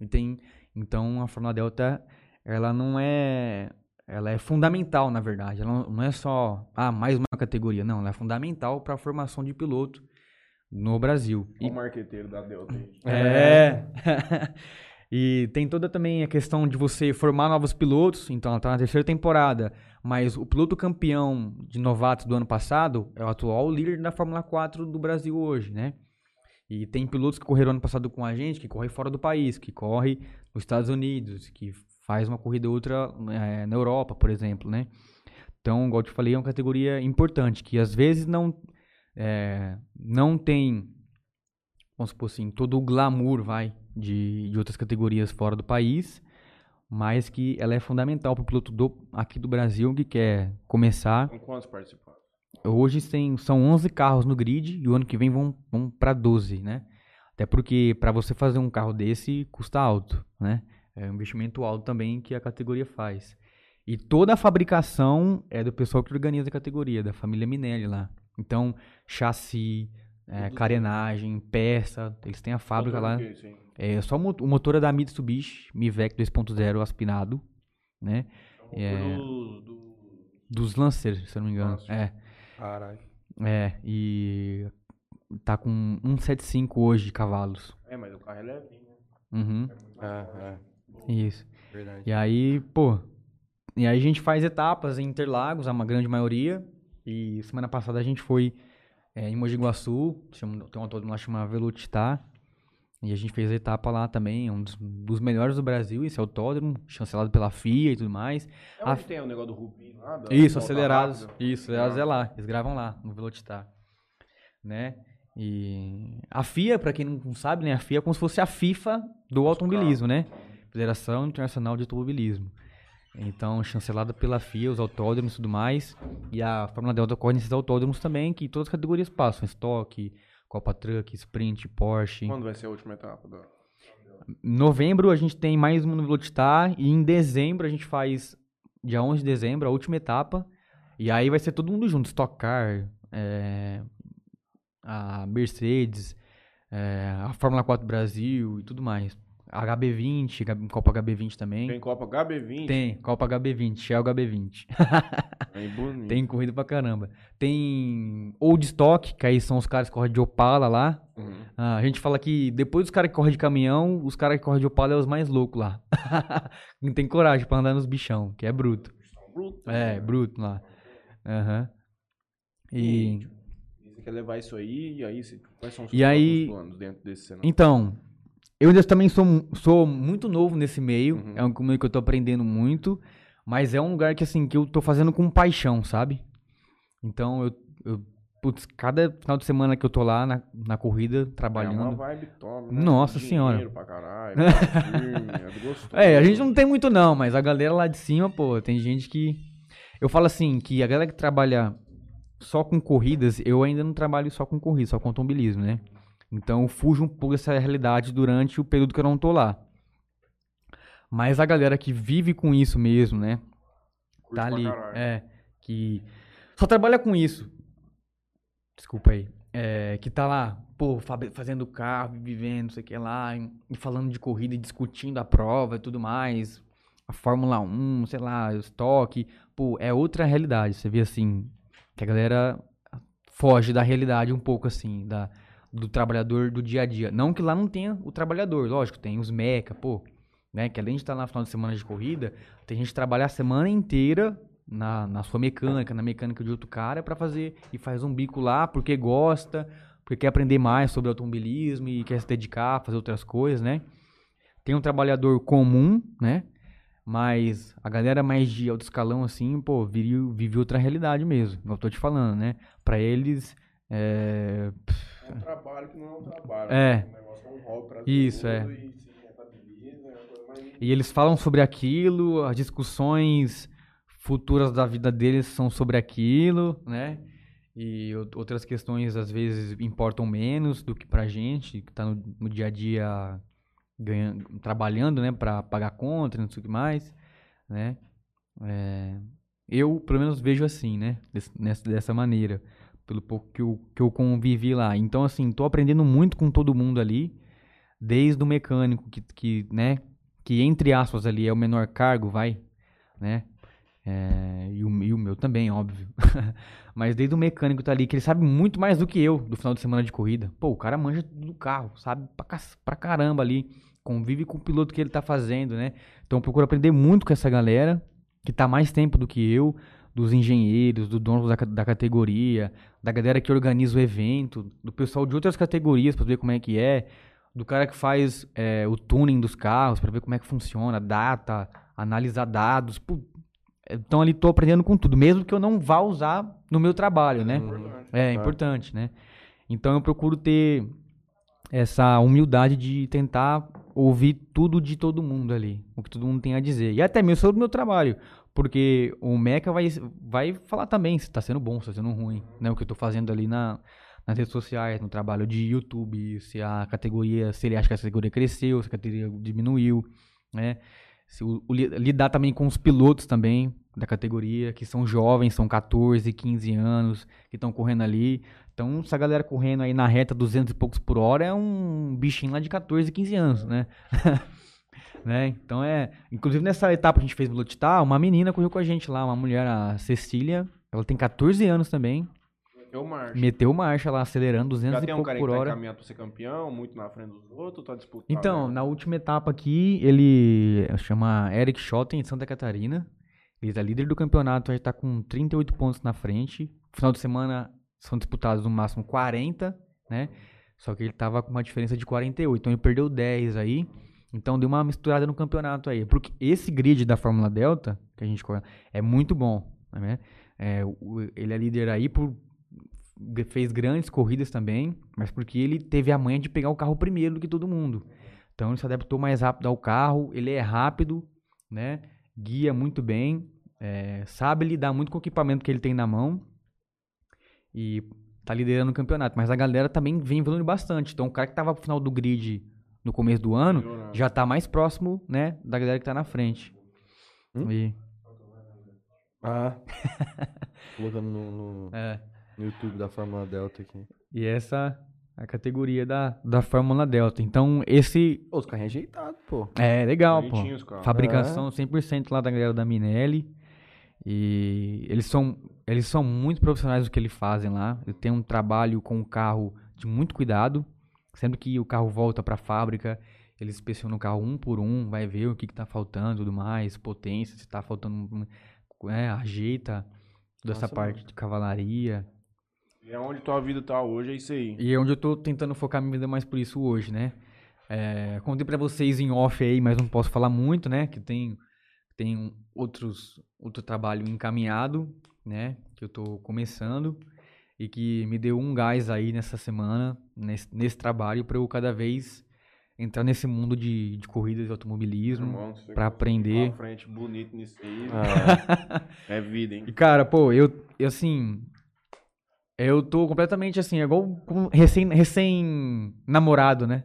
E tem, então a Fórmula Delta, ela não é ela é fundamental, na verdade. Ela não- é só ah, mais uma categoria, não, ela é fundamental para a formação de piloto no Brasil. O marqueteiro da Delta aí. É. e tem toda também a questão de você formar novos pilotos. Então, ela tá na terceira temporada. Mas o piloto campeão de novatos do ano passado é o atual líder da Fórmula 4 do Brasil hoje, né? E tem pilotos que correram ano passado com a gente, que correm fora do país, que corre nos Estados Unidos, que faz uma corrida ou outra eh, na Europa, por exemplo, né? Então, igual eu te falei, é uma categoria importante, que às vezes não, eh, não tem vamos supor assim, todo o glamour, vai, de, de outras categorias fora do país, mas que ela é fundamental para o piloto do, aqui do Brasil que quer começar. Com quantos participantes? Hoje tem, são 11 carros no grid e o ano que vem vão, vão para 12, né? Até porque para você fazer um carro desse custa alto, né? É um investimento alto também que a categoria faz. E toda a fabricação é do pessoal que organiza a categoria, da família Minelli lá. Então, chassi, é, carenagem, peça, eles têm a fábrica lá. É só o mo- o motor é da Mitsubishi Mivec 2.0 aspinado, né? É o É. do- do- Dos Lancers, se eu não me engano. É, Caralho. é, e tá com 175 hoje de cavalos. É, mas o carro é levinho, né? Uhum, É, isso. é, verdade. E aí, pô, e aí a gente faz etapas em Interlagos, a uma grande maioria. E semana passada a gente foi é, em Mogi Guaçu, chama- tem um autódromo lá que chama Velocitar. E a gente fez a etapa lá também, um dos, dos melhores do Brasil, esse autódromo, chancelado pela FIA e tudo mais. É A- onde tem o negócio do Rubinho lá? da Isso, acelerados. Isso, acelerados é lá. Eles gravam lá, no Velocitar. Né? E a FIA, pra quem não sabe, né? A FIA é como se fosse a FIFA do automobilismo, né? Federação Internacional de Automobilismo. Então, chancelada pela FIA, os autódromos e tudo mais. E a Fórmula Delta corre nesses autódromos também, que todas as categorias passam. Estoque, Copa Truck, Sprint, Porsche. Quando vai ser a última etapa? Em novembro a gente tem mais uma no Velocitar e em dezembro a gente faz, dia 11 de dezembro, a última etapa. E aí vai ser todo mundo junto, Stock Car, é, a Mercedes, é, a Fórmula 4 Brasil e tudo mais. A HB20, H- Copa HB20 também. Tem Copa HB20? Tem, Copa HB20, Shell HB20. Bem bonito. Tem corrida pra caramba. Tem Old Stock, que aí são os caras que correm de Opala lá. Uhum. Ah, a gente fala que depois dos caras que correm de caminhão, os caras que correm de Opala é os mais loucos lá. Não tem coragem pra andar nos bichão, que é bruto. Bruto. É, bruto lá. Aham. E. E Você quer levar isso aí, e aí quais são os E aí- planos dentro desse cenário? Então, eu ainda também sou, sou muito novo nesse meio. Uhum. É um meio que eu tô aprendendo muito. Mas é um lugar que, assim, que eu tô fazendo com paixão, sabe? Então, eu. eu putz, cada final de semana que eu tô lá na, na corrida, É uma trabalhando. vibe top, né? Nossa Dinheiro senhora. pra caralho, tá firme, é gostoso. É, a gente não tem muito não, mas a galera lá de cima, pô, tem gente que. Eu falo assim, que a galera que trabalha só com corridas, eu ainda não trabalho só com corrida, só com automobilismo, né? Então eu fujo um pouco dessa realidade durante o período que eu não tô lá. Mas a galera que vive com isso mesmo, né? Curte tá ali. É. Que só trabalha com isso. Desculpa aí. É, que tá lá, pô, fazendo carro, vivendo, não sei o que lá, e e falando de corrida e discutindo a prova e tudo mais. A Fórmula 1, sei lá, o estoque. Pô, é outra realidade. Você vê assim, que a galera foge da realidade um pouco assim, da, do trabalhador do dia a dia. Não que lá não tenha o trabalhador, lógico, tem os meca, pô, né? Que além de estar no final de semana de corrida, tem gente que trabalha a semana inteira na, na sua mecânica, na mecânica de outro cara pra fazer e faz um bico lá porque gosta, porque quer aprender mais sobre automobilismo e quer se dedicar, fazer outras coisas, né? Tem um trabalhador comum, né? Mas a galera mais de alto escalão, assim, pô, vive, vive outra realidade mesmo, eu tô te falando, né? Pra eles, é... É um trabalho que não é um trabalho. É. né? É um hobby prazeroso Isso, é. E é mais... E eles falam sobre aquilo, as discussões futuras da vida deles são sobre aquilo, né? E ou- outras questões, às vezes, importam menos do que pra gente, que tá no, no dia a dia ganhando, trabalhando, né, pra pagar conta, não sei o que mais, né. É, eu, pelo menos, vejo assim, né, desse- nessa, dessa maneira, pelo pouco que eu, que eu convivi lá. Então, assim, tô aprendendo muito com todo mundo ali, desde o mecânico, que, que né, que entre aspas ali é o menor cargo, vai, né, é, e, o, e o meu também, óbvio. Mas desde o mecânico tá ali, que ele sabe muito mais do que eu do final de semana de corrida. Pô, o cara manja do carro, sabe pra, pra caramba ali. Convive com o piloto que ele tá fazendo, né? Então eu procuro aprender muito com essa galera, que tá mais tempo do que eu, dos engenheiros, do dono da, da categoria, da galera que organiza o evento, do pessoal de outras categorias pra ver como é que é, do cara que faz é, o tuning dos carros pra ver como é que funciona, data, analisar dados. Pô, então ali tô aprendendo com tudo, mesmo que eu não vá usar no meu trabalho, né? É importante, né? Então eu procuro ter essa humildade de tentar ouvir tudo de todo mundo ali, o que todo mundo tem a dizer. E até mesmo sobre o meu trabalho, porque o Meca vai, vai falar também se tá sendo bom, se tá sendo ruim, né? O que eu tô fazendo ali na, nas redes sociais, no trabalho de YouTube, se a categoria, se ele acha que a categoria cresceu, se a categoria diminuiu, né? Se o- o li- lidar também com os pilotos também da categoria, que são jovens, são 14, 15 anos, que estão correndo ali. Então, essa galera correndo aí na reta 200 e poucos por hora é um bichinho lá de 14, 15 anos, né? né? Então é. Inclusive nessa etapa que a gente fez no Lotitá, uma menina correu com a gente lá, uma mulher, a Cecília. Ela tem 14 anos também. Eu marcho. Meteu marcha lá, acelerando 200 Já e tem um pouco cara por que tá hora. encaminhado pra ser campeão, muito na frente dos outros, tá disputado. Então, né? na última etapa aqui, ele chama Eric Schotten, de Santa Catarina. Ele tá líder do campeonato, ele tá com 38 pontos na frente. Final de semana são disputados no máximo 40, né? Só que ele tava com uma diferença de 48, então ele perdeu 10 aí. Então deu uma misturada no campeonato aí. Porque esse grid da Fórmula Delta, que a gente corre, é muito bom, né? É, ele é líder aí por fez grandes corridas também, mas porque ele teve a manha de pegar o carro primeiro do que todo mundo. Então ele se adaptou mais rápido ao carro, ele é rápido, né? Guia muito bem, é, sabe lidar muito com o equipamento que ele tem na mão e tá liderando o campeonato. Mas a galera também vem evoluindo bastante. Então o cara que tava pro final do grid no começo do ano já tá mais próximo, né, da galera que tá na frente. Hum? E, Ah. Colocando no, no- é, no YouTube da Fórmula Delta aqui. e essa é a categoria da, da Fórmula Delta. Então esse os carrinhos ajeitados, pô. é legal, pô. Fabricação 100% lá da galera da Minelli. E eles são, eles são muito profissionais do que eles fazem lá. Eles têm um trabalho com o carro de muito cuidado. Sempre que o carro volta para a fábrica, eles inspecionam o carro um por um, vai ver o que, que tá faltando, tudo mais, potência, se tá faltando, é, ajeita toda essa parte de cavalaria. E é onde tua vida tá hoje, é isso aí. E é onde eu tô tentando focar minha vida mais por isso hoje, né? É, contei pra vocês em off aí, mas não posso falar muito, né? Que tem, tem outros, outro trabalho encaminhado, né? Que eu tô começando e que me deu um gás aí nessa semana, nesse, nesse trabalho, pra eu cada vez entrar nesse mundo de, de corridas de automobilismo. Conseguiu aprender. Pra frente, bonito nisso aí. Ah, É vida, hein? E, cara, pô, eu, eu, assim. Eu tô completamente assim, é igual com recém, recém-namorado, né?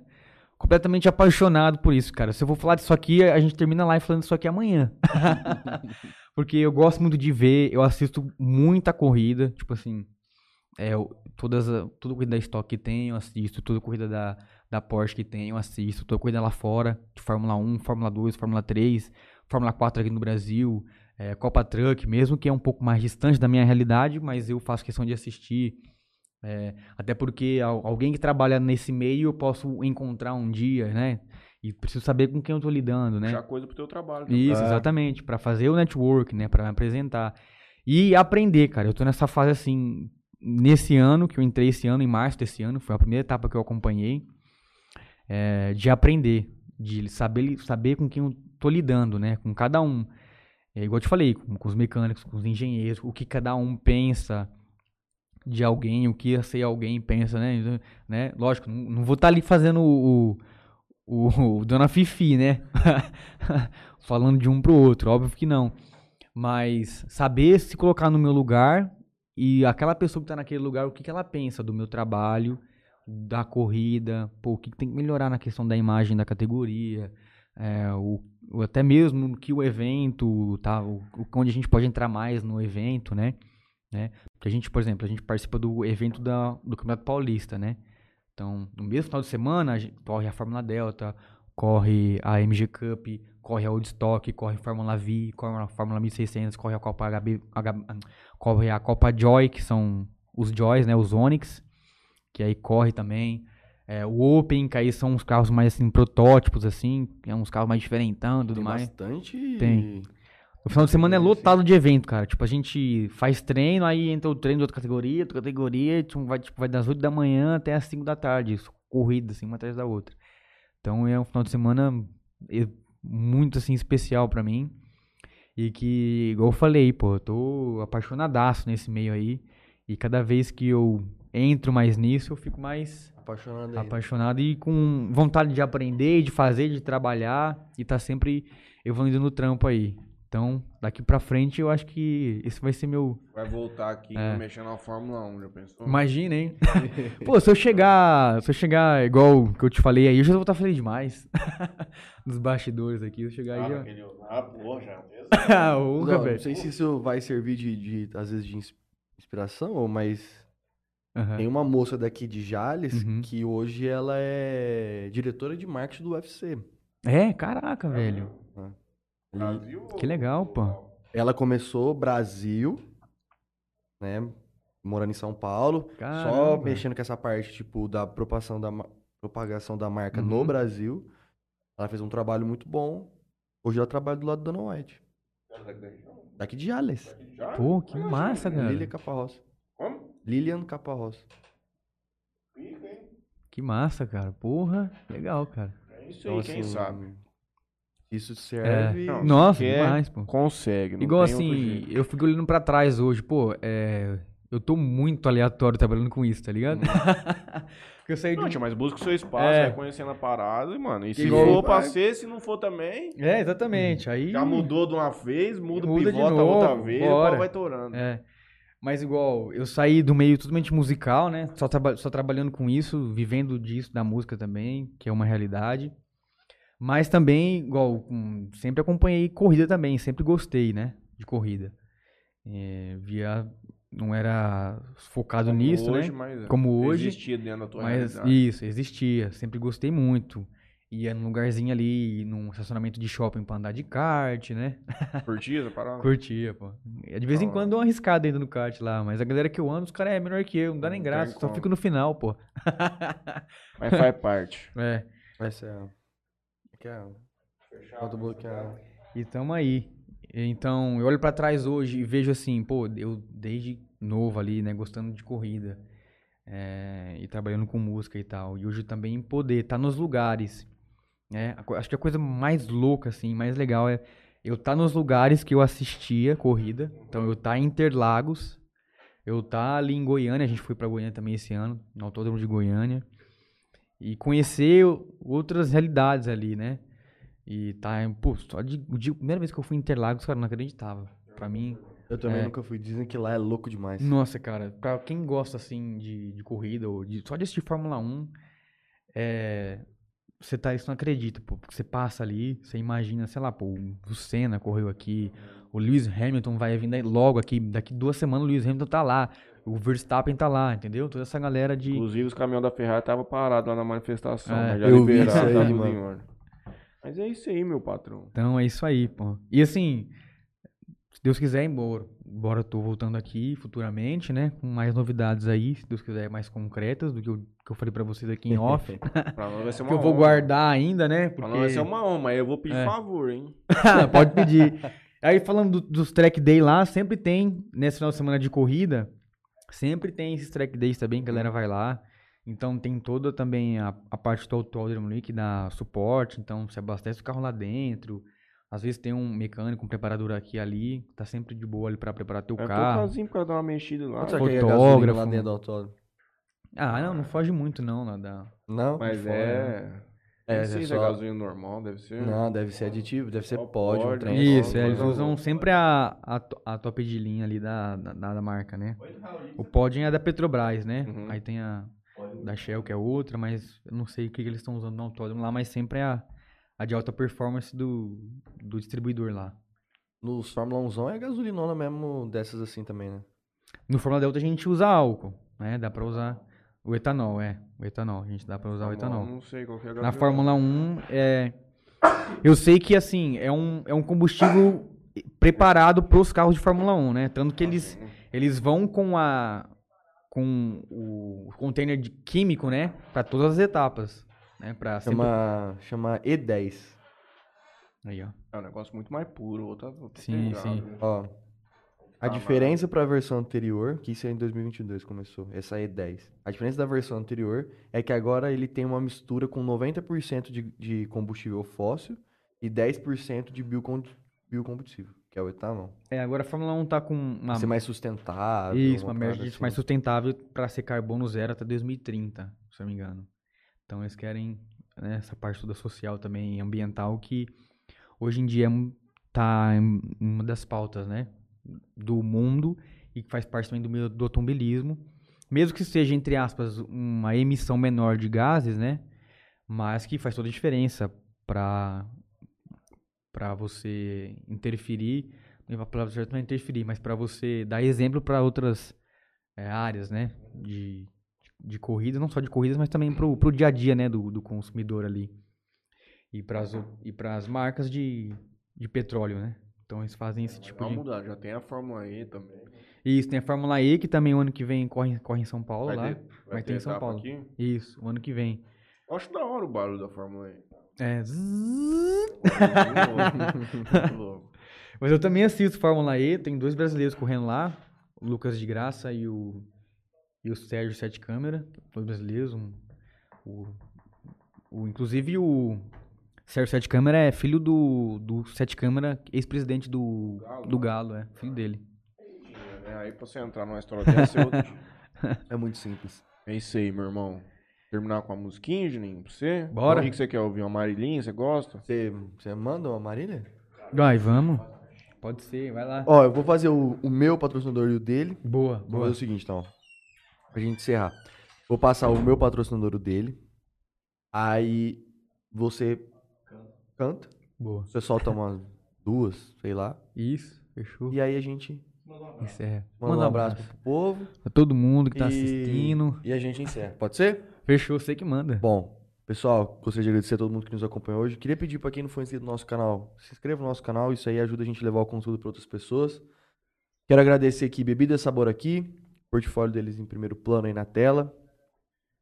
Completamente apaixonado por isso, cara. Se eu for falar disso aqui, a gente termina a live falando disso aqui amanhã. Porque eu gosto muito de ver, eu assisto muita corrida, tipo assim. É, todas, a- toda corrida da Stock que tem, eu assisto. Toda corrida da, da Porsche que tem, eu assisto. Toda corrida lá fora, de Fórmula 1, Fórmula 2, Fórmula 3, Fórmula 4 aqui no Brasil, é, Copa Truck, mesmo que é um pouco mais distante da minha realidade, mas eu faço questão de assistir. É, até porque al- alguém que trabalha nesse meio eu posso encontrar um dia, né? E preciso saber com quem eu tô lidando, né? Puxar coisa pro teu trabalho. também. Isso, É. exatamente, Pra fazer o network, né, Pra me apresentar. E aprender, cara. Eu tô nessa fase assim, nesse ano que eu entrei esse ano em março desse ano, foi a primeira etapa que eu acompanhei, é, de aprender, de saber saber com quem eu tô lidando, né, com cada um. É igual eu te falei, com, com os mecânicos, com os engenheiros, o que cada um pensa de alguém, o que esse alguém pensa, né? né? Lógico, não, não vou estar ali fazendo o, o, o Dona Fifi, né? Falando de um pro outro, óbvio que não. Mas saber se colocar no meu lugar e aquela pessoa que tá naquele lugar, o que, que ela pensa do meu trabalho, da corrida, pô, o que, que tem que melhorar na questão da imagem da categoria, é, o, o- até mesmo que o evento, tá, o, onde a gente pode entrar mais no evento, né? né? Porque a gente, por exemplo, a gente participa do evento da, do Campeonato Paulista, né? Então, no mesmo final de semana, a gente corre a Fórmula Delta, corre a MG Cup, corre a Woodstock, corre a Fórmula V, corre a Fórmula 1600, corre a Copa HB, corre a Copa Joy, que são os Joys, né, os Onix, que aí corre também. É, o Open, que aí são uns carros mais assim, protótipos, assim, é uns carros mais diferentão e tudo Tem mais. bastante. Tem. O final de semana é lotado de evento, cara. Tipo, a gente faz treino, aí entra o treino de outra categoria, outra categoria, tipo, vai, tipo, vai das 8 da manhã até as 5 da tarde. Isso, corrida, assim, uma atrás da outra. Então é um final de semana muito, assim, especial pra mim. E que, igual eu falei, pô, eu tô apaixonadaço nesse meio aí. E cada vez que eu entro mais nisso, eu fico mais Apaixonado apaixonado e com vontade de aprender, de fazer, de trabalhar e tá sempre evoluindo no trampo aí. Então, daqui pra frente, eu acho que esse vai ser meu. Vai voltar aqui É. mexendo na Fórmula 1, já pensou? Imagina, hein? Pô, se eu chegar. Se eu chegar igual que eu te falei aí, eu já vou estar feliz demais. Dos bastidores aqui, se eu chegar Ah, aí já. aquele- ah, porra, já. Ah, Não, Urra, não velho. sei se isso vai servir de, de, às vezes, de ins- inspiração, ou mas Aham. tem uma moça daqui de Jales Uhum. que hoje ela é diretora de marketing do UFC. É, caraca, velho. Brasil Que legal, pô. Ela começou Brasil, né? Morando em São Paulo. Só Caramba. mexendo com essa parte, tipo, da propagação da, propagação da marca no Uhum. Brasil. Ela fez um trabalho muito bom. Hoje ela trabalha do lado da Dana White. Daqui de Jales. Pô, que massa, cara. Lilian Caparroça. Como? Lilian hein? Que massa, cara. Porra, legal, cara. É isso aí, quem sabe. Isso serve. Não, Nossa, demais, pô. Consegue, não Igual assim, eu fico olhando pra trás hoje, pô, é, eu tô muito aleatório trabalhando com isso, tá ligado? Porque eu saí de Não, um- tia, mas busca o seu espaço, É. vai conhecendo a parada, e, mano. E se Igual- for pra ser, se não for também, É, exatamente. Aí já mudou de uma vez, muda, Muda de pivota novo, outra vez, bora. o pau vai torando. É. Mas igual, eu saí do meio totalmente musical, né? Só, traba- só trabalhando com isso, vivendo disso, da música também, que é uma realidade. Mas também, igual, sempre acompanhei corrida também, sempre gostei, né? De corrida. É, via. Não era focado Como nisso, hoje, né? mas Como hoje. Existia dentro da tua Mas realidade. isso, existia. Sempre gostei muito. Ia num lugarzinho ali, num estacionamento de shopping pra andar de kart, né? Curtia essa parada? Curtia, pô. De vez em quando dou uma arriscada ainda no kart lá, mas a galera que eu ando, os caras é menor que eu, não dá nem graça, só como. fico no final, pô. Mas faz parte. É, Essa é bloquear. e tamo aí. Então, eu olho pra trás hoje e vejo assim, pô, eu desde novo ali, né, gostando de corrida, é, e trabalhando com música e tal, e hoje também poder estar nos lugares, né, acho que a coisa mais louca, assim, mais legal é eu estar nos lugares que eu assistia corrida, então eu estar em Interlagos, eu estar ali em Goiânia, a gente foi pra Goiânia também esse ano, no Autódromo de Goiânia, e conhecer outras realidades ali, né, e tá, pô, só de, a primeira vez que eu fui em Interlagos, cara, não acreditava. Pra mim, Eu também É. nunca fui. Dizem que lá é louco demais. nossa, cara, pra quem gosta, assim, de, de corrida, ou de, só de assistir Fórmula 1, é, você tá, isso não acredita, pô, porque você passa ali, você imagina, sei lá, pô, o Senna correu aqui, o Lewis Hamilton vai vir logo aqui, daqui duas semanas o Lewis Hamilton tá lá, o Verstappen tá lá, entendeu? Toda essa galera de... Inclusive, os caminhões da Ferrari estavam parados lá na manifestação. É, mas já eu vi liberaram, isso aí, tá tudo mano. em ordem. Mas é isso aí, meu patrão. Então é isso aí, pô. E assim, se Deus quiser, embora, embora eu tô voltando aqui futuramente, né? Com mais novidades aí, se Deus quiser, mais concretas do que eu, que eu falei pra vocês aqui em off. Pra nós vai ser uma que eu vou honra. guardar ainda, né? Pra Porque... nós vai ser uma honra, mas eu vou pedir É. favor, hein? Pode pedir. Aí falando do- dos track day lá, sempre tem, nesse final de semana de corrida, sempre tem esses track days também, que a galera vai lá. Então tem toda também a, a parte do autódromo ali que dá suporte, então você abastece o carro lá dentro. Às vezes tem um mecânico, um preparador aqui e ali, tá sempre de boa ali pra preparar teu É carro. tocazinho pra dar uma mexida lá. Quanto que é a gasolina lá Fotógrafo. dentro do autódromo? Ah, não, não foge muito não, lá da... Não? Mas é. É, sei é se é só- gasolina normal, deve ser. Não, deve ser aditivo, deve ser Só pódio, um né? Isso, é, eles usam sempre a, a, a top de linha ali da, da, da marca, né? O pódio é da Petrobras, né? Uhum. Aí tem a da Shell, que é outra, mas eu não sei o que, que eles estão usando no autódromo lá, mas sempre é a, a de alta performance do, do distribuidor lá. Nos Fórmula 1 é gasolinona mesmo dessas assim também, né? No Fórmula Delta a gente usa álcool, né? Dá pra usar o etanol, é. O etanol, a gente dá pra usar o etanol. Não sei qual que é a Na. Fórmula 1, é, eu sei que assim, é um, é um combustível preparado para os carros de Fórmula 1, né? Tanto que eles, eles vão com a com o container de químico, né, para todas as etapas, né, para Chama, chama E10. Aí, ó. É um negócio muito mais puro. Outra, outra Sim, pegada, sim. né? Ó, a Ah, diferença para a versão anterior, que isso é em 2022 começou, essa E10. A diferença da versão anterior é que agora ele tem uma mistura com 90% de, de combustível fóssil e 10% de biocombustível, que é o etanol. É, agora a Fórmula 1 tá com uma Ser mais sustentável. Isso, uma merda assim. mais sustentável para ser carbono zero até 2030, se eu não me engano. Então eles querem né, essa parte toda social também, ambiental, que hoje em dia é tá em uma das pautas, né? Do mundo e que faz parte também do, meio do automobilismo. Mesmo que seja, entre aspas, uma emissão menor de gases, né? Mas que faz toda a diferença para para você interferir, não é a palavra certa não interferir, mas para você dar exemplo para outras é, áreas, né, de, de corrida, não só de corridas, mas também pro, pro dia a dia, né, do, do consumidor ali. E para as marcas de, de petróleo, né? Então eles fazem esse tipo Vai de... mudar, já tem a Fórmula E também. Isso, tem a Fórmula E, que também o ano que vem corre, corre em São Paulo Vai lá. ter, vai ter em São Paulo. Aqui. Isso, o ano que vem. Eu acho da hora o barulho da Fórmula E. É... Mas eu também assisto Fórmula E, tem dois brasileiros correndo lá, o Lucas de Graça e o, e o Sérgio Sete Câmara, dois brasileiros. Um, o, o, inclusive o Sérgio Sete Câmara é filho do, do Sete Câmara, ex-presidente do, do Galo, é, filho dele. É, aí pra você entrar numa história dessa é. É muito simples. É isso aí, meu irmão. Terminar com a musiquinha, Juninho, pra você? Bora. O que você quer ouvir? Uma Marília, você gosta? Você, você manda uma Marília? Vai, vamos. Pode ser, vai lá. Ó, eu vou fazer o, o meu patrocinador e o dele. Boa, Vou boa. fazer o seguinte, então. Pra gente encerrar. Vou passar o meu patrocinador e o dele. Aí você canta. Boa. Você solta umas duas, sei lá. Isso, fechou. E aí a gente Encerra. manda um abraço pro povo. pra todo mundo que tá e- assistindo. E a gente encerra. Pode ser? Fechou, você que manda. Bom, pessoal, gostaria de agradecer a todo mundo que nos acompanhou hoje. Queria pedir pra quem não for inscrito no nosso canal, se inscreva no nosso canal, isso aí ajuda a gente a levar o conteúdo para outras pessoas. Quero agradecer aqui Bebida Sabor aqui, portfólio deles em primeiro plano aí na tela.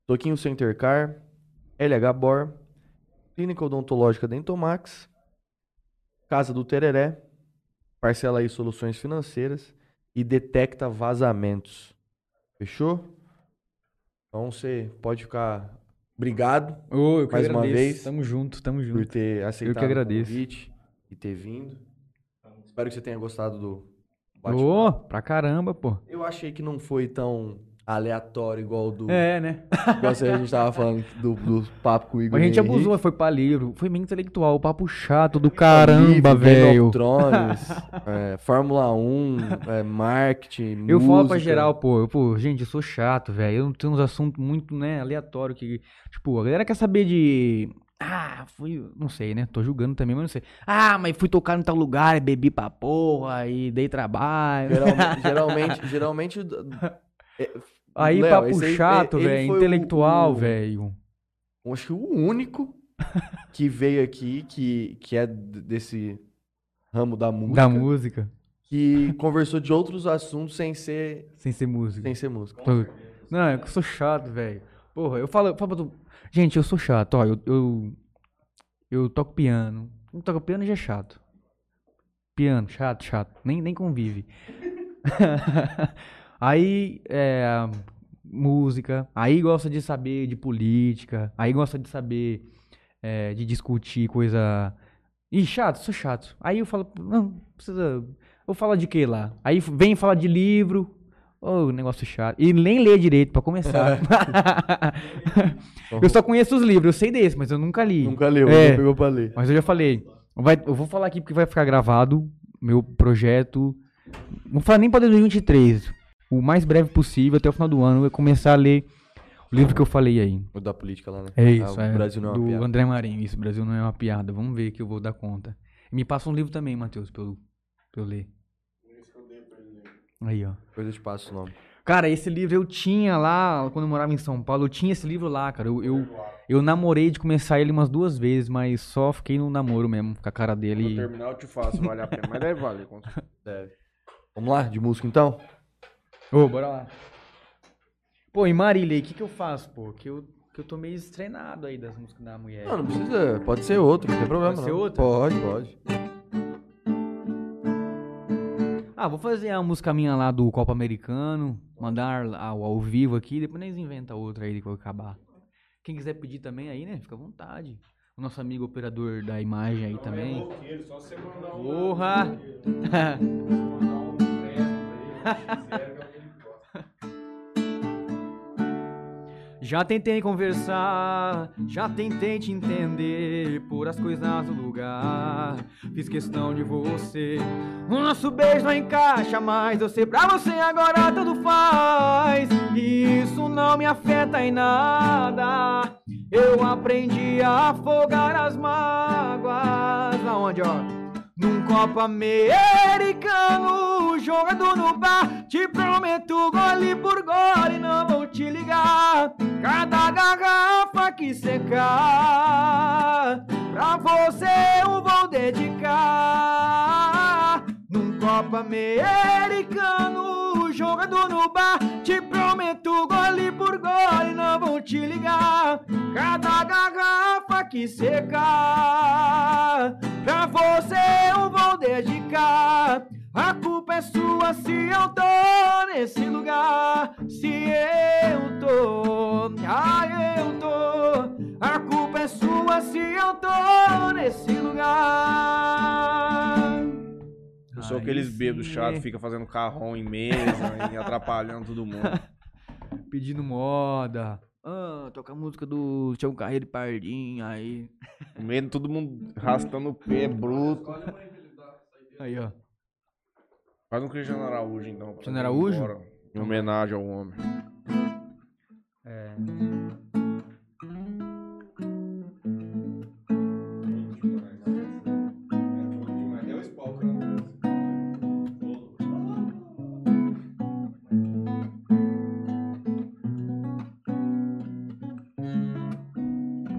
Toquinho Center Car, LH Bor, Clínica Odontológica Dentomax, Casa do Tereré, Parcela aí Soluções Financeiras e Detecta Vazamentos. Fechou? Então você pode ficar. Obrigado que Mais uma agradeço. vez. Tamo junto, tamo por junto. ter aceitado agradeço. o convite e ter vindo. Espero que você tenha gostado do bate-papo. pra caramba, pô. Eu achei que não foi tão aleatório igual do. É, né? Igual a gente tava falando do, do papo com o Igor. Mas a gente Henrique. abusou, foi pra livro. Foi meio intelectual, papo chato do caramba, velho. é, Fórmula 1, é, marketing, Eu falo pra música. geral, pô, eu, pô, gente, eu sou chato, velho. Eu não tenho uns assuntos muito, né, aleatório que, tipo, a galera quer saber de ah, fui, não sei, né? Tô julgando também, mas não sei. Ah, mas fui tocar em tal lugar, bebi pra porra e dei trabalho. Geralmente, geralmente, geralmente é, Aí Léo, papo aí, chato, velho, intelectual, velho. Acho que o único que veio aqui, que, que é desse ramo da música, Da música, que conversou de outros assuntos sem ser, sem ser música. sem ser música. Não, é eu sou chato, velho. Porra, eu falo, falo. Gente, eu sou chato, ó, eu, eu, eu toco piano. Não toco piano já é chato. Piano, chato, chato. Nem, nem convive. aí, é, música. Aí gosta de saber de política. Aí gosta de saber é, de discutir coisa... Ih, chato, sou chato. Aí eu falo, não, precisa... Eu falo de que lá? Aí vem falar de livro, Ô, negócio chato. E nem lê direito pra começar. eu só conheço os livros, eu sei desse, mas eu nunca li. Nunca leu, É. pegou pra ler. Mas eu já falei. vai- eu vou falar aqui porque vai ficar gravado meu projeto. Não vou falar nem pra 2023. O mais breve possível, até o final do ano, eu começar a ler o livro que eu falei aí. O da política lá, né? É isso, Ah, é. O Brasil não é uma do piada. André Marinho. Isso, Brasil não é uma piada. Vamos ver que eu vou dar conta. E me passa um livro também, Matheus, pra eu, pra eu ler. Aí, ó. Depois eu te passo o nome. Cara, esse livro eu tinha lá, quando eu morava em São Paulo, eu tinha esse livro lá, cara. Eu, eu, eu namorei de começar ele umas duas vezes, mas só fiquei no namoro mesmo, com a cara dele. terminar eu te faço, vale a pena. Mas deve valer. com certeza. Deve. Vamos lá, de música então? Ô, bora lá. Pô, e Marília, o que que eu faço, pô? Que eu, que eu tô meio estreinado aí das músicas da mulher. Não, não precisa. Pode ser outro, não tem problema. Pode ser não. outro? Pode, pode. Ah, vou fazer a música minha lá do Copa Americano, mandar ao, ao vivo aqui, depois nós inventa outra aí que eu acabar. Quem quiser pedir também aí, né? Fica à vontade. O nosso amigo operador da imagem aí também. Só você mandar um. Porra! Já tentei conversar, já tentei te entender, pôr as coisas no lugar. Fiz questão de você. O nosso beijo não encaixa mais, eu sei pra você agora tudo faz. Isso não me afeta em nada. Eu aprendi a afogar as mágoas. Aonde, ó? Num copo americano, jogado no bar, te prometo gole por gole, não vou te ligar. Cada garrafa que secar, pra você eu vou dedicar. Num copo americano, jogado no bar, te prometo gole por gole, não vou te ligar. Cada garrafa que secar, pra você eu vou dedicar. A culpa é sua se eu tô nesse lugar. Se eu tô, ai eu tô. A culpa é sua se eu tô nesse lugar. Eu sou aqueles bêbados chatos, é. fica fazendo carrão em mesa e atrapalhando todo mundo. Pedindo moda. Ah, toca a música do Tiago Carreiro e Pardinho aí. De todo mundo arrastando o pé, bruto. Aí, ó. Faz um Cristiano Araújo, então. Cristiano Araújo? embora, Em homenagem ao homem. É.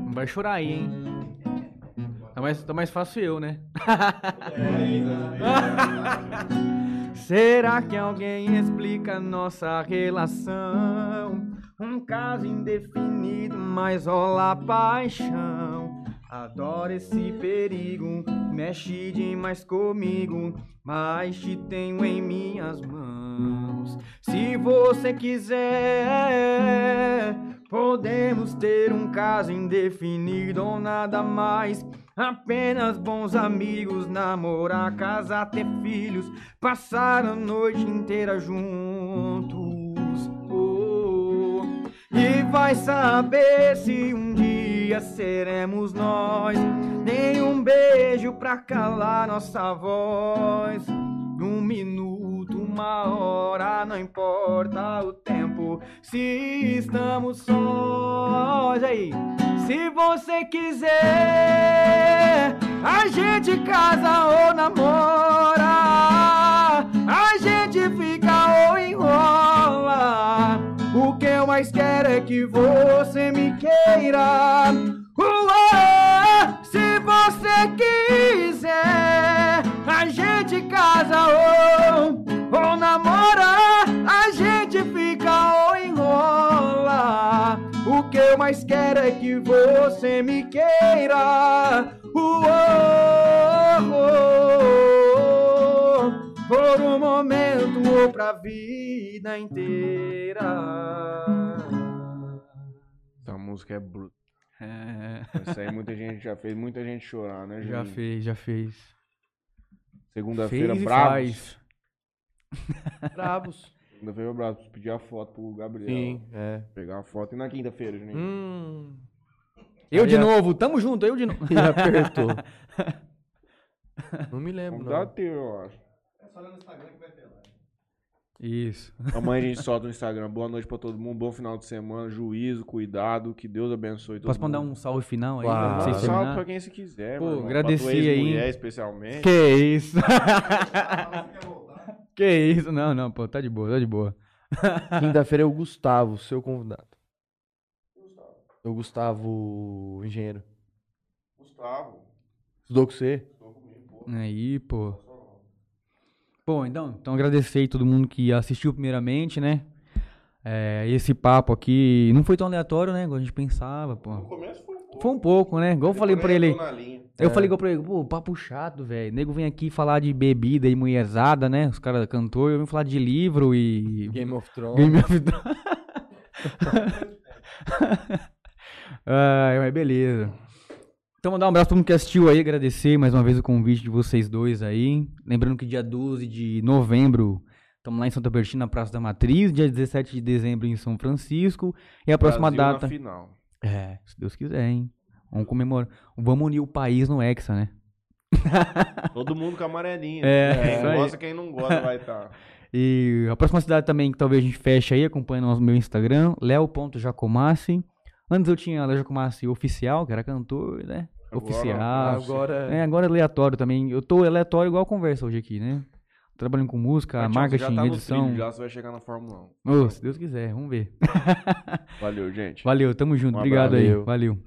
Não vai chorar aí, hein? Tá mais, tá mais fácil eu, né? Será que alguém explica nossa relação? Um caso indefinido, mas rola paixão. Adoro esse perigo, mexe demais comigo, mas te tenho em minhas mãos. Se você quiser, podemos ter um caso indefinido ou nada mais. Apenas bons amigos, namorar, casar, ter filhos, passar a noite inteira juntos. Oh, e vai saber se um dia seremos nós. Nem um beijo pra calar nossa voz. Um minuto, uma hora, não importa o tempo. Se estamos sós aí. Se você quiser, a gente casa ou namora. A gente fica ou enrola. O que eu mais quero é que você me queira. Se você quiser, a gente casa ou, ou namora. O que eu mais quero é que você me queira. Uou, por um momento ou pra vida inteira. Essa música é bruta. É, Essa aí muita gente já fez, muita gente chorar, né, já Juninho? fez, já fez. Segunda-feira, Fez e bravos. Bravos. Segunda-feira eu abraço, pedir a foto pro Gabriel. Sim, é. Pegar a foto. E na quinta-feira, Juninho? Hum. Eu de a- novo, tamo junto, eu de novo. E apertou. Não me lembro, Vamos não. teu, eu acho. É só olhar no Instagram que vai ter lá. Isso. Amanhã a gente solta no Instagram. Boa noite pra todo mundo. Bom final de semana. Juízo, cuidado. Que Deus abençoe todo Posso mandar mundo. um salve final aí? Uau. pra vocês um salve pra quem você quiser, Pô, pra tua aí. especialmente. Que isso? Que isso? Não, não, pô, tá de boa, tá de boa. Quinta-feira é o Gustavo, seu convidado. É o Gustavo, engenheiro. Gustavo. Estudou com você? tô comigo, pô. Aí, pô. Bom, então, então agradecer aí todo mundo que assistiu primeiramente, né? É, esse papo aqui não foi tão aleatório, né? Igual a gente pensava, pô. No começo foi pouco. Foi um pouco, né? Igual eu falei pra ele. Na. Eu É. falei igual pra ele, pô, papo chato, velho. Nego vem aqui falar de bebida e mulherzada, né? Os caras cantor, eu vim falar de livro e. Game of Thrones. Game of Thrones. Ai, mas beleza. Então, mandar um abraço pra todo mundo que assistiu aí, agradecer mais uma vez o convite de vocês dois aí. Lembrando que dia 12 de novembro estamos lá em Santa Bertina, na Praça da Matriz. Dia 17 de dezembro em São Francisco. E a próxima Brasil na data. final. É, se Deus quiser, hein? Vamos comemorar. Vamos unir o país no Hexa, né? Todo mundo com amarelinha. É, quem gosta, quem não gosta vai tá. estar. E a próxima cidade também que talvez a gente feche aí, acompanha no meu Instagram, leo.jacomassi. Antes eu tinha Léo Jacomassi oficial, que era cantor, né? Agora- oficial. Agora. É, agora é aleatório também. Eu tô aleatório igual a conversa hoje aqui, né? Trabalhando com música, Mas, tchau, marketing, já tá edição. trilho, já você vai chegar na Fórmula Ô, se Deus quiser, vamos ver. 1. Valeu, gente. Valeu, tamo junto. Um Obrigado aí. abraço. Valeu.